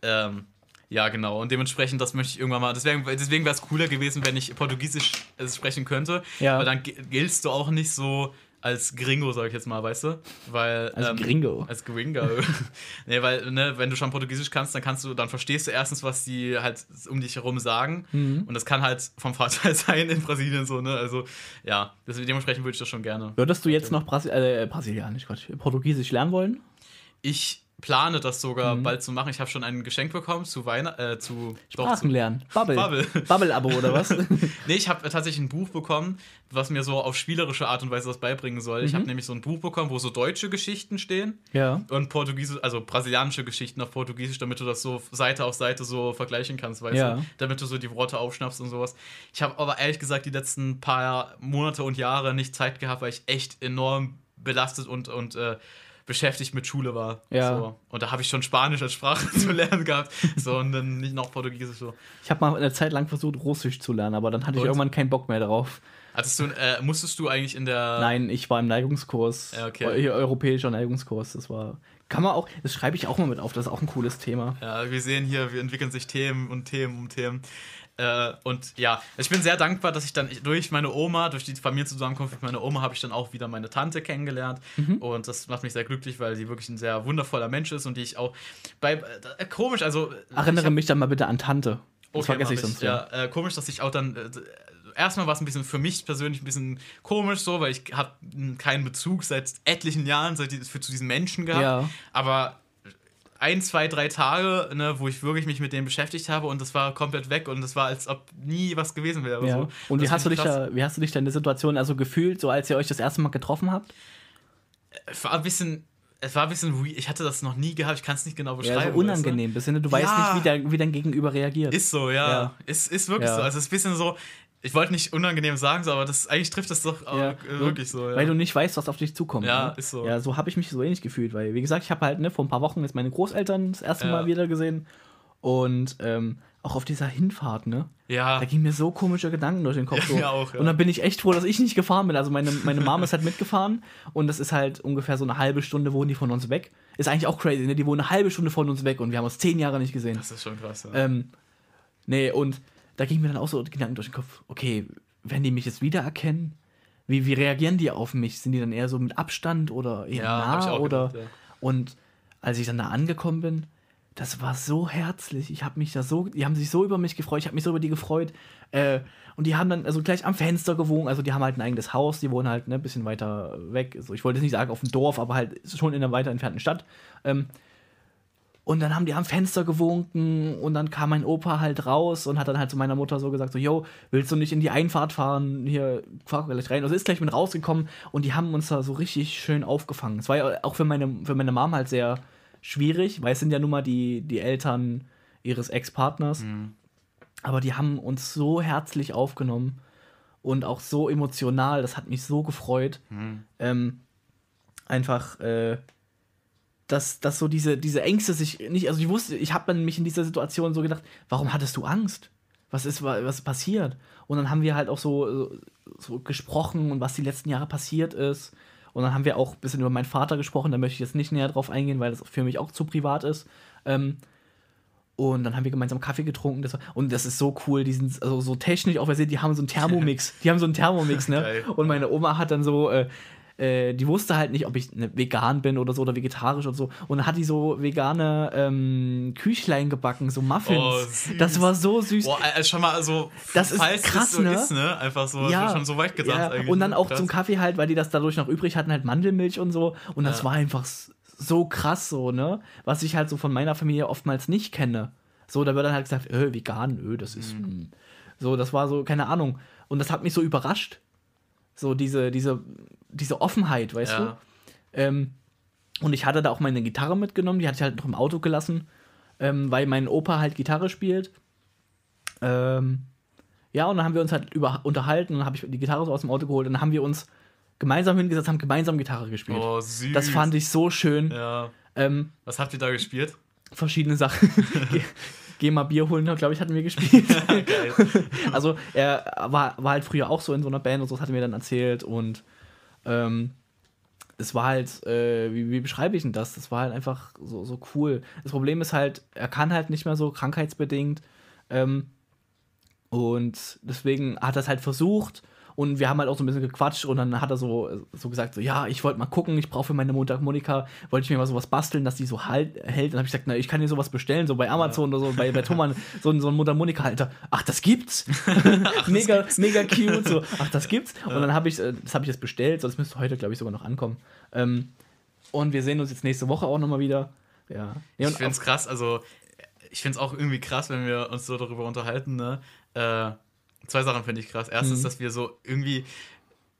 Ähm, ja, genau. Und dementsprechend, das möchte ich irgendwann mal. Deswegen, deswegen wäre es cooler gewesen, wenn ich Portugiesisch äh, sprechen könnte.
Ja.
Weil dann gi- giltst du auch nicht so als Gringo, sag ich jetzt mal, weißt du? Weil,
Als
ähm,
Gringo.
Als Gringo. nee, weil, ne, wenn du schon Portugiesisch kannst, dann kannst du, dann verstehst du erstens, was die halt um dich herum sagen.
Mhm.
Und das kann halt vom Vorteil sein in Brasilien so, ne? Also, ja, deswegen, dementsprechend würde ich das schon gerne.
Würdest du jetzt noch Brasi äh, Brasilianisch, Gott, Portugiesisch lernen wollen?
Ich plane das sogar bald zu machen. Ich habe schon ein Geschenk bekommen zu Weihnachten, äh, zu
Sprachen lernen. Bubble.
Bubble.
Bubble-Abo oder was?
Nee, ich habe tatsächlich ein Buch bekommen, was mir so auf spielerische Art und Weise was beibringen soll. Ich habe nämlich so ein Buch bekommen, wo so deutsche Geschichten stehen
ja.
und portugiesische, also brasilianische Geschichten auf Portugiesisch, damit du das so Seite auf Seite so vergleichen kannst, weißt
Ja.
du? Damit du so die Worte aufschnappst und sowas. Ich habe aber ehrlich gesagt die letzten paar Monate und Jahre nicht Zeit gehabt, weil ich echt enorm belastet und, und äh, beschäftigt mit Schule war.
Ja.
So. Und da habe ich schon Spanisch als Sprache zu lernen gehabt. So, und dann nicht noch Portugiesisch so.
Ich habe mal eine Zeit lang versucht, Russisch zu lernen, aber dann hatte ich
Und?
irgendwann keinen Bock mehr darauf.
Hattest du, äh, musstest du eigentlich in der.
Nein, ich war im Neigungskurs.
Ja, okay.
Eu europäischer Neigungskurs. Das war. Kann man auch, das schreibe ich auch mal mit auf, das ist auch ein cooles Thema.
Ja, wir sehen hier, wir entwickeln sich Themen und Themen um Themen. Äh, und ja, ich bin sehr dankbar, dass ich dann durch meine Oma, durch die Familienzusammenkunft mit meiner Oma, habe ich dann auch wieder meine Tante kennengelernt.
Mhm.
Und das macht mich sehr glücklich, weil sie wirklich ein sehr wundervoller Mensch ist und die ich auch bei. Äh, komisch, also.
Erinnere mich dann mal bitte an Tante. Das
Okay,
vergesse ich sonst.
Ja, äh, komisch, dass ich auch dann. Äh, erstmal war es ein bisschen für mich persönlich ein bisschen komisch so, weil ich habe keinen Bezug seit etlichen Jahren seit für, zu diesen Menschen gehabt.
Ja.
Aber ein, zwei, drei Tage, ne, wo ich wirklich mich mit denen beschäftigt habe und das war komplett weg und das war, als ob nie was gewesen wäre.
Ja.
So.
Und wie hast, du dich da, wie hast du dich da in der Situation also gefühlt, so als ihr euch das erste Mal getroffen habt?
Es war ein bisschen. Es war ein bisschen. Ich hatte das noch nie gehabt, ich kann es nicht genau beschreiben.
Ja, so
weißt du?
unangenehm. Bisschen, du weißt
Ja.
nicht, wie, der, wie dein Gegenüber reagiert.
Ist so, ja.
Ja.
Ist, ist wirklich
Ja.
so. Also es ist ein bisschen so. Ich wollte nicht unangenehm sagen, so, aber das eigentlich trifft das doch
Ja,
äh, wirklich so. Ja.
Weil du nicht weißt, was auf dich zukommt.
Ja,
ne?
ist so.
Ja, so habe ich mich so ähnlich gefühlt, weil, wie gesagt, ich habe halt ne, vor ein paar Wochen jetzt meine Großeltern das erste
Ja.
Mal wieder gesehen. Und ähm, auch auf dieser Hinfahrt, ne?
ja.
Da gingen mir so komische Gedanken durch den Kopf.
Ja,
so.
mir auch, ja.
Und dann bin ich echt froh, dass ich nicht gefahren bin. Also meine, meine Mom ist halt mitgefahren und das ist halt ungefähr so eine halbe Stunde wohnen die von uns weg. Ist eigentlich auch crazy, ne? Die wohnen eine halbe Stunde von uns weg und wir haben uns zehn Jahre nicht gesehen.
Das ist schon krass. Ja.
Ähm, nee, und da ging mir dann auch so Gedanken durch den Kopf, okay, werden die mich jetzt wiedererkennen? Wie, wie reagieren die auf mich? Sind die dann eher so mit Abstand oder eher
Ja,
nah? Oder
gedacht, ja.
und als ich dann da angekommen bin, das war so herzlich. Ich habe mich da so, die haben sich so über mich gefreut, ich habe mich so über die gefreut. Äh, und die haben dann also gleich am Fenster gewohnt, also die haben halt ein eigenes Haus, die wohnen halt ne, ein bisschen weiter weg. Also ich wollte jetzt nicht sagen auf dem Dorf, aber halt schon in einer weiter entfernten Stadt. Ähm, und dann haben die am Fenster gewunken und dann kam mein Opa halt raus und hat dann halt zu meiner Mutter so gesagt, so, yo, willst du nicht in die Einfahrt fahren? Hier, fahr gleich rein. Also ist gleich mit rausgekommen und die haben uns da so richtig schön aufgefangen. Es war ja auch für meine, für meine Mom halt sehr schwierig, weil es sind ja nun mal die, die Eltern ihres Ex-Partners. Aber die haben uns so herzlich aufgenommen und auch so emotional, das hat mich so gefreut. Ähm, einfach, äh, dass, dass so diese, diese Ängste sich nicht, also ich wusste, ich habe mich in dieser Situation so gedacht, warum hattest du Angst? Was ist, wa- was ist passiert? Und dann haben wir halt auch so, so gesprochen und was die letzten Jahre passiert ist. Und dann haben wir auch ein bisschen über meinen Vater gesprochen, da möchte ich jetzt nicht näher drauf eingehen, weil das für mich auch zu privat ist. Ähm, und dann haben wir gemeinsam Kaffee getrunken. Das war, und das ist so cool, die sind also so technisch auch versiert, die haben so einen Thermomix. Die haben so einen Thermomix, ne?
Geil.
Und meine Oma hat dann so, äh, äh, die wusste halt nicht, ob ich ne, vegan bin oder so oder vegetarisch oder so. Und dann hat die so vegane ähm, Küchlein gebacken, so Muffins.
Oh,
das war so süß.
Boah, äh, schon mal so,
Das ist krass,
so
ne?
ist, ne? Einfach so, ja, schon so weit gedacht
ja.
eigentlich.
Und dann auch
Krass.
zum Kaffee halt, weil die das dadurch noch übrig hatten, halt Mandelmilch und so. Und das
Ja.
war einfach so krass so, ne? Was ich halt so von meiner Familie oftmals nicht kenne. So, da wird dann halt gesagt, äh, vegan, öh, das ist.
Mhm.
mm. So, das war so, keine Ahnung. Und das hat mich so überrascht. So, diese, diese, diese Offenheit, weißt
Ja.
du? Ähm, und ich hatte da auch meine Gitarre mitgenommen, die hatte ich halt noch im Auto gelassen, ähm, weil mein Opa halt Gitarre spielt. Ähm, ja, und dann haben wir uns halt über, unterhalten und dann habe ich die Gitarre so aus dem Auto geholt und dann haben wir uns gemeinsam hingesetzt, haben gemeinsam Gitarre gespielt.
Oh, süß.
das fand ich so schön.
Ja.
Ähm,
Was habt ihr da gespielt?
verschiedene Sachen. Geh, mal Bier holen, glaube ich, hatten wir gespielt. Also er war, war halt früher auch so in so einer Band und so, das hat er mir dann erzählt und ähm, es war halt, äh, wie, wie beschreibe ich denn das? Das war halt einfach so, so cool. Das Problem ist halt, er kann halt nicht mehr so krankheitsbedingt ähm, und deswegen hat er es halt versucht und wir haben halt auch so ein bisschen gequatscht und dann hat er so, so gesagt, so, ja, ich wollte mal gucken, ich brauche für meine Mundharmonika, wollte ich mir mal sowas basteln, dass die so halt, hält. Dann habe ich gesagt, na, ich kann dir sowas bestellen, so bei Amazon oder so, bei, bei Thomann, so, ein- so ein Mundharmonika-Halter. Ach, das gibt's? mega, mega cute, so, ach, das gibt's? Und dann habe ich, äh, das habe ich jetzt bestellt, so, das müsste heute, glaube ich, sogar noch ankommen. Ähm, und wir sehen uns jetzt nächste Woche auch nochmal wieder. Ja.
Ich
und
finde es krass, also ich finde es auch irgendwie krass, wenn wir uns so darüber unterhalten, ne? Äh, zwei Sachen finde ich krass. Erstens,
Mhm.
dass wir so irgendwie.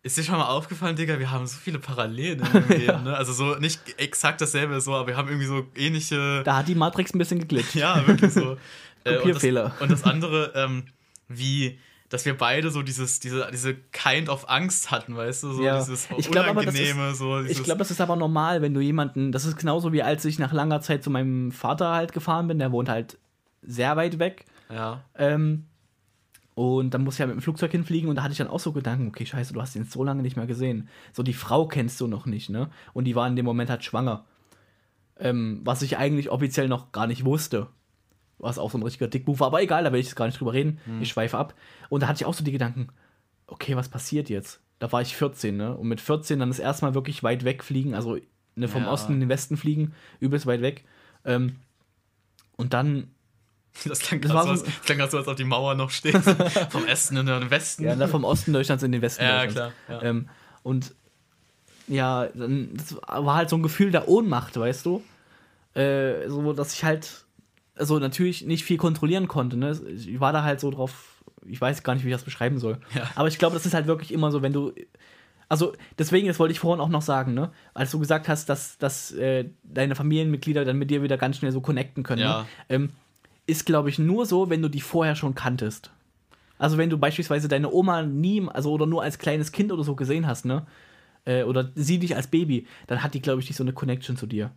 Ist dir schon mal aufgefallen, Digga, wir haben so viele Parallelen Leben, ne? Also so nicht exakt dasselbe so, aber wir haben irgendwie so ähnliche.
da hat die Matrix ein bisschen geglitscht.
Ja, wirklich so. Äh, und,
Kopierfehler.
und das andere, ähm, wie, dass wir beide so dieses, diese, diese kind of Angst hatten, weißt du, so
Ja.
dieses
Ich glaub aber, das ist-
Unangenehme, so
Ich glaube, das ist aber normal, wenn du jemanden, das ist genauso wie als ich nach langer Zeit zu meinem Vater halt gefahren bin, der wohnt halt sehr weit weg.
ja,
Ähm, und dann muss ich ja mit dem Flugzeug hinfliegen und da hatte ich dann auch so Gedanken, okay, scheiße, du hast ihn so lange nicht mehr gesehen. So, die Frau kennst du noch nicht, ne? Und die war in dem Moment halt schwanger. Ähm, was ich eigentlich offiziell noch gar nicht wusste. Was auch so ein richtiger Dickbuch war, aber egal, da will ich jetzt gar nicht drüber reden. Ich schweife ab. Und da hatte ich auch so die Gedanken, okay, was passiert jetzt? Da war ich 14, ne? Und mit 14 dann das erste Mal wirklich weit weg fliegen, also ne, vom
Ja.
Osten in den Westen fliegen, übelst weit weg. Ähm, und dann
das klang gerade so, als- so, als ob die Mauer noch steht. Vom Osten in den Westen.
Ja, ne, vom Osten Deutschlands in den Westen
Ja,
Deutschlands.
klar, ja.
Ähm, und ja, dann das war halt so ein Gefühl der Ohnmacht, weißt du? Äh, so, dass ich halt, also natürlich nicht viel kontrollieren konnte. Ne? Ich war da halt so drauf, ich weiß gar nicht, wie ich das beschreiben soll.
Ja.
Aber ich glaube, das ist halt wirklich immer so, wenn du. Also, deswegen, das wollte ich vorhin auch noch sagen, ne? Als du gesagt hast, dass, dass äh, deine Familienmitglieder dann mit dir wieder ganz schnell so connecten können.
Ja.
Ne? Ähm, ist, glaube ich, nur so, wenn du die vorher schon kanntest. Also wenn du beispielsweise deine Oma nie, also oder nur als kleines Kind oder so gesehen hast, ne? Äh, oder sie dich als Baby, dann hat die, glaube ich, nicht so eine Connection zu dir.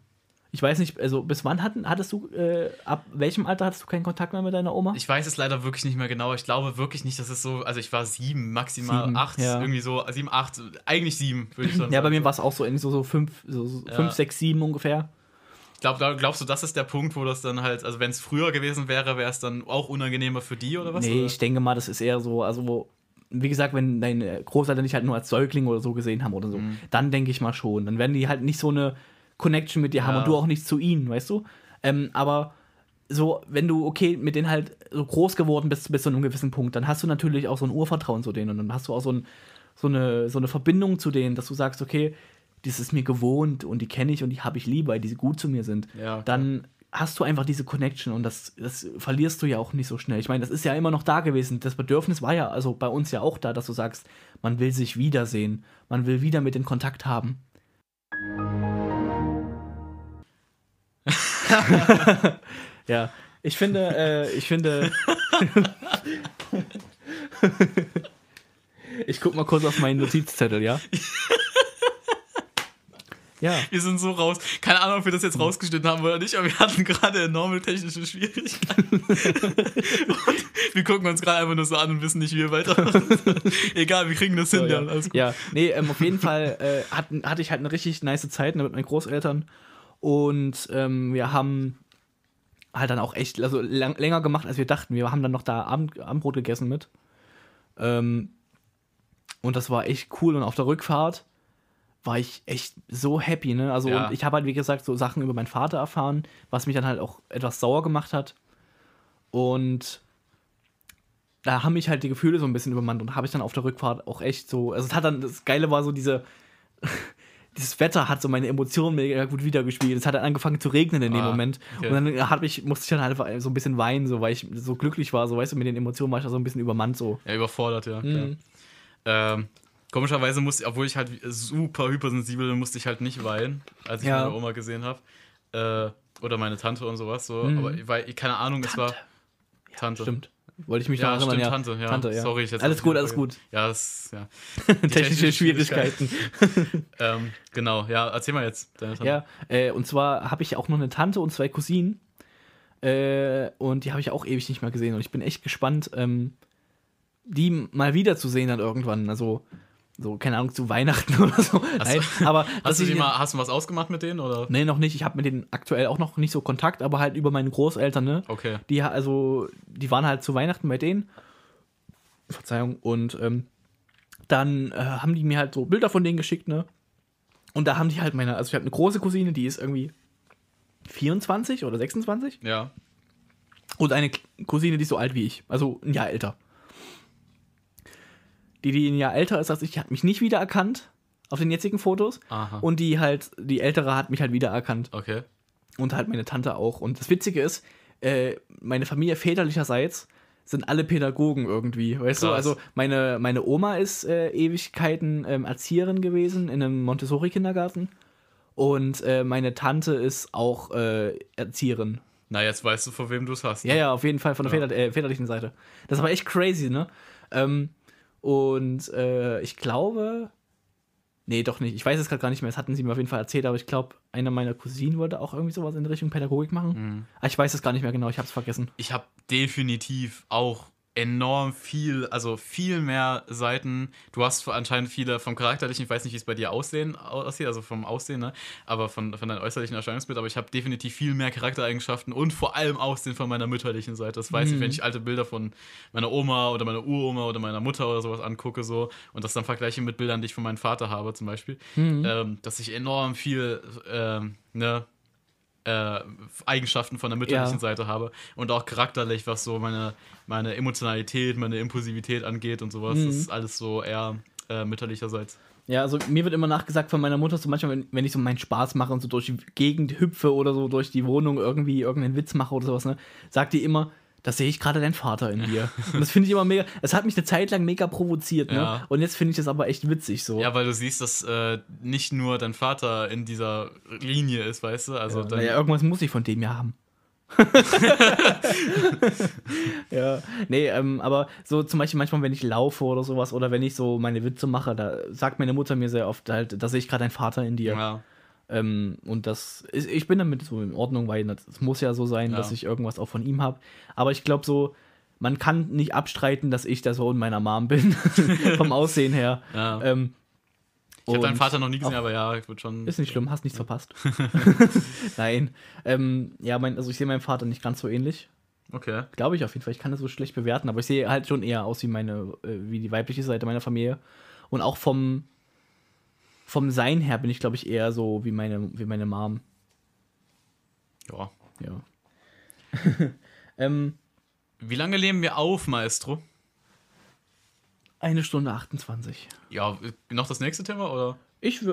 Ich weiß nicht, also bis wann hatten, hattest du, äh, ab welchem Alter hattest du keinen Kontakt mehr mit deiner Oma?
Ich weiß es leider wirklich nicht mehr genau. Ich glaube wirklich nicht, dass es so. Also ich war sieben, maximal
Sieben,
acht,
ja.
irgendwie so sieben, acht, eigentlich sieben, würde ich sagen.
ja, bei mir war es auch so, irgendwie so, so fünf, so, so
Ja.
fünf, sechs, sieben ungefähr.
Glaub, glaub, glaubst du, das ist der Punkt, wo das dann halt, also wenn es früher gewesen wäre, wäre es dann auch unangenehmer für die oder was?
nee,
oder?
ich denke mal, das ist eher so, also wo, wie gesagt, wenn deine Großeltern dich halt nur als Säugling oder so gesehen haben oder so,
Mhm.
dann denke ich mal schon. Dann werden die halt nicht so eine Connection mit dir haben
Ja.
und du auch nicht zu ihnen, weißt du? Ähm, aber so, wenn du, okay, mit denen halt so groß geworden bist bis zu einem gewissen Punkt, dann hast du natürlich auch so ein Urvertrauen zu denen und dann hast du auch so, ein, so, eine, so eine Verbindung zu denen, dass du sagst, okay, das ist mir gewohnt und die kenne ich und die habe ich lieb, weil die gut zu mir sind.
Ja,
dann hast du einfach diese Connection und das, das verlierst du ja auch nicht so schnell. Ich meine, das ist ja immer noch da gewesen. Das Bedürfnis war ja also bei uns ja auch da, dass du sagst, man will sich wiedersehen, man will wieder mit den Kontakt haben. ja, ich finde, äh, ich finde. ich guck mal kurz auf meinen Notizzettel, ja? Ja.
Wir sind so raus. Keine Ahnung, ob wir das jetzt rausgeschnitten haben oder nicht, aber wir hatten gerade enorme technische Schwierigkeiten. wir gucken uns gerade einfach nur so an und wissen nicht, wie wir weiter. Egal, wir kriegen das hin,
So,
ja.
ja.
Alles gut.
ja, nee, ähm, auf jeden Fall äh, hatten, hatte ich halt eine richtig nice Zeit ne, mit meinen Großeltern. Und ähm, wir haben halt dann auch echt also lang, länger gemacht, als wir dachten. Wir haben dann noch da Abend, Abendbrot gegessen mit. Ähm, und das war echt cool. Und auf der Rückfahrt war ich echt so happy, ne? Also
Ja.
und ich habe halt, wie gesagt, so Sachen über meinen Vater erfahren, was mich dann halt auch etwas sauer gemacht hat. Und da haben mich halt die Gefühle so ein bisschen übermannt und habe ich dann auf der Rückfahrt auch echt so, also es hat dann, das Geile war so diese, dieses Wetter hat so meine Emotionen mega gut wiedergespiegelt. Es hat dann angefangen zu regnen in dem
Ah,
Moment.
okay.
Und dann hab ich, musste ich dann halt einfach so ein bisschen weinen, so, weil ich so glücklich war, so weißt du, mit den Emotionen war ich da so ein bisschen übermannt so.
Ja, überfordert, ja.
Mhm.
ja. Ähm, komischerweise musste, obwohl ich halt super hypersensibel bin, musste ich halt nicht weinen, als ich
Ja.
meine Oma gesehen habe. Äh, oder meine Tante und sowas so.
Mhm.
Aber weil, keine Ahnung, es war. Tante.
Stimmt. Wollte ich mich
Ja,
noch erinnern,
stimmt,
ja.
Tante, ja.
Tante, ja.
Sorry, ich jetzt
Alles gut, alles gut.
Ja, das, ja.
Technische Schwierigkeiten.
Ähm, genau, ja, erzähl mal jetzt. Deine Tante.
Ja, äh, und zwar habe ich auch noch eine Tante und zwei Cousinen. Äh, und die habe ich auch ewig nicht mehr gesehen. Und ich bin echt gespannt, ähm, die mal wiederzusehen dann irgendwann. Also, so, keine Ahnung, zu Weihnachten oder so. Nein, aber dass
Hast du,
ich-
mal, hast du was ausgemacht mit denen? Oder?
Nee, noch nicht. Ich habe mit denen aktuell auch noch nicht so Kontakt, aber halt über meine Großeltern, ne?
Okay.
Die, also, die waren halt zu Weihnachten bei denen. Verzeihung. Und ähm, dann äh, haben die mir halt so Bilder von denen geschickt, ne? Und da haben die halt meine, also ich habe eine große Cousine, die ist irgendwie 24 oder 26.
Ja.
Und eine Cousine, die ist so alt wie ich, also ein Jahr älter. Die, die ein Jahr älter ist als ich, hat mich nicht wiedererkannt auf den jetzigen Fotos.
Aha.
Und die halt, die ältere hat mich halt wiedererkannt.
Okay.
Und halt meine Tante auch. Und das Witzige ist, äh, meine Familie väterlicherseits sind alle Pädagogen irgendwie, weißt du?
Krass.
Also meine, meine Oma ist äh, Ewigkeiten ähm, Erzieherin gewesen in einem Montessori-Kindergarten. Und äh, meine Tante ist auch äh, Erzieherin.
Na, jetzt weißt du, vor wem du es hast.
Ja, ja, auf jeden Fall von der
Ja.
väter, äh, väterlichen Seite. Das war echt crazy, ne? Ähm, und äh, ich glaube. Nee, doch nicht. Ich weiß es gerade gar nicht mehr. Das hatten sie mir auf jeden Fall erzählt, aber ich glaube, einer meiner Cousinen wollte auch irgendwie sowas in Richtung Pädagogik machen.
Mhm.
Aber ich weiß es gar nicht mehr genau, ich habe es vergessen.
ich habe definitiv auch enorm viel, also viel mehr Seiten. Du hast anscheinend viele vom Charakterlichen, ich weiß nicht, wie es bei dir aussehen, aussieht, also vom Aussehen, ne? aber von, von deinem äußerlichen Erscheinungsbild, aber ich habe definitiv viel mehr Charaktereigenschaften und vor allem Aussehen von meiner mütterlichen Seite. Das weiß ich, wenn ich alte Bilder von meiner Oma oder meiner Uroma oder meiner Mutter oder sowas angucke so und das dann vergleiche mit Bildern, die ich von meinem Vater habe zum Beispiel, ähm, dass ich enorm viel, ähm, ne, äh, Eigenschaften von der mütterlichen
Ja.
Seite habe und auch charakterlich, was so meine, meine Emotionalität, meine Impulsivität angeht und sowas.
Mhm.
Das ist alles so eher äh, mütterlicherseits.
Ja, also mir wird immer nachgesagt von meiner Mutter, so manchmal, wenn, wenn ich so meinen Spaß mache und so durch die Gegend hüpfe oder so durch die Wohnung irgendwie irgendeinen Witz mache oder sowas, ne, sagt die immer, das sehe ich gerade dein Vater in dir. Und das finde ich immer mega, es hat mich eine Zeit lang mega provoziert, ne?
Ja.
Und jetzt finde ich das aber echt witzig so.
Ja, weil du siehst, dass äh, nicht nur dein Vater in dieser Linie ist, weißt du? Also
Ja,
dein,
naja, irgendwas muss ich von dem ja haben. ja, nee, ähm, aber so zum Beispiel manchmal, wenn ich laufe oder sowas oder wenn ich so meine Witze mache, da sagt meine Mutter mir sehr oft halt, da sehe ich gerade deinen Vater in dir.
ja.
Ähm, und das ist, ich bin damit so in Ordnung, weil es muss ja so sein,
Ja.
dass ich irgendwas auch von ihm habe. Aber ich glaube so, man kann nicht abstreiten, dass ich der Sohn meiner Mom bin, vom Aussehen her.
Ja.
Ähm,
ich habe deinen Vater noch nie gesehen, aber ja, ich würde schon.
Ist nicht schlimm, hast nichts verpasst. Nein. Ähm, ja, mein, also ich sehe meinem Vater nicht ganz so ähnlich.
Okay.
Glaube ich auf jeden Fall. Ich kann das so schlecht bewerten, aber ich sehe halt schon eher aus wie meine, äh, wie die weibliche Seite meiner Familie. Und auch vom, vom Sein her bin ich, glaube ich, eher so wie meine, wie meine Mom.
Ja.
Ja. ähm,
Wie lange leben wir auf, Maestro?
eine Stunde 28.
Ja, noch das nächste Thema oder?
Ich,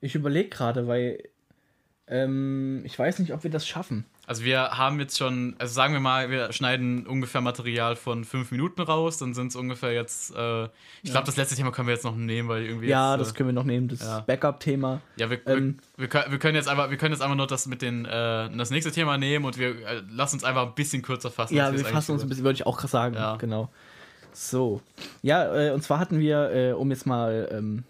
ich überlege gerade, weil ähm, ich weiß nicht, ob wir das schaffen.
Also wir haben jetzt schon, also sagen wir mal, wir schneiden ungefähr Material von fünf Minuten raus, dann sind es ungefähr jetzt, äh, ich glaube, das letzte Thema können wir jetzt noch nehmen, weil irgendwie
Ja,
jetzt,
das
äh,
können wir noch nehmen, das
ja.
Backup-Thema.
ja, wir,
ähm,
wir, wir, können, wir können jetzt einfach, wir können jetzt einfach nur das mit den, äh, das nächste Thema nehmen und wir äh, lassen uns einfach ein bisschen kürzer fassen.
Ja, wir fassen uns ein bisschen, würde ich auch sagen.
Ja.
Genau. So. Ja, äh, und zwar hatten wir, äh, um jetzt mal, ähm,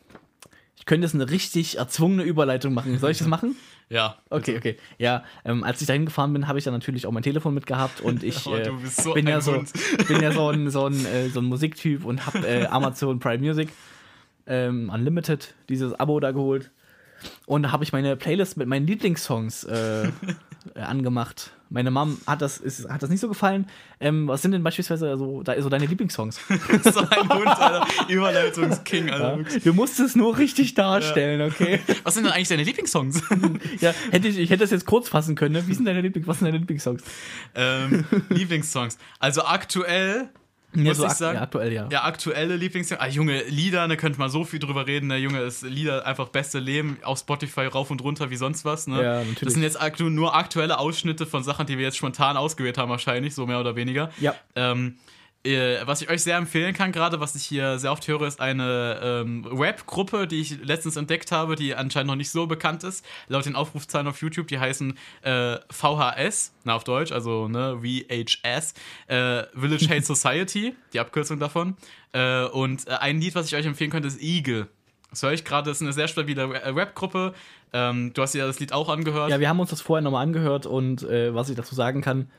ich könnte jetzt eine richtig erzwungene Überleitung machen. Soll ich das machen?
Ja.
Okay, okay. Ja, ähm, als ich dahin gefahren bin, habe ich dann natürlich auch mein Telefon mitgehabt und ich
Oh,
äh,
so
bin, ja so, bin ja so ein, so ein, äh, so ein Musiktyp und habe äh, Amazon Prime Music ähm, Unlimited, dieses Abo da geholt. Und da habe ich meine Playlist mit meinen Lieblingssongs äh, äh, angemacht. Meine Mom hat das, ist, hat das nicht so gefallen. Ähm, was sind denn beispielsweise so, da, so deine Lieblingssongs?
so ein Hund, Alter. Überleitungsking, Alter. wirklich.
Du musst es nur richtig darstellen, okay?
Was sind denn eigentlich deine Lieblingssongs?
ja, hätte ich, ich hätte das jetzt kurz fassen können. Ne? Wie sind deine Lieblings, was sind deine Lieblingssongs?
ähm, Lieblingssongs. Also aktuell
Ja,
muss
so
ich sagen.
Ja, aktuell, ja.
Ja, aktuelle Lieblingssong. Ah, Junge, Lieder, da könnte man so viel drüber reden. Der Junge ist Lieder einfach beste Leben auf Spotify rauf und runter wie sonst was. Ne?
Ja, natürlich.
Das sind jetzt aktu nur aktuelle Ausschnitte von Sachen, die wir jetzt spontan ausgewählt haben, wahrscheinlich, so mehr oder weniger.
Ja.
Ähm, äh, was ich euch sehr empfehlen kann, gerade was ich hier sehr oft höre, ist eine ähm, Rap-Gruppe, die ich letztens entdeckt habe, die anscheinend noch nicht so bekannt ist. Laut den Aufrufzahlen auf YouTube, die heißen äh, VHS, na auf Deutsch, also ne, VHS, äh, Village Hate Society, die Abkürzung davon. Äh, und äh, ein Lied, was ich euch empfehlen könnte, ist Eagle. Das höre ich gerade, ist eine sehr stabile Ra- Rap-Gruppe. Ähm, du hast dir das Lied auch angehört.
Ja, wir haben uns das vorher nochmal angehört und äh, was ich dazu sagen kann,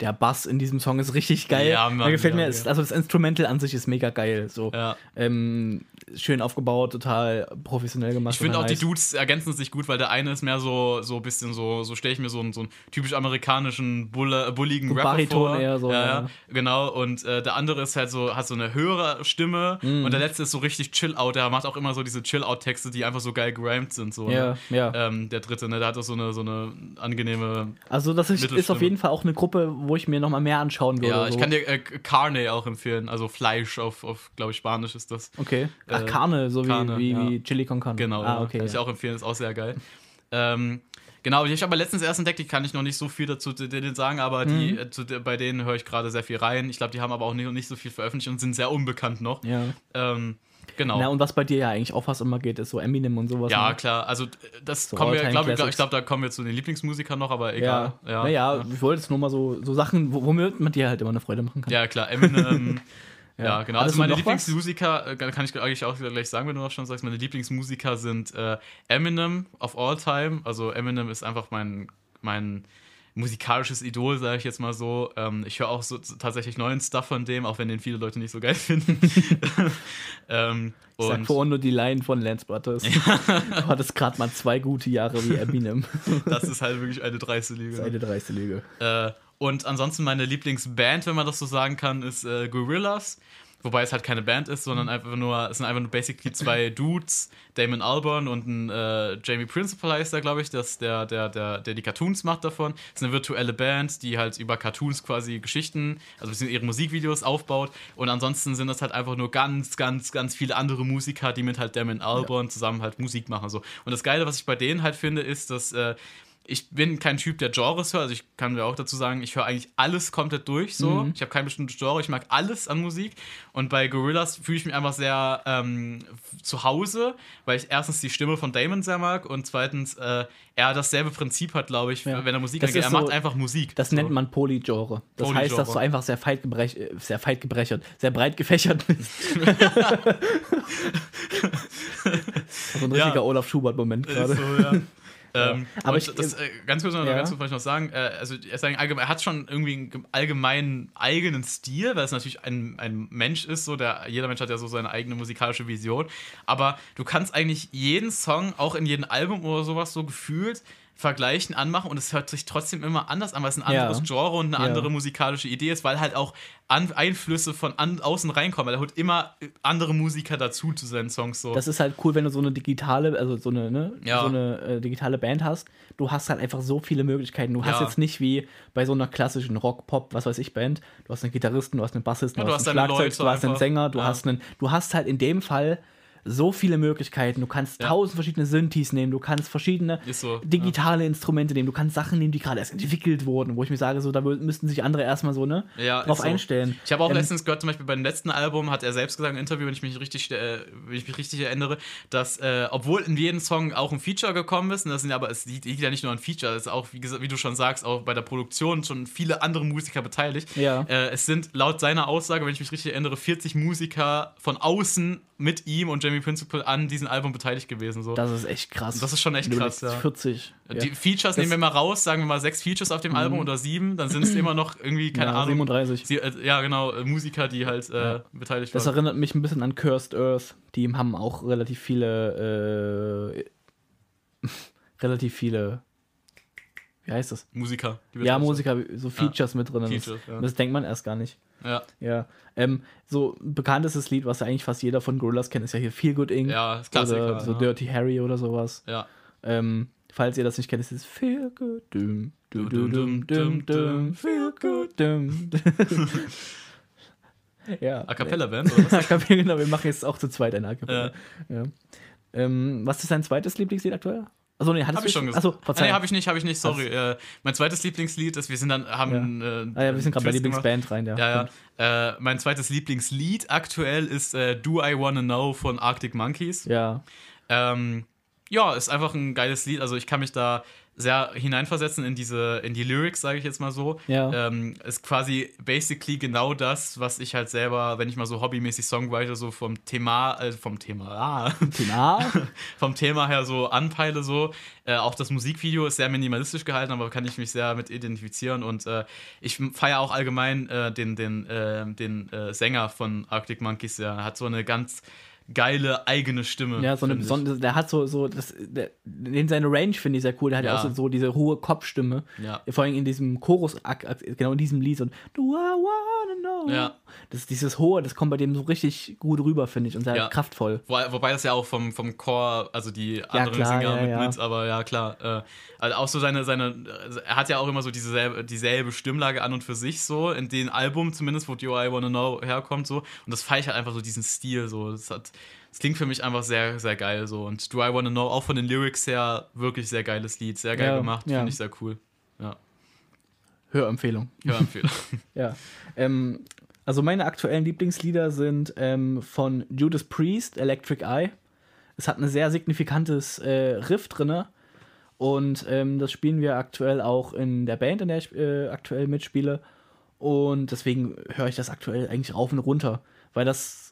der Bass in diesem Song ist richtig geil.
Ja, Mann,
Mir gefällt
ja,
mir,
ja.
also das Instrumental an sich ist mega geil. So.
Ja.
Ähm, schön aufgebaut, total professionell gemacht.
Ich finde auch,
total
die Dudes ergänzen sich gut, weil der eine ist mehr so so ein bisschen so, so stelle ich mir so einen, so einen typisch amerikanischen, bulle, bulligen
So
Rapper
Bariton
vor.
eher so,
ja, genau. Und äh, der andere ist halt so, hat so eine höhere Stimme
Mhm.
und der letzte ist so richtig Chill-Out. Der macht auch immer so diese Chill-Out-Texte, die einfach so geil gerimt sind. So,
Ja,
ne?
ja.
Ähm, der dritte, ne, der hat auch so eine, so eine angenehme.
Also das ist, ist auf jeden Fall auch eine Gruppe, wo ich mir nochmal mehr anschauen würde.
Ja, ich
so.
kann dir äh, Carne auch empfehlen. Also Fleisch auf, auf glaube ich, Spanisch ist das.
Okay. Ach,
Äh,
Karne, so wie,
Carne,
wie,
ja.
wie Chili con Carne.
Genau,
Ah,
ja.
okay.
kann ich
ja.
auch empfehlen, ist auch sehr geil. ähm, Genau, die habe ich aber letztens erst entdeckt, die kann ich noch nicht so viel dazu zu denen sagen, aber die,
Mhm.
äh, zu, bei denen höre ich gerade sehr viel rein. Ich glaube, die haben aber auch nicht, nicht so viel veröffentlicht und sind sehr unbekannt noch.
Ja.
Ähm, genau.
Na, und was bei dir ja eigentlich auch fast immer geht, ist so Eminem und sowas.
ja,
ne?
klar, also äh, das
So
kommen wir, glaube ich, ich glaube, da kommen wir zu den Lieblingsmusikern noch, aber
Ja,
egal.
ja, naja, ich wollte jetzt nur mal so, so Sachen, wo- womit man dir halt immer eine Freude machen kann.
Ja, klar, Eminem. ja.
Ja.
genau.
Hattest
Also meine? Lieblingsmusiker, äh, kann ich eigentlich auch gleich sagen, wenn du noch schon sagst, meine Lieblingsmusiker sind äh, Eminem of all time. Also Eminem ist einfach mein, mein musikalisches Idol, sage ich jetzt mal so. Ähm, ich höre auch so tatsächlich neuen Stuff von dem, auch wenn den viele Leute nicht so geil finden. ähm,
Ich sag
und
vorhin nur die Line von Lance Butters. Du hattest gerade mal zwei gute Jahre wie Eminem.
das ist halt wirklich eine dreiste Liga.
Eine dreiste Lüge.
Äh, und ansonsten meine Lieblingsband, wenn man das so sagen kann, ist äh, Gorillaz. Wobei es halt keine Band ist,
Mhm.
sondern einfach nur, es sind einfach nur basically zwei Dudes, Damon Albarn und ein äh, Jamie Principal heißt der, glaube ich, das, der, der, der, der die Cartoons macht davon. Es ist eine virtuelle Band, die halt über Cartoons quasi Geschichten, also beziehungsweise ihre Musikvideos aufbaut. Und ansonsten sind das halt einfach nur ganz, ganz, ganz viele andere Musiker, die mit halt Damon Albarn zusammen halt Musik machen. So. Und das Geile, was ich bei denen halt finde, ist, dass äh, ich bin kein Typ, der Genres hört. Also ich kann mir auch dazu sagen, ich höre eigentlich alles komplett durch. So,
Mhm.
ich habe kein bestimmtes Genre. Ich mag alles an Musik. Und bei Gorillaz fühle ich mich einfach sehr ähm, zu Hause, weil ich erstens die Stimme von Damon sehr mag und zweitens äh, er dasselbe Prinzip hat, glaube ich,
Ja.
wenn er Musik
Das
angeht. Er
so-
macht einfach Musik.
Das
so.
nennt man Polygenre. Das heißt,
Polygenre.
dass du einfach sehr feit, gebrech, sehr feit gebrechert, sehr breit gefächert bist. so ein
Ja.
richtiger Olaf Schubert-Moment gerade.
so, ja. Ähm,
aber ich-
das, äh, ganz kurz noch,
ja.
ganz kurz wollte ich noch sagen, äh, also er, hat schon irgendwie einen gem- allgemeinen eigenen Stil, weil es natürlich ein, ein Mensch ist, so der jeder Mensch hat ja so seine eigene musikalische Vision, aber du kannst eigentlich jeden Song auch in jedem Album oder sowas so gefühlt vergleichen, anmachen und es hört sich trotzdem immer anders an, weil es ein
Ja.
anderes Genre und eine
Ja.
andere musikalische Idee ist, weil halt auch an Einflüsse von an, außen reinkommen, weil er holt immer andere Musiker dazu zu seinen Songs so.
Das ist halt cool, wenn du so eine digitale, also so eine, ne,
Ja.
so eine äh, digitale Band hast. Du hast halt einfach so viele Möglichkeiten. Du hast
Ja.
jetzt nicht wie bei so einer klassischen Rock, Pop, was weiß ich, Band. Du hast einen Gitarristen, du hast einen Bassisten,
Ja,
du, hast einen Schlagzeug, du hast einen. Sänger, du
Ja.
hast einen, du hast halt in dem Fall so viele Möglichkeiten. Du kannst
Ja.
tausend verschiedene Synthes nehmen, du kannst verschiedene
so,
digitale Instrumente nehmen, du kannst Sachen nehmen, die gerade erst entwickelt wurden, wo ich mir sage, so da müssten sich andere erstmal so ne
Ja,
drauf
so.
einstellen.
Ich habe auch
Ähm,
letztens gehört, zum Beispiel beim letzten Album hat er selbst gesagt im Interview, wenn ich mich richtig, äh, wenn ich mich richtig erinnere, dass äh, obwohl in jedem Song auch ein Feature gekommen ist, und das sind aber es liegt liegt ja nicht nur ein Feature, es ist auch wie, gesagt, wie du schon sagst, auch bei der Produktion schon viele andere Musiker beteiligt.
Ja.
Äh, es sind laut seiner Aussage, wenn ich mich richtig erinnere, 40 Musiker von außen mit ihm und Jamie Principal an diesem Album beteiligt gewesen. So.
Das ist echt krass.
Das ist schon echt krass, ja.
40.
Die Features nehmen wir mal raus, sagen wir mal sechs Features auf dem Album oder sieben, dann sind es immer noch irgendwie, keine
ja,
Ahnung,
37.
Sie, äh, ja, genau, äh, Musiker, die halt äh, beteiligt
Das
waren.
erinnert mich ein bisschen an Cursed Earth. Die haben auch relativ viele, äh, relativ viele, wie heißt das?
Musiker.
Ja, Musiker, so Features mit drin.
Features,
das,
ja.
das denkt man erst gar nicht.
Ja,
Ja. Ähm, so ein bekanntestes Lied, was ja eigentlich fast jeder von Gorillaz kennt, ist ja hier Feel Good Inc.
ja, ist Klassiker.
oder so
ja.
Dirty Harry oder sowas.
ja.
Ähm, falls ihr das nicht kennt, ist es Feel Good, dum, dum, dum, dum, dum, dum, Feel Good, dum. ja.
A Cappella Band oder was?
A Cappella, genau, wir machen jetzt auch zu zweit eine A Cappella. Ja. Ähm, was ist dein zweites Lieblingslied aktuell? Achso, nee, hattest
Hab ich schon gesagt.
Achso,
Ah,
verzeihung.
nee, habe ich nicht, habe ich nicht, sorry. Äh, mein zweites Lieblingslied ist, wir sind dann, haben. Äh,
ah ja, wir sind gerade bei. Lieblingsband rein, ja.
Ja, ja. Äh, mein zweites Lieblingslied aktuell ist äh, Do I Wanna Know von Arctic Monkeys.
Ja.
Ähm, ja, ist einfach ein geiles Lied. Also ich kann mich da sehr hineinversetzen in diese, in die Lyrics, sage ich jetzt mal so.
Ja.
Ähm, ist quasi basically genau das, was ich halt selber, wenn ich mal so hobbymäßig Songwriter so vom Thema, äh, vom Thema, ah,
Thema.
vom Thema her so anpeile so. Äh, auch das Musikvideo ist sehr minimalistisch gehalten, aber kann ich mich sehr mit identifizieren und äh, ich feiere auch allgemein äh, den, den, äh, den äh, Sänger von Arctic Monkeys, der hat so eine ganz geile eigene Stimme.
Ja, so eine besondere, der hat so, so das, der, in seine Range finde ich sehr cool. Der hat ja
Ja.
auch so, so diese hohe Kopfstimme.
Ja.
Vor allem in diesem Chorus, genau in diesem Lied. So, Do I wanna know?
Ja.
Das, dieses hohe, das kommt bei dem so richtig gut rüber, finde ich, und sehr
Ja.
kraftvoll.
Wo, wobei das ja auch vom, vom Chor, also die anderen
klar,
Sänger
ja,
mit, mit, aber ja, klar. Äh, also auch so seine, seine, er hat ja auch immer so dieselbe, dieselbe Stimmlage an und für sich so, in dem Album zumindest, wo Do I Wanna Know herkommt so. Und das feiere ich halt einfach so diesen Stil so. Das hat, es klingt für mich einfach sehr, sehr geil so. Und Do I Wanna Know, auch von den Lyrics her, wirklich sehr geiles Lied, sehr geil
Ja,
gemacht,
ja.
finde ich sehr cool. Ja,
Hörempfehlung.
Hörempfehlung.
Ja. Ähm, also meine aktuellen Lieblingslieder sind ähm, von Judas Priest, Electric Eye. Es hat ein sehr signifikantes äh, Riff drinne und ähm, das spielen wir aktuell auch in der Band, in der ich äh, aktuell mitspiele. Und deswegen höre ich das aktuell eigentlich rauf und runter, weil das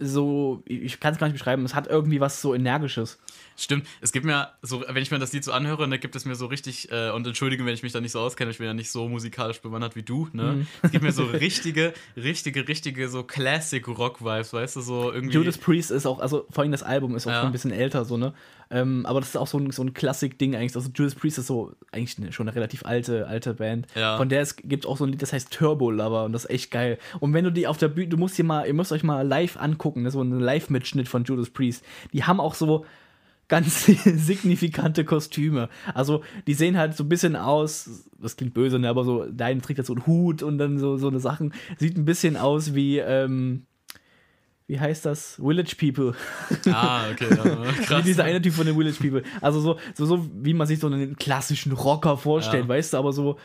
so, ich kann es gar nicht beschreiben, es hat irgendwie was so Energisches.
Stimmt, es gibt mir so, wenn ich mir das Lied so anhöre, dann gibt es mir so richtig, äh, und entschuldige, wenn ich mich da nicht so auskenne, ich bin ja nicht so musikalisch bewandert wie du, ne?
Mhm.
Es gibt mir so richtige, richtige, richtige, so Classic-Rock-Vibes, weißt du, so irgendwie.
Judas Priest ist auch, also vor allem das Album ist auch
Ja.
schon ein bisschen älter, so, ne? Ähm, aber das ist auch so ein, so ein Klassik-Ding eigentlich. Also Judas Priest ist so eigentlich eine, schon eine relativ alte, alte Band.
Ja.
Von der es gibt auch so ein Lied, das heißt Turbo Lover und das ist echt geil. Und wenn du die auf der Bühne, du musst dir mal, ihr müsst euch mal live angucken, das ist so ein Live-Mitschnitt von Judas Priest. Die haben auch so ganz signifikante Kostüme. Also, die sehen halt so ein bisschen aus, das klingt böse, ne, aber so, der eine trägt jetzt so einen Hut und dann so, so eine Sachen. Sieht ein bisschen aus wie, ähm, wie heißt das? Village People.
Ah, okay, ja, krass.
dieser eine Typ von den Village People. Also so, so, so wie man sich so einen klassischen Rocker vorstellt,
Ja.
weißt du, aber so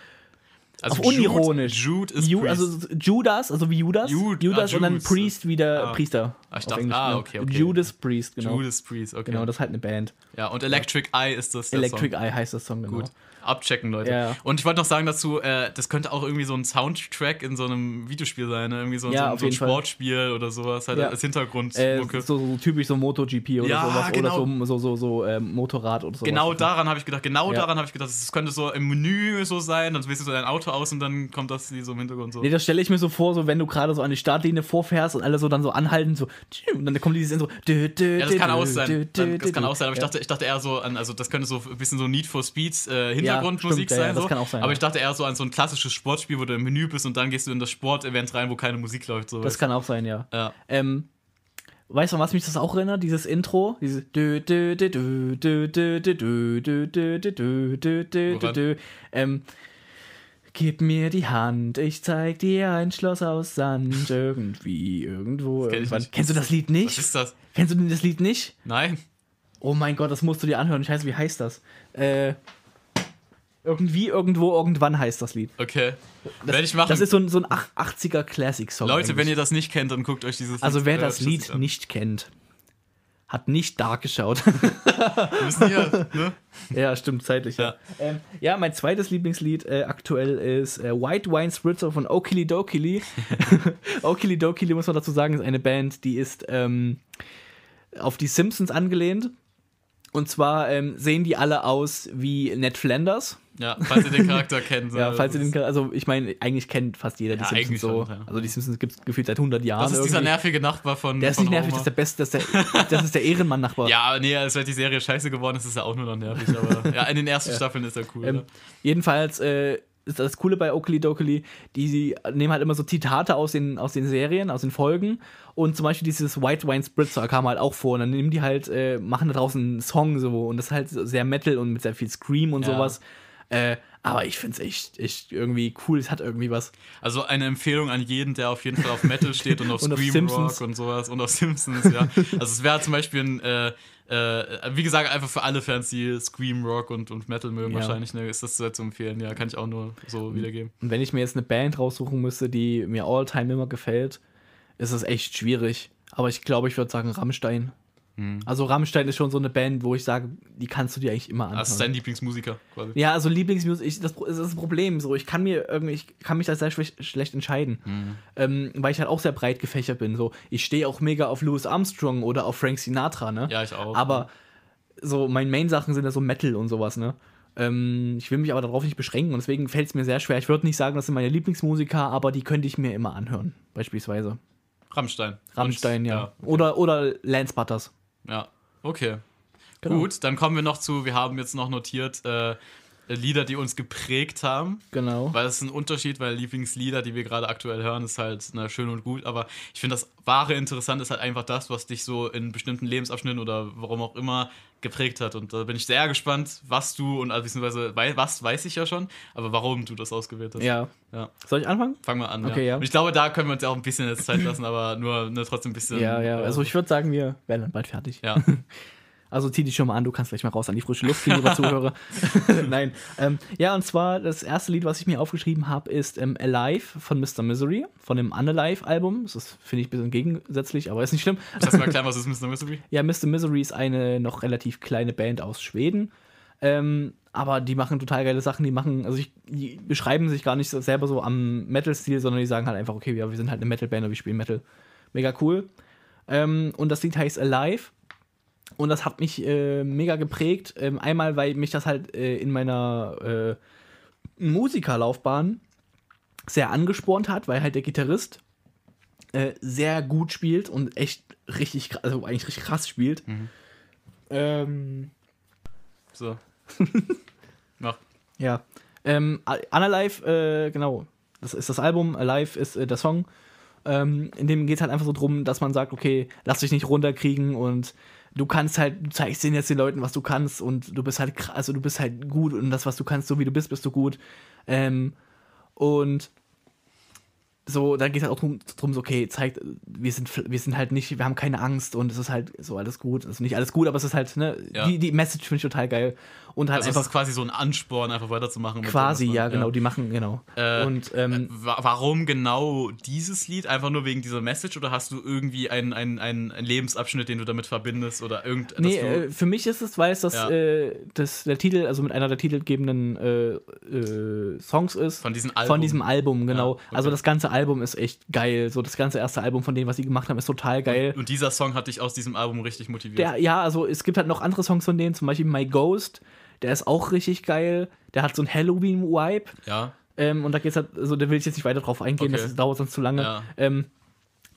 also
auf unironisch.
Jude, Jude ist
Ju, also Judas, also wie Judas.
Jude,
Judas
ah,
und dann
Judas.
Priest wie der
Ah.
Priester.
Ah, ich dachte-
Englisch,
ah,
genau.
okay, okay.
Judas Priest, genau.
Judas Priest, okay.
Genau, das ist halt eine Band.
ja, und Electric Eye ist das
Electric
Song.
Eye heißt das Song, genau.
Gut. Abchecken, Leute.
Ja.
Und ich wollte noch sagen dazu, äh, das könnte auch irgendwie so ein Soundtrack in so einem Videospiel sein, ne? irgendwie so,
Ja,
so, so ein
jeden Fall.
Sportspiel oder sowas, halt
Ja.
als
Äh,
Hintergrundmucke.
so, so typisch so MotoGP oder
Ja,
sowas.
genau.
Oder so, so, so, so ähm, Motorrad oder sowas.
Genau daran habe ich gedacht, genau daran habe ich gedacht, es könnte so im Menü so sein, dann wählst du so dein Auto aus und dann kommt das so im Hintergrund so.
Nee, das stelle ich mir so vor, so wenn du gerade so an die Startlinie vorfährst und alle so dann so anhalten, so und dann kommt dieses in so.
Ja, das kann auch sein. Dann- Das kann auch sein, aber ich dachte, ich dachte eher so an, also das könnte so ein bisschen so Need for Speeds äh, Hintergrundmusik
ja,
sein. So.
sein
aber ich dachte eher so an so ein klassisches Sportspiel, wo du im Menü bist und dann gehst du in das Sportevent rein, wo keine Musik läuft. So.
Das kann auch sein, ja.
ja.
Ähm, weißt du, was mich das auch erinnert? Dieses Intro, dieses Gib mir die Hand, ich zeig dir ein Schloss aus Sand. Irgendwie, irgendwo,
kenn.
Kennst du das Lied nicht?
Was ist das?
Kennst du das Lied nicht?
Nein.
Oh mein Gott, das musst du dir anhören. Scheiße, wie heißt das? Äh, irgendwie, irgendwo, irgendwann heißt das Lied.
Okay.
Das,
Werde ich machen.
Das ist so ein, so ein ach- 80er Classic-Song.
Leute, wenn
eigentlich.
ihr das nicht kennt, dann guckt euch dieses
Also, wer
äh,
das Lied
an.
nicht kennt, hat nicht Dark geschaut.
Wir müssen hier, ne?
ja, stimmt, zeitlich. Ja, ja. Ähm, ja mein zweites Lieblingslied äh, aktuell ist äh, White Wine Spritzer von Okili Dokili. Okili Dokili, muss man dazu sagen, ist eine Band, die ist ähm, auf die Simpsons angelehnt. Und zwar ähm, sehen die alle aus wie Ned Flanders.
Ja, falls ihr den Charakter kennt.
Ja, falls ihr den, also ich meine, eigentlich kennt fast jeder die
Ja,
Simpsons so.
schon, ja.
Also die Simpsons gibt es gefühlt seit 100 Jahren.
Das ist dieser
irgendwie.
nervige Nachbar von.
Der ist
von
nicht nervig,
Roma.
das ist der Beste, das ist der, das ist der Ehrenmann-Nachbar.
Ja, nee, als wäre die Serie scheiße geworden ist, ist er auch nur noch nervig. Aber ja, in den ersten Staffeln ist er cool.
Ähm, jedenfalls äh, ist das Coole bei Oakley Dokley, die sie nehmen halt immer so Zitate aus den, aus den Serien, aus den Folgen. Und zum Beispiel dieses White Wine Spritzer kam halt auch vor. Und dann nehmen die halt, äh, machen da draußen einen Song so. Und das ist halt sehr Metal und mit sehr viel Scream und
Ja.
sowas. Äh, aber ich finde es echt, echt irgendwie cool. Es hat irgendwie was.
Also eine Empfehlung an jeden, der auf jeden Fall auf Metal steht und auf
Und
Scream. Rock und sowas und auf Simpsons, ja. Also es wäre zum Beispiel ein, äh, äh, wie gesagt, einfach für alle Fans, die Scream Rock und, und Metal mögen
Ja.
wahrscheinlich, ne, ist das sehr zu empfehlen. Ja, kann ich auch nur so wiedergeben.
Und wenn ich mir jetzt eine Band raussuchen müsste, die mir all-time immer gefällt, ist es echt schwierig. Aber ich glaube, ich würde sagen Rammstein.
Hm.
Also Rammstein ist schon so eine Band, wo ich sage, die kannst du dir eigentlich immer anhören.
Das ist dein Lieblingsmusiker quasi.
Ja, also Lieblingsmusik, das, das ist das Problem. So, ich kann mir irgendwie, ich kann mich da sehr schlecht, schlecht entscheiden,
Mhm.
ähm, weil ich halt auch sehr breit gefächert bin. So, ich stehe auch mega auf Louis Armstrong oder auf Frank Sinatra, ne?
Ja, ich auch.
Aber so meine Main-Sachen sind ja so Metal und sowas, ne? Ähm, ich will mich aber darauf nicht beschränken und deswegen fällt es mir sehr schwer. Ich würde nicht sagen, das sind meine Lieblingsmusiker, aber die könnte ich mir immer anhören, beispielsweise.
Rammstein.
Rammstein,
Und-
ja. Oder, oder Lance Butters.
Ja, okay.
Genau.
Gut, dann kommen wir noch zu, wir haben jetzt noch notiert, äh, Lieder, die uns geprägt haben.
Genau.
Weil es ist ein Unterschied, weil Lieblingslieder, die wir gerade aktuell hören, ist halt na, schön und gut. Aber ich finde, das wahre Interessante ist halt einfach das, was dich so in bestimmten Lebensabschnitten oder warum auch immer geprägt hat. Und da bin ich sehr gespannt, was du und also beziehungsweise was weiß ich ja schon, aber warum du das ausgewählt hast.
Ja.
Ja.
Soll ich anfangen?
Fangen wir an.
Okay, ja.
Und ich glaube, da können wir uns ja auch ein bisschen jetzt Zeit lassen, aber nur, nur trotzdem ein bisschen.
Ja, ja.
äh,
Also ich würde sagen, wir werden dann bald fertig.
ja.
Also zieh dich schon mal an, du kannst gleich mal raus an die frische Luft gehen, lieber Zuhörer. Nein. Ähm, ja, und zwar das erste Lied, was ich mir aufgeschrieben habe, ist ähm, Alive von Mr. Misery, von dem Unalive-Album. Das finde ich, ein bisschen gegensätzlich, aber ist nicht schlimm.
Lass mal erklären, was ist Mr. Mystery?
Ja, Mr. Misery ist eine noch relativ kleine Band aus Schweden. Ähm, aber die machen total geile Sachen. Die machen, also ich, die beschreiben sich gar nicht selber so am Metal-Stil, sondern die sagen halt einfach, okay, ja, wir sind halt eine Metal-Band und wir spielen Metal. Mega cool. Ähm, und das Lied heißt Alive. Und das hat mich äh, mega geprägt. Ähm, einmal, weil mich das halt äh, in meiner äh, Musikerlaufbahn sehr angespornt hat, weil halt der Gitarrist äh, sehr gut spielt und echt richtig, also eigentlich richtig krass spielt. Ähm,
So. Mach.
ja. Ähm, Unalive, äh, genau, das ist das Album, Alive ist äh, der Song. Ähm, in dem geht es halt einfach so drum, dass man sagt, okay, lass dich nicht runterkriegen und du kannst halt, du zeigst denen jetzt den Leuten, was du kannst und du bist halt krass, also du bist halt gut und das, was du kannst, so wie du bist, bist du gut. Ähm, und so, da geht es halt auch drum, drum so, okay, zeigt, wir sind, wir sind halt nicht, wir haben keine Angst und es ist halt so alles gut. Also nicht alles gut, aber es ist halt, ne,
Ja.
die, die Message finde ich total geil. Und halt
Also
einfach
ist quasi so ein Ansporn, einfach weiterzumachen.
quasi,
was
ja, genau, die machen, genau.
Äh,
und ähm,
Wa- Warum genau dieses Lied? Einfach nur wegen dieser Message oder hast du irgendwie einen, einen, Lebensabschnitt, den du damit verbindest oder irgend
Nee, äh, für mich ist es, weil es das,
Ja.
äh, das der Titel, also mit einer der titelgebenden äh, äh, Songs ist.
von diesem Album?
Von diesem Album, genau.
okay.
Also das ganze Album ist echt geil. So das ganze erste Album von dem, was sie gemacht haben, ist total geil.
Und dieser Song hat dich aus diesem Album richtig motiviert.
Der, ja, also es gibt halt noch andere Songs von denen, zum Beispiel My Ghost, der ist auch richtig geil. Der hat so einen Halloween-Wipe.
ja.
Ähm, und da geht's halt, also da will ich jetzt nicht weiter drauf eingehen,
Okay.
das dauert sonst zu lange.
Ja.
Ähm,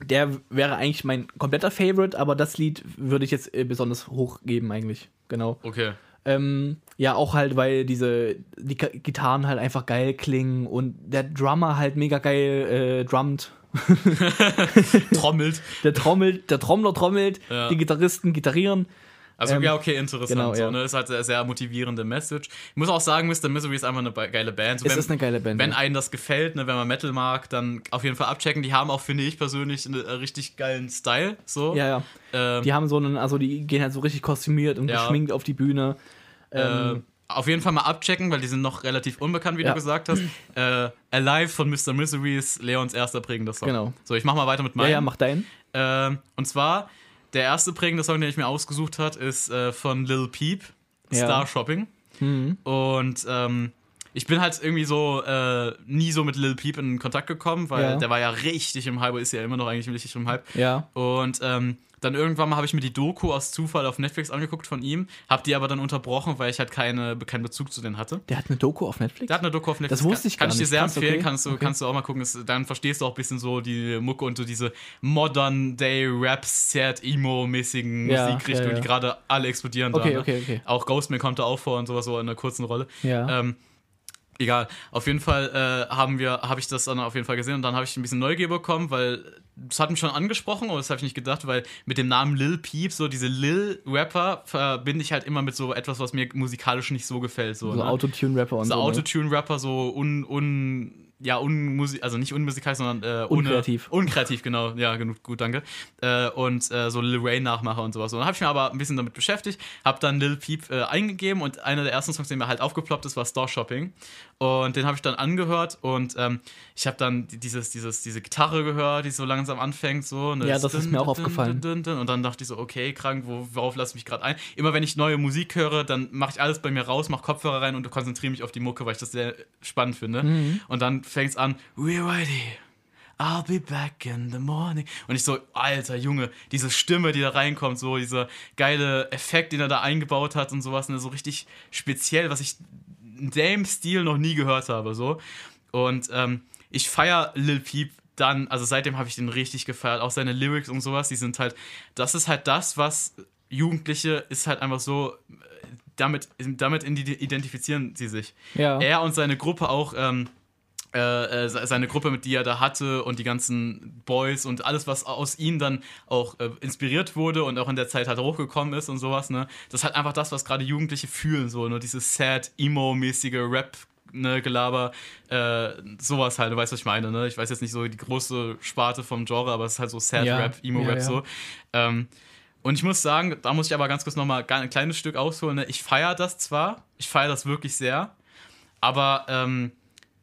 der wäre eigentlich mein kompletter Favorite, aber das Lied würde ich jetzt äh, besonders hochgeben, eigentlich. Genau.
Okay.
Ähm, ja, auch halt, weil diese die Gitarren halt einfach geil klingen und der Drummer halt mega geil äh, drummt.
Trommelt.
Der trommelt, der Trommler trommelt,
Ja.
die Gitarristen gitarrieren.
Also
Ähm,
ja, okay, interessant.
genau,
so,
ja.
ne? Ist halt eine sehr motivierende Message. Ich muss auch sagen, Mr. Misery ist einfach eine geile Band. So,
Es
wenn,
ist eine geile Band.
wenn
ja.
einem das gefällt, ne, wenn man Metal mag, dann auf jeden Fall abchecken. Die haben auch, finde ich persönlich, einen äh, richtig geilen Style. So.
ja, ja.
Ähm,
Die haben so einen, also die gehen halt so richtig kostümiert und
Ja.
geschminkt auf die Bühne. Ähm,
äh, auf jeden Fall mal abchecken, weil die sind noch relativ unbekannt, wie
Ja.
du gesagt hast. Äh, Alive von Mr. Misery ist Leons erster prägender Song.
Genau.
So, ich mach mal weiter mit
ja,
meinem.
ja, mach deinen.
Ähm, und zwar, der erste prägende Song, den ich mir ausgesucht habe, ist äh, von Lil Peep,
Ja.
Star Shopping.
Mhm.
Und ähm, ich bin halt irgendwie so äh, nie so mit Lil Peep in Kontakt gekommen, weil
Ja.
der war ja richtig im Hype, ist ja immer noch eigentlich richtig im Hype.
Ja.
Und ähm, dann irgendwann mal habe ich mir die Doku aus Zufall auf Netflix angeguckt von ihm, habe die aber dann unterbrochen, weil ich halt keine, keinen Bezug zu denen hatte.
Der hat eine Doku auf Netflix.
Der hat eine Doku auf Netflix.
Das wusste ich
kann,
gar
kann ich dir
nicht.
sehr
Krass,
empfehlen,
okay.
kannst, du,
Okay.
kannst du auch mal gucken. Es- Dann verstehst du auch ein bisschen so die Mucke und so diese Modern Day Rap Set Emo mäßigen
Ja,
Musikrichtungen,
ja, ja.
die gerade alle explodieren.
Okay,
da, ne?
okay, okay.
Auch Ghostman kommt da auch vor und sowas so in einer kurzen Rolle.
Ja.
Ähm, egal. Auf jeden Fall äh, haben wir, habe ich das dann auf jeden Fall gesehen und dann habe ich ein bisschen Neugier bekommen, weil das hat mich schon angesprochen, aber das habe ich nicht gedacht, weil mit dem Namen Lil Peep, so diese Lil-Rapper, verbinde ich halt immer mit so etwas, was mir musikalisch nicht so gefällt. So,
so
ne?
Autotune-Rapper und
so
so. ne?
Autotune-Rapper, so un, un, ja, unmusik, also nicht unmusikalisch, sondern äh, ohne-
Unkreativ.
Unkreativ, genau, ja, genug, gut, danke. Äh, und äh, so Lil Wayne-Nachmacher und sowas. Und dann habe ich mir aber ein bisschen damit beschäftigt, habe dann Lil Peep äh, eingegeben und einer der ersten Songs, der mir halt aufgeploppt ist, war Store Shopping. Und den habe ich dann angehört und ähm, ich habe dann dieses, dieses, diese Gitarre gehört, die so langsam anfängt, so. ne,
Ja, das ist mir auch aufgefallen.
Und dann dachte ich so, okay, krank, wo, worauf lasse ich mich gerade ein? Immer wenn ich neue Musik höre, dann mache ich alles bei mir raus, mache Kopfhörer rein und konzentriere mich auf die Mucke, weil ich das sehr spannend finde.
Mhm.
Und dann fängt es an, we're ready. I'll be back in the morning. Und ich so, alter Junge, diese Stimme, die da reinkommt, so dieser geile Effekt, den er da eingebaut hat und sowas, ne, so richtig speziell, was ich in dem Stil noch nie gehört habe, so. Und ähm, ich feiere Lil Peep dann, also seitdem habe ich den richtig gefeiert, auch seine Lyrics und sowas, die sind halt, das ist halt das, was Jugendliche ist halt einfach so, äh, damit, damit identifizieren sie sich
Ja.
er und seine Gruppe auch ähm, äh, äh seine Gruppe, mit die er da hatte und die ganzen Boys und alles, was aus ihnen dann auch äh, inspiriert wurde und auch in der Zeit halt hochgekommen ist und sowas, ne? Das ist halt einfach das, was gerade Jugendliche fühlen, so, ne? Dieses sad, emo-mäßige Rap- ne, Gelaber, äh, sowas halt, du weißt, was ich meine, ne? Ich weiß jetzt nicht so die große Sparte vom Genre, aber es ist halt so Sad ja, Rap, Emo Rap ja, ja. so. Ähm, und ich muss sagen, da muss ich aber ganz kurz nochmal ein kleines Stück ausholen. Ne? Ich feiere das zwar, ich feiere das wirklich sehr, aber ähm,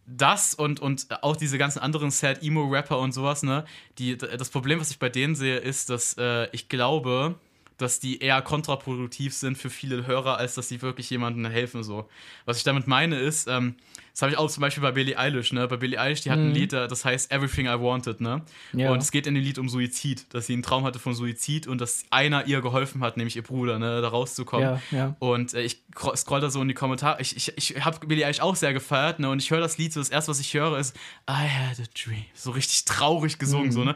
das und, und auch diese ganzen anderen Sad Emo Rapper und sowas, ne? Die, das Problem, was ich bei denen sehe, ist, dass äh, ich glaube, dass die eher kontraproduktiv sind für viele Hörer, als dass sie wirklich jemandem helfen. So. Was ich damit meine ist, ähm, das habe ich auch zum Beispiel bei Billie Eilish, ne? Bei Billie Eilish, die hat mhm. ein Lied, das heißt Everything I Wanted, ne? Ja. Und es geht in dem Lied um Suizid, dass sie einen Traum hatte von Suizid und dass einer ihr geholfen hat, nämlich ihr Bruder, ne, da rauszukommen. Ja, ja. Und äh, ich scroll da so in die Kommentare. Ich, ich, ich habe Billie Eilish auch sehr gefeiert, ne? Und ich höre das Lied, so das erste, was ich höre, ist I had a dream. So richtig traurig gesungen, mhm. so, ne?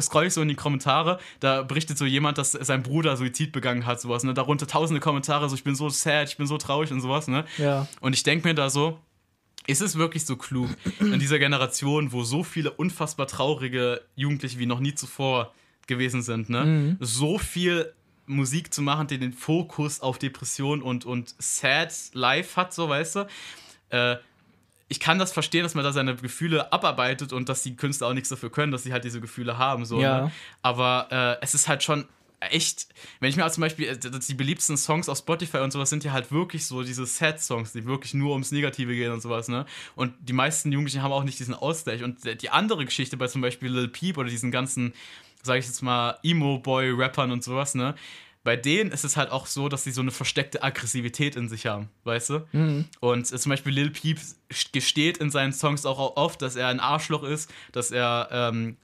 Scroll ich so in die Kommentare, da berichtet so jemand, dass sein Bruder Suizid begangen hat, sowas, ne? Darunter tausende Kommentare, so ich bin so sad, ich bin so traurig und sowas, ne? Ja. Und ich denke mir da so, ist es wirklich so klug, in dieser Generation, wo so viele unfassbar traurige Jugendliche wie noch nie zuvor gewesen sind, ne? Mhm. so viel Musik zu machen, die den Fokus auf Depression und, und Sad Life hat, so weißt du? Äh, ich kann das verstehen, dass man da seine Gefühle abarbeitet und dass die Künstler auch nichts dafür können, dass sie halt diese Gefühle haben. So, ja. ne? Aber äh, es ist halt schon echt, wenn ich mir also zum Beispiel äh, die beliebtesten Songs auf Spotify und sowas sind ja halt wirklich so diese Sad-Songs, die wirklich nur ums Negative gehen und sowas, ne? Und die meisten Jugendlichen haben auch nicht diesen Ausgleich. Und die andere Geschichte bei zum Beispiel Lil Peep oder diesen ganzen, sag ich jetzt mal, Emo-Boy-Rappern und sowas, ne? Bei denen ist es halt auch so, dass sie so eine versteckte Aggressivität in sich haben, weißt du? Mhm. Und äh, zum Beispiel Lil Peep gesteht in seinen Songs auch oft, dass er ein Arschloch ist, dass er ähm,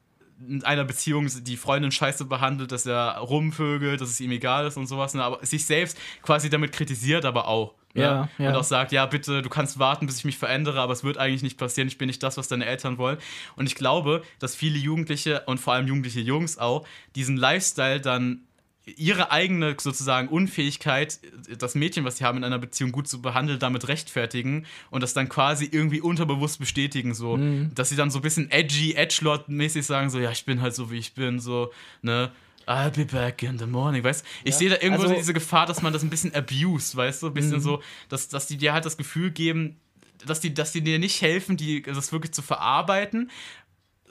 in einer Beziehung die Freundin scheiße behandelt, dass er rumvögelt, dass es ihm egal ist und sowas, ne? aber sich selbst quasi damit kritisiert, aber auch. Ne? Ja, ja. Und auch sagt, ja, bitte, du kannst warten, bis ich mich verändere, aber es wird eigentlich nicht passieren, ich bin nicht das, was deine Eltern wollen. Und ich glaube, dass viele Jugendliche und vor allem jugendliche Jungs auch diesen Lifestyle dann ihre eigene sozusagen Unfähigkeit, das Mädchen, was sie haben in einer Beziehung gut zu behandeln, damit rechtfertigen und das dann quasi irgendwie unterbewusst bestätigen, so, mhm. dass sie dann so ein bisschen edgy, edgelord-mäßig sagen, so, ja, ich bin halt so, wie ich bin, so, ne, I'll be back in the morning, weißt Ich ja. sehe da irgendwo also, diese Gefahr, dass man das ein bisschen abuse, weißt du, ein bisschen mhm. so, dass, dass die dir halt das Gefühl geben, dass die, dass die dir nicht helfen, die, das wirklich zu verarbeiten,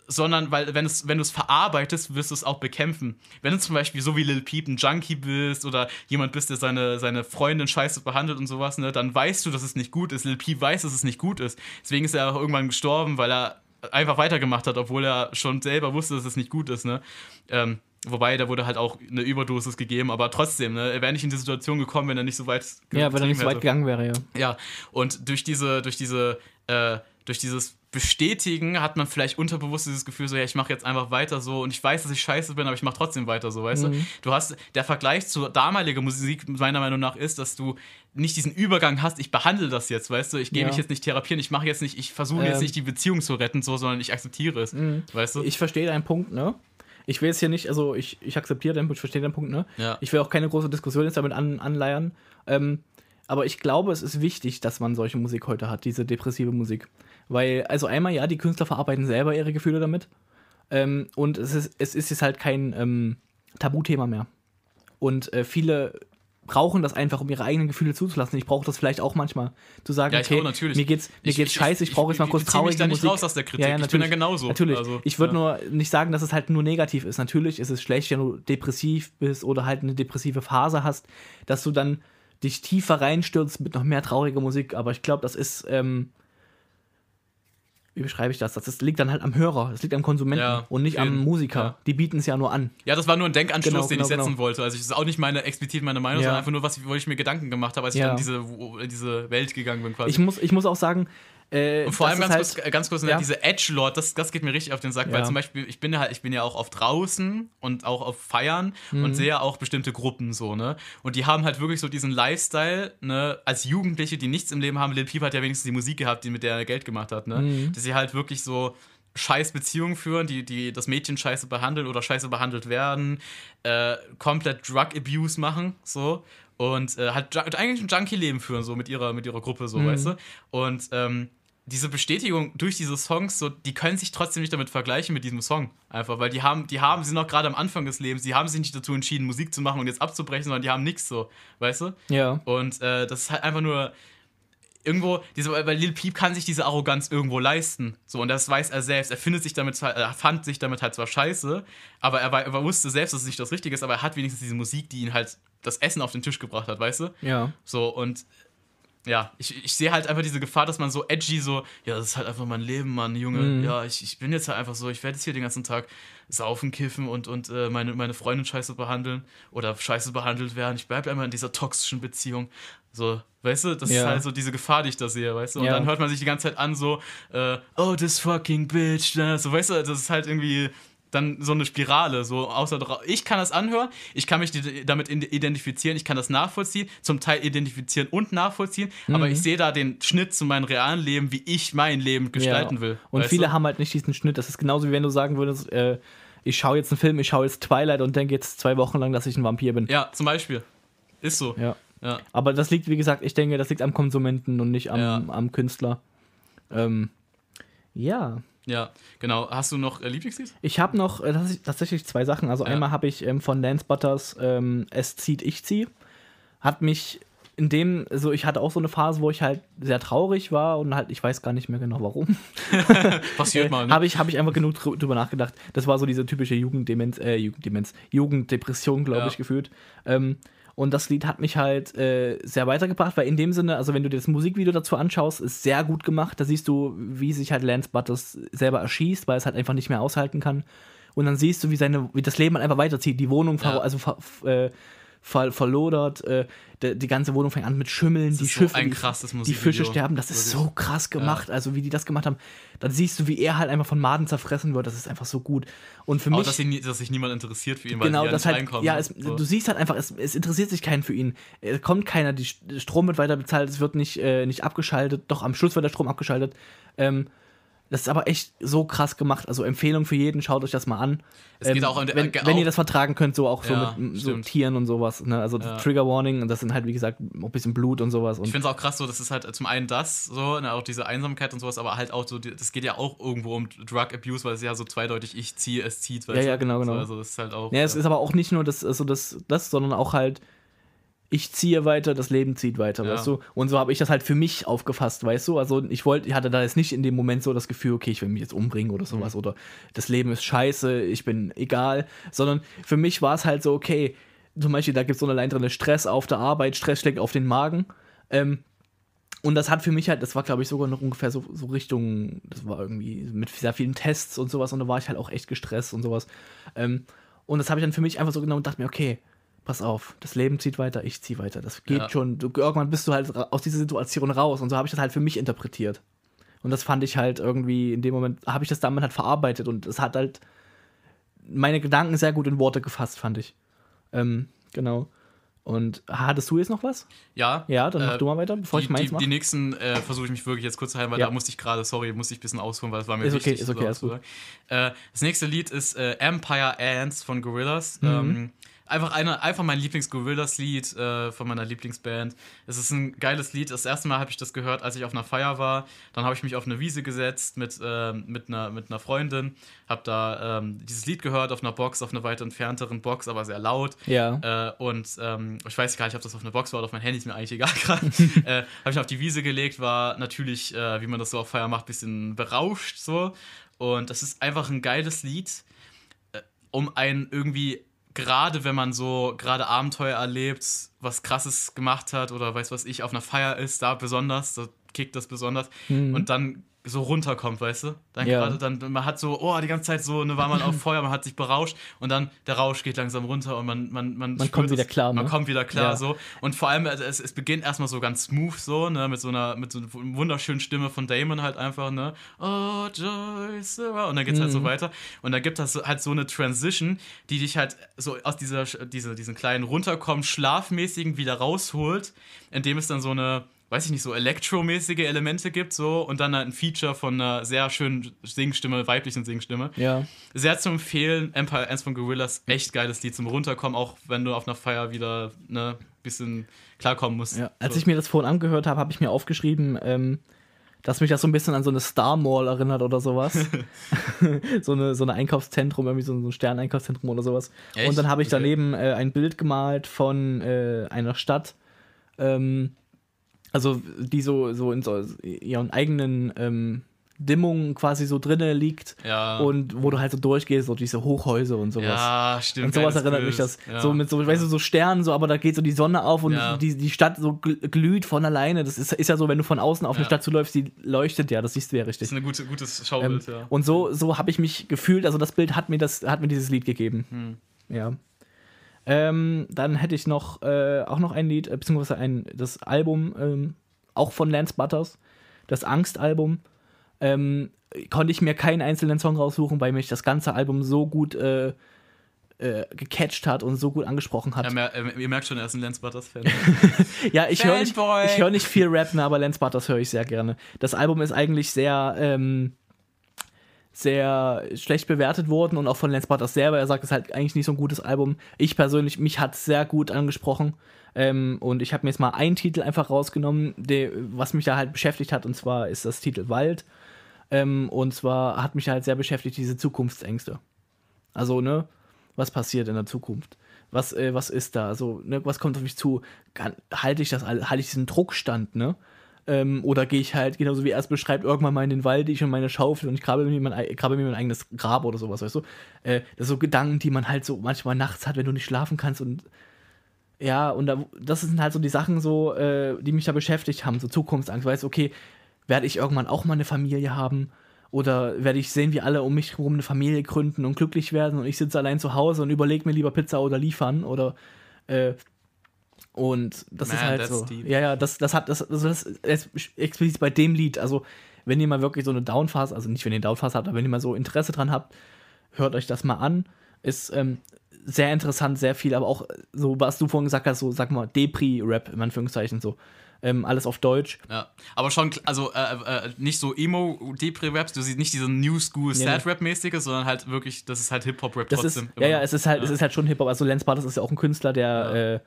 sondern weil, wenn, es, wenn du es verarbeitest, wirst du es auch bekämpfen. Wenn du zum Beispiel so wie Lil Peep ein Junkie bist oder jemand bist, der seine, seine Freundin scheiße behandelt und sowas, ne, dann weißt du, dass es nicht gut ist. Lil Peep weiß, dass es nicht gut ist. Deswegen ist er auch irgendwann gestorben, weil er einfach weitergemacht hat, obwohl er schon selber wusste, dass es nicht gut ist, ne? Ähm, wobei, da wurde halt auch eine Überdosis gegeben, aber trotzdem, ne? Er wäre nicht in die Situation gekommen, wenn er nicht so weit
Ja, wenn er nicht so weit gegangen wäre, ja.
Ja, und durch diese, durch diese, äh, durch dieses bestätigen, hat man vielleicht unterbewusst dieses Gefühl, so, ja, ich mache jetzt einfach weiter so und ich weiß, dass ich scheiße bin, aber ich mache trotzdem weiter so, weißt mhm. du? Du hast, der Vergleich zu damaliger Musik meiner Meinung nach ist, dass du nicht diesen Übergang hast, ich behandle das jetzt, weißt du? Ich gehe ja. mich jetzt nicht therapieren, ich mache jetzt nicht, ich versuche ähm. jetzt nicht die Beziehung zu retten, so, sondern ich akzeptiere es, mhm. weißt du?
Ich verstehe deinen Punkt, ne? Ich will jetzt hier nicht, also ich, ich akzeptiere deinen Punkt, ich verstehe deinen Punkt, ne? Ja. Ich will auch keine große Diskussion jetzt damit an, anleiern. Ähm, aber ich glaube, es ist wichtig, dass man solche Musik heute hat, diese depressive Musik. Weil, also einmal, ja, die Künstler verarbeiten selber ihre Gefühle damit. Ähm, und es ist, es ist jetzt halt kein ähm, Tabuthema mehr. Und äh, viele brauchen das einfach, um ihre eigenen Gefühle zuzulassen. Ich brauche das vielleicht auch manchmal, zu sagen, ja, okay, mir geht's, mir ich, geht's ich, scheiße, ich, ich brauche jetzt mal kurz traurige
ich da nicht raus aus der Kritik. Ja, ja,
ich bin
da genauso.
Natürlich. Also, ich würde ja. nur nicht sagen, dass es halt nur negativ ist. Natürlich ist es schlecht, wenn du depressiv bist oder halt eine depressive Phase hast, dass du dann dich tiefer reinstürzt mit noch mehr trauriger Musik. Aber ich glaube, das ist ähm, wie beschreibe ich das? Das liegt dann halt am Hörer, das liegt am Konsumenten ja, und nicht am Musiker. Ja. Die bieten es ja nur an.
Ja, das war nur ein Denkanstoß, genau, den genau, ich setzen genau. wollte. Also das ist auch nicht meine explizit meine Meinung, ja. sondern einfach nur, was, wo ich mir Gedanken gemacht habe, als ich in diese, in diese Welt gegangen bin
quasi. Ich muss, ich muss auch sagen,
äh, und vor allem ganz, halt, kurz, äh, ganz kurz, ne, ja. diese Edge-Lord, das, das geht mir richtig auf den Sack, ja. weil zum Beispiel, ich bin ja halt, ich bin ja auch auf draußen und auch auf Feiern mhm. und sehe auch bestimmte Gruppen so, ne? Und die haben halt wirklich so diesen Lifestyle, ne, als Jugendliche, die nichts im Leben haben. Lil Peep hat ja wenigstens die Musik gehabt, die mit der er Geld gemacht hat, ne? Mhm. Dass sie halt wirklich so scheiß Beziehungen führen, die, die das Mädchen scheiße behandeln oder scheiße behandelt werden, äh, komplett Drug Abuse machen, so. Und äh, halt eigentlich ein Junkie-Leben führen, so mit ihrer, mit ihrer Gruppe, so, mhm. weißt du? Und ähm, diese Bestätigung durch diese Songs, so, die können sich trotzdem nicht damit vergleichen mit diesem Song. Einfach, weil die haben, die haben, sind noch gerade am Anfang des Lebens, die haben sich nicht dazu entschieden, Musik zu machen und jetzt abzubrechen, sondern die haben nichts so, weißt du?
Ja.
Und äh, das ist halt einfach nur irgendwo, diese, weil Lil Peep kann sich diese Arroganz irgendwo leisten. So, und das weiß er selbst. Er findet sich damit er fand sich damit halt zwar scheiße, aber er, er wusste selbst, dass es nicht das Richtige ist, aber er hat wenigstens diese Musik, die ihn halt das Essen auf den Tisch gebracht hat, weißt du?
Ja.
So, und ja, ich, ich sehe halt einfach diese Gefahr, dass man so edgy so, ja, das ist halt einfach mein Leben, Mann, Junge.
Mhm.
Ja, ich, ich bin jetzt halt einfach so, ich werde jetzt hier den ganzen Tag saufen, kiffen und, und äh, meine, meine Freundin scheiße behandeln oder scheiße behandelt werden. Ich bleibe immer in dieser toxischen Beziehung. So, weißt du, das
Ja.
ist halt so diese Gefahr, die ich da sehe, weißt du? Und
Ja.
dann hört man sich die ganze Zeit an, so, äh, oh, this fucking bitch, ne? so, weißt du, das ist halt irgendwie dann so eine Spirale, so außer ich kann das anhören, ich kann mich damit identifizieren, ich kann das nachvollziehen, zum Teil identifizieren und nachvollziehen,
Mhm.
aber ich sehe da den Schnitt zu meinem realen Leben, wie ich mein Leben gestalten
ja.
will.
Und viele
du?
haben halt nicht diesen Schnitt. Das ist genauso wie wenn du sagen würdest, äh, ich schaue jetzt einen Film, ich schaue jetzt Twilight und denke jetzt zwei Wochen lang, dass ich ein Vampir bin.
Ja, zum Beispiel. Ist so.
Ja.
Ja.
Aber das liegt, wie gesagt, ich denke, das liegt am Konsumenten und nicht am,
Ja.
am Künstler. Ähm, ja.
Ja, genau. Hast du noch äh, Lieblingslied?
Ich habe noch äh, tats- tatsächlich zwei Sachen. Also
Ja.
einmal habe ich ähm, von Lance Butters ähm, Es zieht, ich zieh. Hat mich in dem, so ich hatte auch so eine Phase, wo ich halt sehr traurig war und halt, ich weiß gar nicht mehr genau warum.
Passiert mal, ne?
Habe ich, hab ich einfach genug drü- drüber nachgedacht. Das war so diese typische Jugenddemenz, äh, Jugenddemenz, Jugenddepression, glaube
Ja.
ich, gefühlt. Ähm, und das Lied hat mich halt äh, sehr weitergebracht, weil in dem Sinne, also wenn du dir das Musikvideo dazu anschaust, ist sehr gut gemacht. Da siehst du, wie sich halt Lance Butters selber erschießt, weil es halt einfach nicht mehr aushalten kann. Und dann siehst du, wie, seine, wie das Leben halt einfach weiterzieht. Die Wohnung
Ja.
also äh, ver verlodert, äh, die, ganze Wohnung fängt an mit Schimmeln, die
ist so
Schiffe,
ein krasses
die. Fische sterben. Das ist so krass gemacht, also wie die das gemacht haben. Dann siehst du, wie er halt einfach von Maden zerfressen wird. Das ist einfach so gut. Und für
Auch,
mich
dass, ihn, dass sich niemand interessiert für ihn, weil
genau,
ja
das
nicht
halt,
reinkommen.
ja, es,
So.
du siehst halt einfach, es, es interessiert sich keinen für ihn. Es kommt keiner, die St- Strom wird weiter bezahlt, es wird nicht, äh, nicht abgeschaltet, doch am Schluss wird der Strom abgeschaltet. Ähm, das ist aber echt so krass gemacht. Also Empfehlung für jeden, schaut euch das mal an.
Es geht auch der-
wenn,
äh,
wenn
auch-
ihr das vertragen könnt, so auch so
Ja,
mit so. Tieren und sowas. Ne? Also
Ja.
Trigger Warning, und das sind halt, wie gesagt, auch ein bisschen Blut und sowas. Und
Ich finde es auch krass, so, das ist halt zum einen das, so, ne, auch diese Einsamkeit und sowas, aber halt auch so, das geht ja auch irgendwo um Drug Abuse, weil es ja so zweideutig, ich ziehe, es zieht,
Ja, ja, genau, genau.
So, also das ist halt auch.
Ja, es ist aber auch nicht nur das, also das, das, sondern auch halt, ich ziehe weiter, das Leben zieht weiter,
Ja.
weißt du? Und so habe ich das halt für mich aufgefasst, weißt du? Also ich wollte, ich hatte da jetzt nicht in dem Moment so das Gefühl, okay, ich will mich jetzt umbringen oder sowas
Mhm.
oder das Leben ist scheiße, ich bin egal, sondern für mich war es halt so, okay, zum Beispiel, da gibt es so eine Line drin, Stress auf der Arbeit, Stress schlägt auf den Magen. Ähm, und das hat für mich halt, das war glaube ich sogar noch ungefähr so, so Richtung, das war irgendwie mit sehr vielen Tests und sowas und da war ich halt auch echt gestresst und sowas. Ähm, und das habe ich dann für mich einfach so genommen und dachte mir, okay, pass auf, das Leben zieht weiter, ich ziehe weiter. Das geht
Ja.
schon. Du, irgendwann bist du halt aus dieser Situation raus und so habe ich das halt für mich interpretiert. Und das fand ich halt irgendwie, in dem Moment habe ich das damit halt verarbeitet und es hat halt meine Gedanken sehr gut in Worte gefasst, fand ich. Ähm, genau. Und hattest du jetzt noch was?
Ja.
Ja, dann mach
äh,
du mal weiter, bevor
die,
ich meins
die, die
mache.
nächsten äh, versuche ich mich wirklich jetzt kurz zu halten, weil
Ja.
da musste ich gerade, sorry, musste ich ein bisschen ausholen, weil das war mir
Ist okay,
wichtig.
ist okay,
so
alles gut.
Äh, das nächste Lied ist äh, Empire Ants von Gorillaz.
Mhm.
Ähm, einfach, eine, einfach mein Lieblings-Gorillaz-Lied äh, von meiner Lieblingsband. Es ist ein geiles Lied. Das erste Mal habe ich das gehört, als ich auf einer Feier war. Dann habe ich mich auf eine Wiese gesetzt mit, ähm, mit, einer, mit einer Freundin, habe da ähm, dieses Lied gehört auf einer Box, auf einer weit entfernteren Box, aber sehr laut.
Ja.
Äh, und ähm, ich weiß gar nicht, ob das auf einer Box war oder auf mein Handy, ist mir eigentlich egal gerade. äh, Habe ich auf die Wiese gelegt, war natürlich, äh, wie man das so auf Feier macht, ein bisschen berauscht so. Und das ist einfach ein geiles Lied, äh, um einen irgendwie, gerade wenn man so gerade Abenteuer erlebt, was krasses gemacht hat oder weiß was ich, auf einer Feier ist, da besonders, da kickt das besonders. Und dann so runterkommt, weißt du? Dann
Mhm. Ja.
gerade dann, man hat so, oh, die ganze Zeit so, ne, war man auf Feuer, man hat sich berauscht und dann der Rausch geht langsam runter und man, man, man,
Man kommt wieder klar,
Man
ne?
kommt wieder klar,
Ja.
so. Und vor allem, also es, es beginnt erstmal so ganz smooth, so, ne, mit so einer, mit so einer wunderschönen Stimme von Damon halt einfach, ne, oh, Joy, Sarah, und dann geht's halt
Mhm.
so weiter. Und dann gibt das halt so eine Transition, die dich halt so aus dieser, diese, diesen kleinen runterkommen, schlafmäßigen wieder rausholt, indem es dann so eine, weiß ich nicht, so elektromäßige Elemente gibt, so, und dann halt ein Feature von einer sehr schönen Singstimme, weiblichen Singstimme.
Ja.
Sehr zu empfehlen, Empire Ants von Gorillas, echt geiles Lied zum Runterkommen, auch wenn du auf einer Feier wieder ne bisschen klarkommen musst.
Ja, als
so.
ich mir das vorhin angehört habe, habe ich mir aufgeschrieben, ähm, dass mich das so ein bisschen an so eine Star Mall erinnert oder sowas. so, eine, so ein Einkaufszentrum, irgendwie so ein Sterneinkaufszentrum oder sowas.
Echt?
Und dann habe ich daneben äh, ein Bild gemalt von äh, einer Stadt, ähm, also die so, so in so ihren eigenen ähm, Dimmungen quasi so drinne liegt
Ja.
und wo du halt so durchgehst, so diese Hochhäuser und sowas.
ja, stimmt.
Und sowas erinnert mich
Bild.
das.
Ja.
So mit so, weißt du, so Sternen, so, aber da geht so die Sonne auf und
Ja.
die, die Stadt so gl- glüht von alleine. Das ist, ist ja so, wenn du von außen auf eine. Stadt zuläufst, die leuchtet ja, das siehst du ja
Das
richtig.
ist ein gute, gutes
Ähm,
Schaubild, ja.
Und so, so habe ich mich gefühlt, also das Bild hat mir das, hat mir dieses Lied gegeben.
Hm.
Ja. Ähm, dann hätte ich noch äh, auch noch ein Lied, äh, beziehungsweise ein, das Album, ähm, auch von Lance Butters, das Angst-Album. Ähm, konnte ich mir keinen einzelnen Song raussuchen, weil mich das ganze Album so gut äh, äh, gecatcht hat und so gut angesprochen hat.
Ja, äh, ihr merkt schon, er ist ein Lance Butters-Fan.
Ja, ich höre nicht, ich hör nicht viel Rap, ne, aber Lance Butters höre ich sehr gerne. Das Album ist eigentlich sehr, ähm, sehr schlecht bewertet worden und auch von Lance Butters selber. Er sagt, es ist halt eigentlich nicht so ein gutes Album. Ich persönlich, mich hat es sehr gut angesprochen. Ähm, und ich habe mir jetzt mal einen Titel einfach rausgenommen, der, was mich da halt beschäftigt hat, und zwar ist das Titel Wald. Ähm, und zwar hat mich halt sehr beschäftigt diese Zukunftsängste. Also, ne, was passiert in der Zukunft? Was, äh, was ist da? Also, ne, was kommt auf mich zu? Halte ich das, halte ich diesen Druckstand, ne? Ähm, oder gehe ich halt, genauso wie er es beschreibt, irgendwann mal in den Wald, ich und meine Schaufel und ich grabe mir mein, ei- grabe mir mein eigenes Grab oder sowas, weißt du? Äh, das sind so Gedanken, die man halt so manchmal nachts hat, wenn du nicht schlafen kannst und ja, und da, das sind halt so die Sachen so, äh, die mich da beschäftigt haben, so Zukunftsangst, weißt du, okay, werde ich irgendwann auch mal eine Familie haben? Oder werde ich sehen, wie alle um mich herum eine Familie gründen und glücklich werden und ich sitze allein zu Hause und überlege mir lieber Pizza oder liefern oder äh, und das ist
Man,
halt
that's
so.
deep.
Ja, ja, das, das hat, das, also das ist explizit bei dem Lied. Also, wenn ihr mal wirklich so eine Downphase, also nicht wenn ihr eine Downphase habt, aber wenn ihr mal so Interesse dran habt, hört euch das mal an. Ist ähm, sehr interessant, sehr viel, aber auch so, was du vorhin gesagt hast, so, sag mal, Depri-Rap, in Anführungszeichen, so. Ähm, alles auf Deutsch.
Ja, aber schon, also äh, äh, nicht so Emo-Depri-Raps, du siehst nicht diese New School Sad-Rap-mäßige, sondern halt wirklich, das ist halt Hip-Hop-Rap
Das ist,
trotzdem.
ja, ja, es ist halt, es ist halt schon Hip-Hop. Also, Lance Bartes ist ja auch ein Künstler, der äh,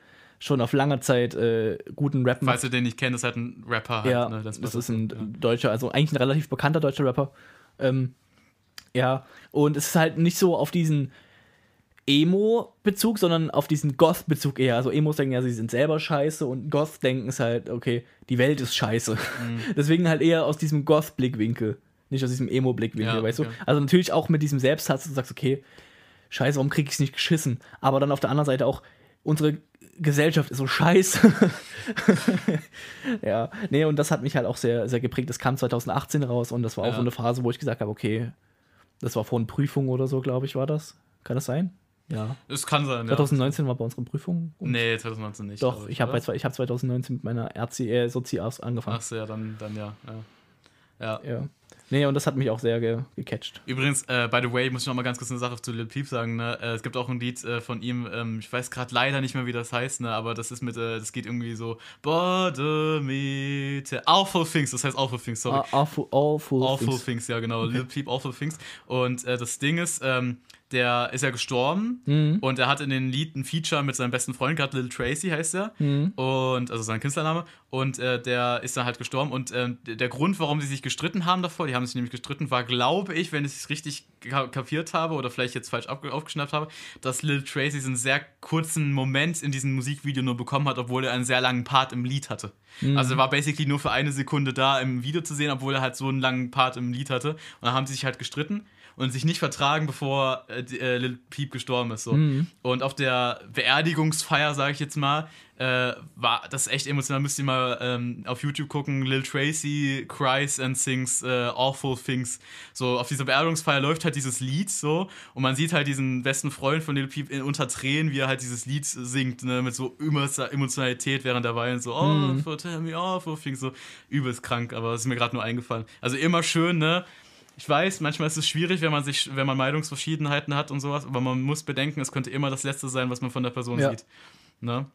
schon auf lange Zeit äh, guten Rap macht.
Falls ihr den nicht kennt, ist halt ein Rapper. Halt,
Ja,
ne,
das
Butters.
ist ein deutscher, also eigentlich ein relativ bekannter deutscher Rapper. Ähm, ja, und es ist halt nicht so auf diesen Emo-Bezug, sondern auf diesen Goth-Bezug eher. Also Emos denken ja, sie sind selber scheiße und Goth denken es halt, okay, die Welt ist scheiße. Deswegen halt eher aus diesem Goth-Blickwinkel, nicht aus diesem Emo-Blickwinkel,
Ja,
weißt du? Also natürlich auch mit diesem Selbsthass, du sagst, okay, scheiße, warum krieg ich's nicht geschissen? Aber dann auf der anderen Seite auch, unsere Gesellschaft ist so scheiße. ja, nee, und das hat mich halt auch sehr, sehr geprägt. Das kam 2018 raus und das war auch
Ja.
so eine Phase, wo ich gesagt habe, okay, das war vor einer Prüfung oder so, glaube ich, war das. Kann das sein? Ja.
Es kann sein, ja.
2019 war bei unseren Prüfungen.
Nee, 2019 nicht.
Doch,
glaub
ich habe ich hab 2019 mit meiner RC, äh, Sozias angefangen.
Achso, ja, dann, dann ja. ja. Ja.
Ja. Nee, und das hat mich auch sehr ge gecatcht.
Übrigens, äh, by the way, muss ich noch mal ganz kurz eine Sache zu Lil Peep sagen. Ne? Äh, es gibt auch ein Lied äh, von ihm, ähm, ich weiß gerade leider nicht mehr, wie das heißt, ne? aber das ist mit, äh, das geht irgendwie so Bodemeter, Awful Things, das heißt Awful Things, sorry.
Ah, Awful, awful,
Awful
things.
Things, ja genau, Lil Peep, Awful Things. Und äh, das Ding ist, ähm, der ist ja gestorben
Mhm.
und er hat in den Lied ein Feature mit seinem besten Freund gehabt, Lil Tracy heißt er.
Mhm.
Und, also sein Künstlername. Und äh, der ist dann halt gestorben. Und d- der Grund, warum sie sich gestritten haben davor, die haben sich nämlich gestritten, war, glaube ich, wenn ich es richtig ka- kapiert habe oder vielleicht jetzt falsch aufge- aufgeschnappt habe, dass Lil Tracy einen sehr kurzen Moment in diesem Musikvideo nur bekommen hat, obwohl er einen sehr langen Part im Lied hatte. Also er war basically nur für eine Sekunde da im Video zu sehen, obwohl er halt so einen langen Part im Lied hatte. Und dann haben sie sich halt gestritten und sich nicht vertragen, bevor äh, äh, Lil Peep gestorben ist. So. Und auf der Beerdigungsfeier, sage ich jetzt mal, äh, war das echt emotional. Müsst ihr mal ähm, auf YouTube gucken. Lil Tracy cries and sings äh, awful things. So auf dieser Beerdigungsfeier läuft halt dieses Lied so und man sieht halt diesen besten Freund von Lil Peep in, unter Tränen, wie er halt dieses Lied singt, ne, mit so übelster Emotionalität während der Weinen. So, oh, for tell me awful things. So übelst krank, aber es ist mir gerade nur eingefallen. Also immer schön, ne? Ich weiß, manchmal ist es schwierig, wenn man sich, wenn man Meinungsverschiedenheiten hat und sowas, aber man muss bedenken, es könnte immer das Letzte sein, was man von der Person
Ja.
sieht. Ne?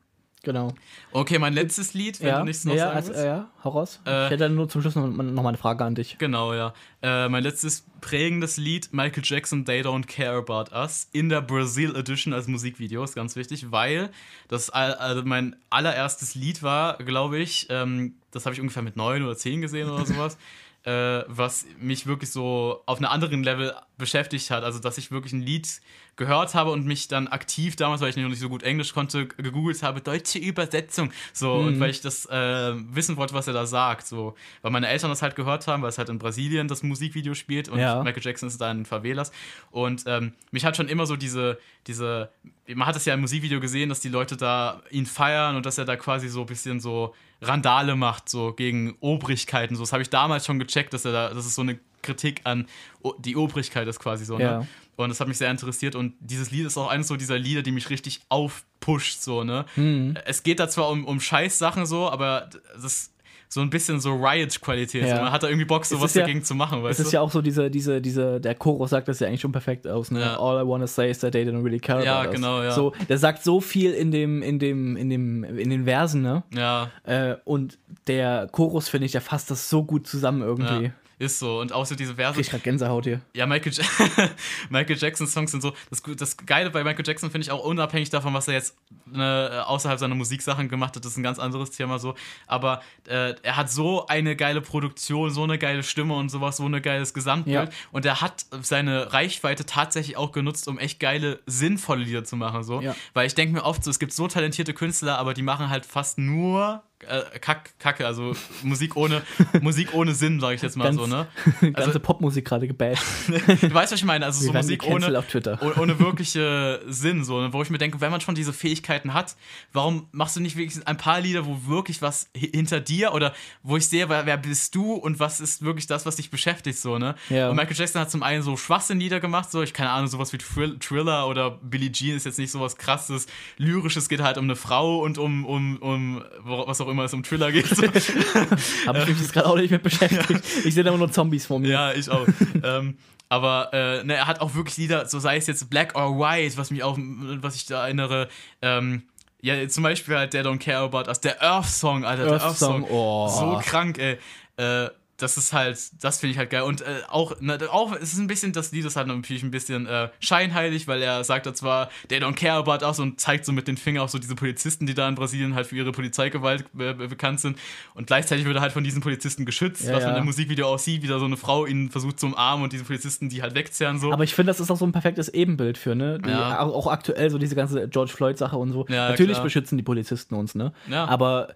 Genau.
Okay, mein letztes Lied, wenn
ja,
du nichts noch
ja,
sagen
also,
willst.
ja, hau raus.
Äh,
ich hätte dann nur zum Schluss noch, noch mal eine Frage an dich.
Genau, ja. Äh, mein letztes prägendes Lied, Michael Jackson, They Don't Care About Us, in der Brazil Edition als Musikvideo, ist ganz wichtig, weil das also mein allererstes Lied war, glaube ich, ähm, das habe ich ungefähr mit neun oder zehn gesehen oder sowas. äh, was mich wirklich so auf einem anderen Level beschäftigt hat. Also, dass ich wirklich ein Lied gehört habe und mich dann aktiv damals, weil ich noch nicht so gut Englisch konnte, gegoogelt habe, deutsche Übersetzung. So,
Mhm.
und weil ich das äh, wissen wollte, was er da sagt. So, weil meine Eltern das halt gehört haben, weil es halt in Brasilien das Musikvideo spielt und
Ja.
Michael Jackson ist da in Favelas. Und ähm, mich hat schon immer so diese, diese, man hat es ja im Musikvideo gesehen, dass die Leute da ihn feiern und dass er da quasi so ein bisschen so Randale macht, so gegen Obrigkeiten. So, das habe ich damals schon gecheckt, dass er da, das ist so eine Kritik an o die Obrigkeit ist quasi so,
Ja.
ne? Und das hat mich sehr interessiert und dieses Lied ist auch eines so dieser Lieder, die mich richtig aufpusht, so, ne?
Mhm.
Es geht da zwar um, um Scheißsachen so, aber das ist so ein bisschen so Riot-Qualität.
Ja.
So. Man hat da irgendwie Bock, sowas
ist ja-
dagegen zu machen,
Es
weißt
ist
du?
ja auch so diese, diese, diese, der Chorus sagt das ja eigentlich schon perfekt aus, ne?
Ja.
All I wanna say is that they didn't really care
Ja,
about us.
genau, ja.
So, der sagt so viel in dem, in dem, in dem, in den Versen, ne?
ja,
Äh, und der Chorus, finde ich, der fasst das so gut zusammen irgendwie.
Ist so. Und auch so diese Verse.
Ich grad Gänsehaut hier.
Ja, Michael, ja Michael Jackson Songs sind so. Das, das Geile bei Michael Jackson finde ich auch unabhängig davon, was er jetzt ne, außerhalb seiner Musiksachen gemacht hat, das ist ein ganz anderes Thema so. Aber äh, er hat so eine geile Produktion, so eine geile Stimme und sowas, so ein geiles Gesamtbild.
Ja.
Und er hat seine Reichweite tatsächlich auch genutzt, um echt geile, sinnvolle Lieder zu machen. So.
Ja.
Weil ich denke mir oft so, es gibt so talentierte Künstler, aber die machen halt fast nur. Äh, Kack, Kacke, also Musik ohne, Musik ohne Sinn, sage ich jetzt mal
Ganz-
so, ne?
Ganze Popmusik gerade gebasht.
Du weißt, was ich meine? Also
Wir
so Musik ohne,
auf Twitter.
oh- ohne wirkliche Sinn, so, ne? wo ich mir denke, wenn man schon diese Fähigkeiten hat, warum machst du nicht wirklich ein paar Lieder, wo wirklich was hi- hinter dir oder wo ich sehe, wer, wer bist du und was ist wirklich das, was dich beschäftigt, so, ne?
Ja.
Und Michael Jackson hat zum einen so Schwachsinn-Lieder gemacht, so, ich keine Ahnung, sowas wie Thrill Thriller oder Billie Jean ist jetzt nicht sowas krasses, lyrisches, geht halt um eine Frau und um, um, um was auch immer es um Thriller geht. So.
Habe ich mich jetzt gerade auch nicht mit beschäftigt. Ich sehe da immer nur Zombies vor mir.
Ja, ich auch. ähm, aber äh, ne, er hat auch wirklich Lieder, so sei es jetzt Black or White, was mich auch, was ich da erinnere. Ähm, ja, zum Beispiel halt der Don't Care About Us, der Earth Song, Alter, der
Earth
Earth Song.
Song, oh.
So krank, ey. Äh, das ist halt, das finde ich halt geil. Und äh, auch, ne, auch, es ist ein bisschen, das Lied ist halt natürlich ein bisschen äh, scheinheilig, weil er sagt da zwar, they don't care about us und zeigt so mit den Fingern auch so diese Polizisten, die da in Brasilien halt für ihre Polizeigewalt äh, bekannt sind. Und gleichzeitig wird er halt von diesen Polizisten geschützt,
Ja,
was man
ja.
im Musikvideo auch sieht, wie da so eine Frau ihn versucht zu umarmen und diese Polizisten, die halt wegzerren so.
Aber ich finde, das ist auch so ein perfektes Ebenbild für, ne? Die,
Ja.
auch, auch aktuell so diese ganze George Floyd-Sache und so.
Ja,
Natürlich
klar.
beschützen die Polizisten uns, ne?
Ja.
Aber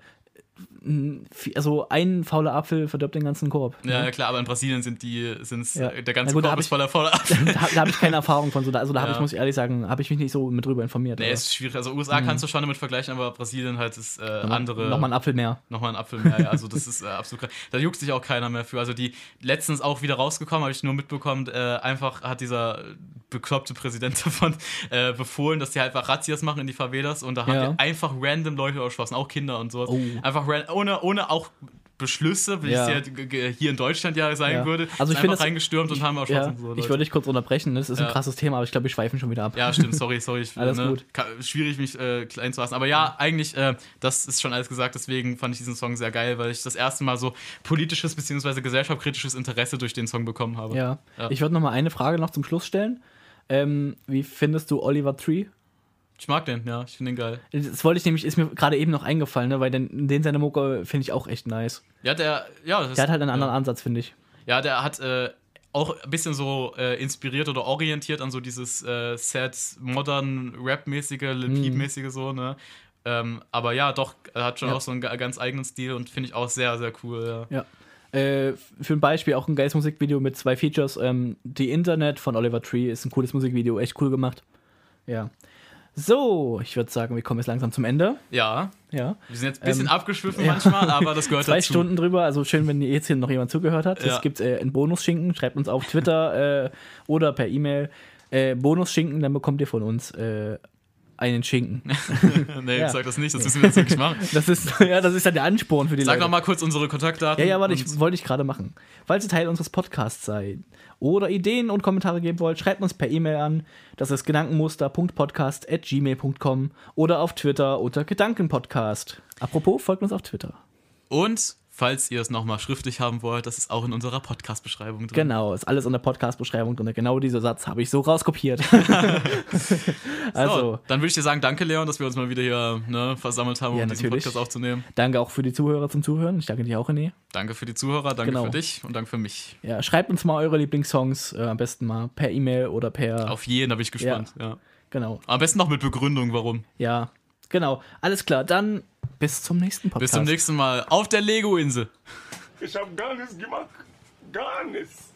also ein fauler Apfel verdirbt den ganzen Korb.
ja,
ne?
klar, aber in Brasilien sind die, sind's,
Ja.
äh, der ganze
gut,
Korb ist
ich-
voller voller
da da habe ich keine Erfahrung von so. Also da habe
Ja.
ich, muss ich ehrlich sagen, habe ich mich nicht so mit drüber informiert.
Nee,
aber-
ist schwierig. Also USA kannst du schon damit vergleichen, aber Brasilien halt ist äh, andere.
Nochmal ein Apfel mehr.
Nochmal ein Apfel mehr, ja. Also das ist äh, absolut krass. Da juckt sich auch keiner mehr für. Also die letztens auch wieder rausgekommen, habe ich nur mitbekommen, äh, einfach hat dieser bekloppte Präsident davon äh, befohlen, dass die halt einfach Razzias machen in die Favelas und da haben
Ja.
die einfach random Leute erschossen, auch Kinder und sowas.
Oh.
Einfach ohne, ohne auch Beschlüsse, wie
Ja.
es ja hier in Deutschland ja sein
Ja.
würde.
Also ich das-
reingestürmt und haben
Ja,
erschossen. so
ich würde dich kurz unterbrechen. Das ist ein
Ja.
krasses Thema, aber ich glaube, wir schweifen schon wieder ab.
Ja, stimmt, sorry, sorry. Ich,
Alles
ne,
gut.
Schwierig, mich äh, klein zu lassen. Aber ja, eigentlich, äh, das ist schon alles gesagt, deswegen fand ich diesen Song sehr geil, weil ich das erste Mal so politisches bzw. gesellschaftskritisches Interesse durch den Song bekommen habe.
Ja.
Ja.
Ich würde noch mal eine Frage noch zum Schluss stellen. Ähm, wie findest du Oliver Tree?
Ich mag den, ja, ich finde den geil.
Das wollte ich nämlich, ist mir gerade eben noch eingefallen, ne? weil den, den seine Mucke finde ich auch echt nice.
Ja, der, ja, das
Der hat halt einen
ja.
anderen Ansatz, finde ich.
Ja, der hat äh, auch ein bisschen so äh, inspiriert oder orientiert an so dieses äh, sad, modern, Rap-mäßige,
Mhm.
Peep-mäßige so, ne? Ähm, aber ja, doch, er hat schon
Ja.
auch so einen ga- ganz eigenen Stil und finde ich auch sehr, sehr cool, ja.
Ja. Äh, für ein Beispiel auch ein geiles Musikvideo mit zwei Features. Ähm, The Internet von Oliver Tree ist ein cooles Musikvideo, echt cool gemacht. Ja. So, ich würde sagen, wir kommen jetzt langsam zum Ende.
Ja,
Ja.
wir sind jetzt ein bisschen
Ähm,
abgeschwiffen
ja.
manchmal, aber das gehört
Zwei
dazu.
Stunden drüber, also schön, wenn jetzt hier noch jemand zugehört hat.
Ja.
Es gibt äh, einen Bonusschinken, schreibt uns auf Twitter äh, oder per E-Mail. Äh, Bonusschinken, dann bekommt ihr von uns äh, einen Schinken.
nee,
Ja.
sag das nicht, das müssen wir jetzt wirklich machen.
Das ist, ja, das ist ja der Ansporn für die
Sag
Leute.
noch mal kurz unsere Kontaktdaten.
Ja, ja, warte, ich wollte ich gerade machen. Falls ihr Teil unseres Podcasts seid oder Ideen und Kommentare geben wollt, schreibt uns per E-Mail an. Das ist gedankenmuster.podcast.gmail.com oder auf Twitter unter Gedankenpodcast. Apropos, folgt uns auf Twitter.
Und falls ihr es nochmal schriftlich haben wollt, das ist auch in unserer Podcast-Beschreibung drin.
Genau, ist alles in der Podcast-Beschreibung drin. Genau dieser Satz habe ich so rauskopiert. also,
So, dann würde ich dir sagen, danke Leon, dass wir uns mal wieder hier ne, versammelt haben,
Ja,
um diesen
natürlich.
Podcast aufzunehmen.
danke auch für die Zuhörer zum Zuhören. Ich danke dir auch, René.
Danke für die Zuhörer, danke
Genau.
für dich und danke für mich.
Ja, schreibt uns mal eure Lieblingssongs, äh, am besten mal per E-Mail oder per.
Auf jeden, da bin ich gespannt. Ja.
Genau.
Am besten noch mit Begründung, warum.
Ja, genau. Alles klar, dann bis zum nächsten Podcast.
Bis zum nächsten Mal auf der Lego-Insel.
Ich hab gar nichts gemacht. Gar nichts.